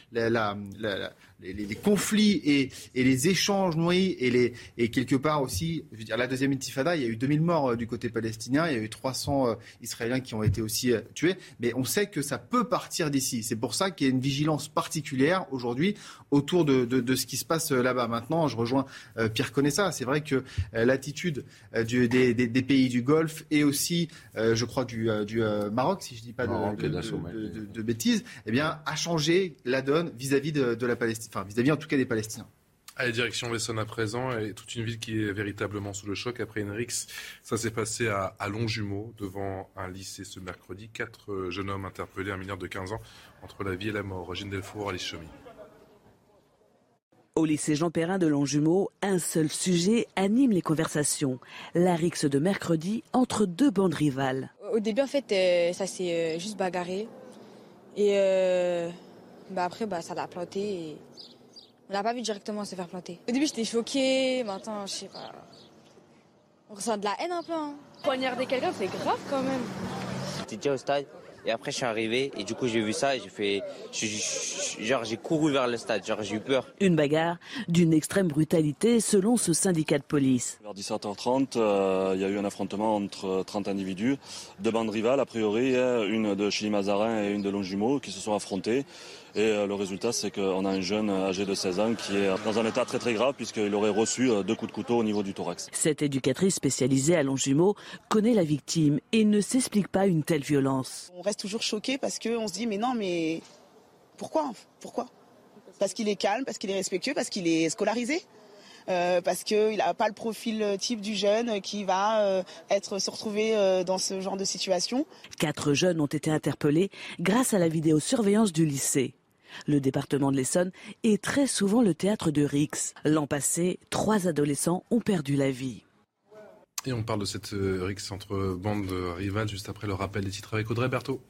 S2: les, conflits et, les échanges nourris et, les, et quelque part aussi, je veux dire, la deuxième intifada, il y a eu 2000 morts euh, du côté palestinien, il y a eu 300 euh, Israéliens qui ont été aussi euh, tués, mais on sait que ça peut partir d'ici. C'est pour ça qu'il y a une vigilance particulière aujourd'hui autour de, de, ce qui se passe là-bas. Maintenant, je rejoins Pierre Conessa, c'est vrai que l'attitude des, des, des, pays du Golfe et aussi, je crois, du, du Maroc, si je ne dis pas de, de, bêtises, eh bien, a changé la donne vis-à-vis -vis de, la Palestine enfin vis-à-vis en tout cas des Palestiniens.
S1: Allez, direction Wesson à présent, et toute une ville qui est véritablement sous le choc après une rixe. Ça s'est passé à, à Longjumeau, devant un lycée ce mercredi. Quatre euh, jeunes hommes interpellés, un mineur de 15 ans, entre la vie et la mort. Rogine Delfour, Alice Chomy.
S37: Au lycée Jean Perrin de Longjumeau, un seul sujet anime les conversations. La rixe de mercredi entre deux bandes rivales.
S38: Au début, en fait, euh, ça s'est euh, juste bagarré. Et bah après, bah, ça l'a planté et on n'a pas vu directement se faire planter. Au début, j'étais choquée. Maintenant, je sais pas. On ressent de la haine un peu. Hein. Poignarder quelqu'un, c'est grave quand même.
S39: J'étais déjà au stade et après, je suis arrivé et du coup, j'ai vu ça et j'ai fait, genre, j'ai couru vers le stade, genre, j'ai eu peur.
S37: Une bagarre d'une extrême brutalité selon ce syndicat de police.
S40: Vers 17h30, euh, il y a eu un affrontement entre 30 individus, deux bandes rivales a priori, une de Chili Mazarin et une de Longjumeau qui se sont affrontés. Et euh, le résultat, c'est qu'on a un jeune âgé de 16 ans qui est dans un état très très grave puisqu'il aurait reçu euh, deux coups de couteau au niveau du thorax.
S37: Cette éducatrice spécialisée à Longjumeau connaît la victime et ne s'explique pas une telle violence.
S41: On reste toujours choqué parce qu'on se dit mais non mais pourquoi Pourquoi? Parce qu'il est calme, parce qu'il est respectueux, parce qu'il est scolarisé euh, parce qu'il n'a pas le profil type du jeune qui va être se retrouver dans ce genre de situation.
S37: Quatre jeunes ont été interpellés grâce à la vidéosurveillance du lycée. Le département de l'Essonne est très souvent le théâtre de Rix. L'an passé, trois adolescents ont perdu la vie.
S1: Et on parle de cette euh, Rix entre bandes rivales juste après le rappel des titres avec Audrey Berthaud.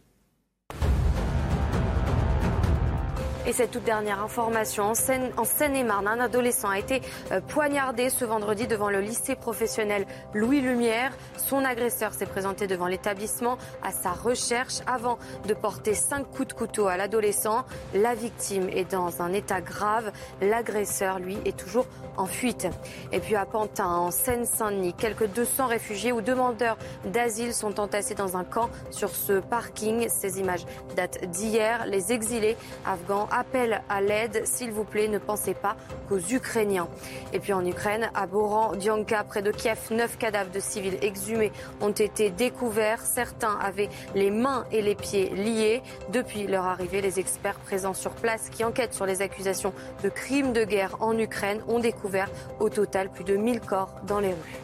S19: Et cette toute dernière information, en Seine-et-Marne, un adolescent a été euh, poignardé ce vendredi devant le lycée professionnel Louis Lumière. Son agresseur s'est présenté devant l'établissement à sa recherche avant de porter cinq coups de couteau à l'adolescent. La victime est dans un état grave. L'agresseur, lui, est toujours en fuite. Et puis à Pantin, en Seine-Saint-Denis, quelques 200 réfugiés ou demandeurs d'asile sont entassés dans un camp sur ce parking. Ces images datent d'hier. Les exilés afghans appellent à l'aide. S'il vous plaît, ne pensez pas qu'aux Ukrainiens. Et puis en Ukraine, à Boran, Dianka, près de Kiev, neuf cadavres de civils exhumés ont été découverts. Certains avaient les mains et les pieds liés. Depuis leur arrivée, les experts présents sur place qui enquêtent sur les accusations de crimes de guerre en Ukraine ont découvert au total plus de 1000 corps dans les rues.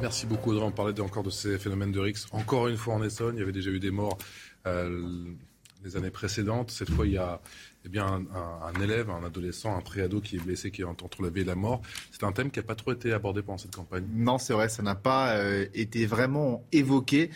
S1: Merci beaucoup Audrey. On parlait encore de ces phénomènes de RIX. Encore une fois en Essonne, il y avait déjà eu des morts euh, les années précédentes. Cette fois, il y a eh bien, un, élève, un adolescent, un préado qui est blessé, qui est entre la vie et la mort. C'est un thème qui n'a pas trop été abordé pendant cette campagne.
S2: Non, c'est vrai, ça n'a pas euh, été vraiment évoqué.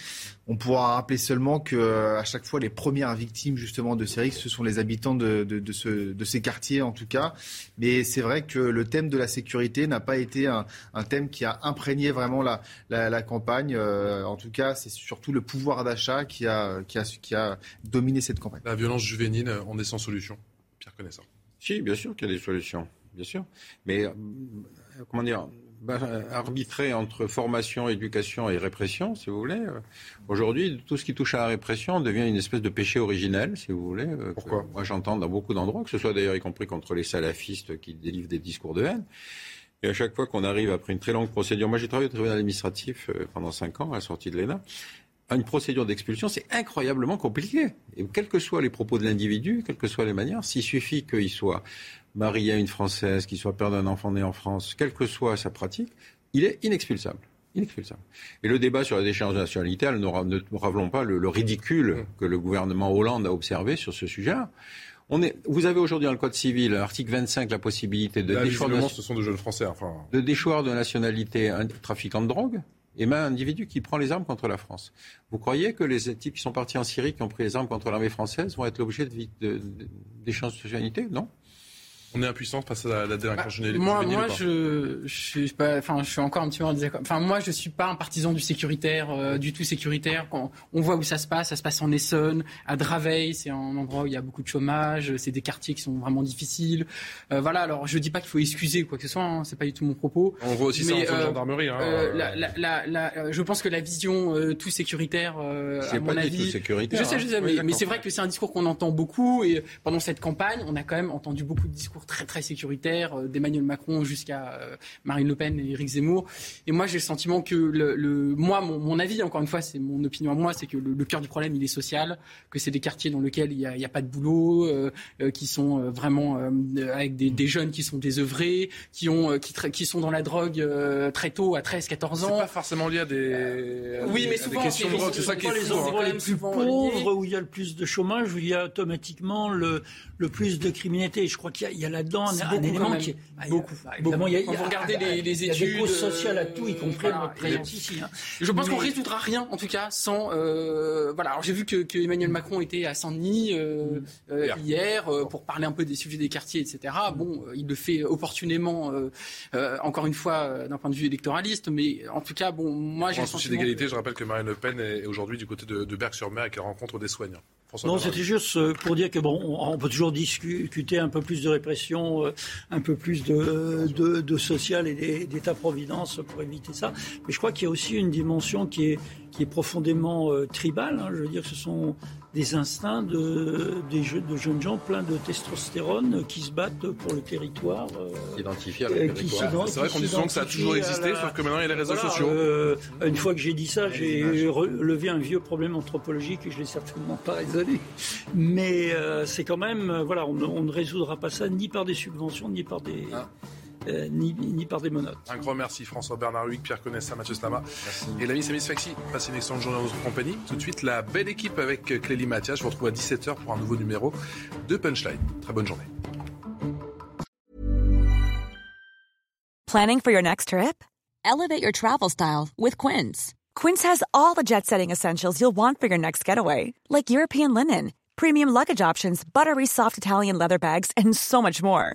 S2: On pourra rappeler seulement que euh, à chaque fois, les premières victimes justement de ces risques, ce sont les habitants de, de, ce, de ces quartiers en tout cas. Mais c'est vrai que le thème de la sécurité n'a pas été un, un, thème qui a imprégné vraiment la, la, campagne. Euh, en tout cas, c'est surtout le pouvoir d'achat qui a, qui, a, qui a dominé cette campagne.
S1: La violence juvénile, on est sans solution. Pierre Connaissant.
S33: Si, bien sûr qu'il y a des solutions, bien sûr. Mais euh, comment dire bah, arbitrer entre formation, éducation et répression, si vous voulez. Euh, aujourd'hui, tout ce qui touche à la répression devient une espèce de péché originel, si vous voulez.
S1: Euh, Pourquoi?
S33: Moi, j'entends dans beaucoup d'endroits, que ce soit d'ailleurs y compris contre les salafistes qui délivrent des discours de haine. Et à chaque fois qu'on arrive après une très longue procédure, moi j'ai travaillé au tribunal administratif pendant cinq ans à la sortie de l'ENA, une procédure d'expulsion, c'est incroyablement compliqué. Et quels que soient les propos de l'individu, quelles que soient les manières, s'il suffit qu'il soit marié à une Française, qu'il soit père d'un enfant né en France, quelle que soit sa pratique, il est inexpulsable. Inexpulsable. Et le débat sur la déchéance de nationalité, ne ravelons pas le, ridicule que le gouvernement Hollande a observé sur ce sujet-là. On est, vous avez aujourd'hui dans le Code civil, article 25, la possibilité de
S1: déchoir de, ce sont de jeunes Français, enfin...
S33: de déchoir de nationalité un trafiquant de drogue et même un individu qui prend les armes contre la France. Vous croyez que les types qui sont partis en Syrie, qui ont pris les armes contre l'armée française, vont être l'objet d'échanges de, de, de socialité Non
S1: on est impuissant face à la, délinquance bah,
S18: Moi, moi je, je, suis pas, enfin, je suis encore un petit peu en désaccord. Enfin, moi, je suis pas un partisan du sécuritaire, euh, du tout sécuritaire. Quand on voit où ça se passe, ça se passe en Essonne, à Draveil, c'est un endroit où il y a beaucoup de chômage, c'est des quartiers qui sont vraiment difficiles. Euh, voilà. Alors, je dis pas qu'il faut excuser quoi que ce soit. Hein, c'est pas du tout mon propos.
S1: On voit aussi mais, ça en euh, gendarmerie. Hein,
S18: euh, la, la, je pense que la vision tout sécuritaire, à mon avis,
S33: tout sécuritaire,
S18: je sais, je sais, hein. mais, mais c'est vrai que c'est un discours qu'on entend beaucoup et pendant cette campagne, on a quand même entendu beaucoup de discours très très sécuritaire, euh, d'Emmanuel Macron jusqu'à euh, Marine Le Pen et Éric Zemmour. Et moi, j'ai le sentiment que le, moi, mon, avis, encore une fois, c'est mon opinion à moi, c'est que le, cœur du problème, il est social, que c'est des quartiers dans lesquels il n'y a, a, pas de boulot, euh, qui sont vraiment avec des, jeunes qui sont désœuvrés, qui ont qui, qui sont dans la drogue très tôt, à 13, 14 ans. C'est
S1: pas forcément lié à des,
S18: oui, mais souvent,
S1: questions de drogue. C'est ça qui est
S34: les endroits les plus pauvres où il y a le plus de chômage, où il y a automatiquement le, le plus de criminalité. Je crois qu'il y, a là-dedans un, élément qui est
S18: beaucoup. Bah, évidemment, il y a, quand vous regardez les, les études, il y a des
S34: causes sociales à tout, y compris voilà, notre présence ici. Hein.
S18: Je pense qu'on qu'on résoudra rien, en tout cas, sans. Euh, voilà. Alors j'ai vu que, que, Emmanuel Macron était à Saint-Denis euh, euh, hier euh, pour parler un peu des sujets des quartiers, etc. Bon, il le fait opportunément, encore une fois, d'un point de vue électoraliste, mais en tout cas, bon, moi j'ai.
S1: En souci d'égalité, je rappelle que Marine Le Pen est aujourd'hui du côté de, de Berck-sur-Mer et qu'elle rencontre des soignants.
S34: Non, c'était juste pour dire que bon, on peut toujours discuter un peu plus de répression, un peu plus de, de, de social et d'État-providence pour éviter ça. Mais je crois qu'il y a aussi une dimension qui est, qui est profondément euh, tribale. Hein. Je veux dire, ce sont des instincts de, des de jeunes gens pleins de testostérone qui se battent pour le territoire.
S1: Euh, Identifiés à le euh, territoire. C'est vrai qu'on dit souvent que ça a toujours existé, sauf que maintenant il y a les réseaux sociaux. Euh,
S34: une fois que j'ai dit ça, j'ai relevé un vieux problème anthropologique et je l'ai certainement pas résolu. Mais euh, c'est quand même, voilà, on, on, ne résoudra pas ça ni par des subventions, ni par des... Ah. Euh, ni, ni, par des monotes.
S1: Un grand merci François Bernard Huyghe, Pierre Conessa, Mathieu Slama et l'ami Samis Faxi. Passez une excellente journée dans notre compagnie. Tout de suite, la belle équipe avec Clélie Mathias. Je vous retrouve à 17h pour un nouveau numéro de Punchline. Très bonne journée.
S42: Planning for your next trip? Elevate your travel style with Quince. Quince has all the jet setting essentials you'll want for your next getaway, like European linen, premium luggage options, buttery soft Italian leather bags, and so much more.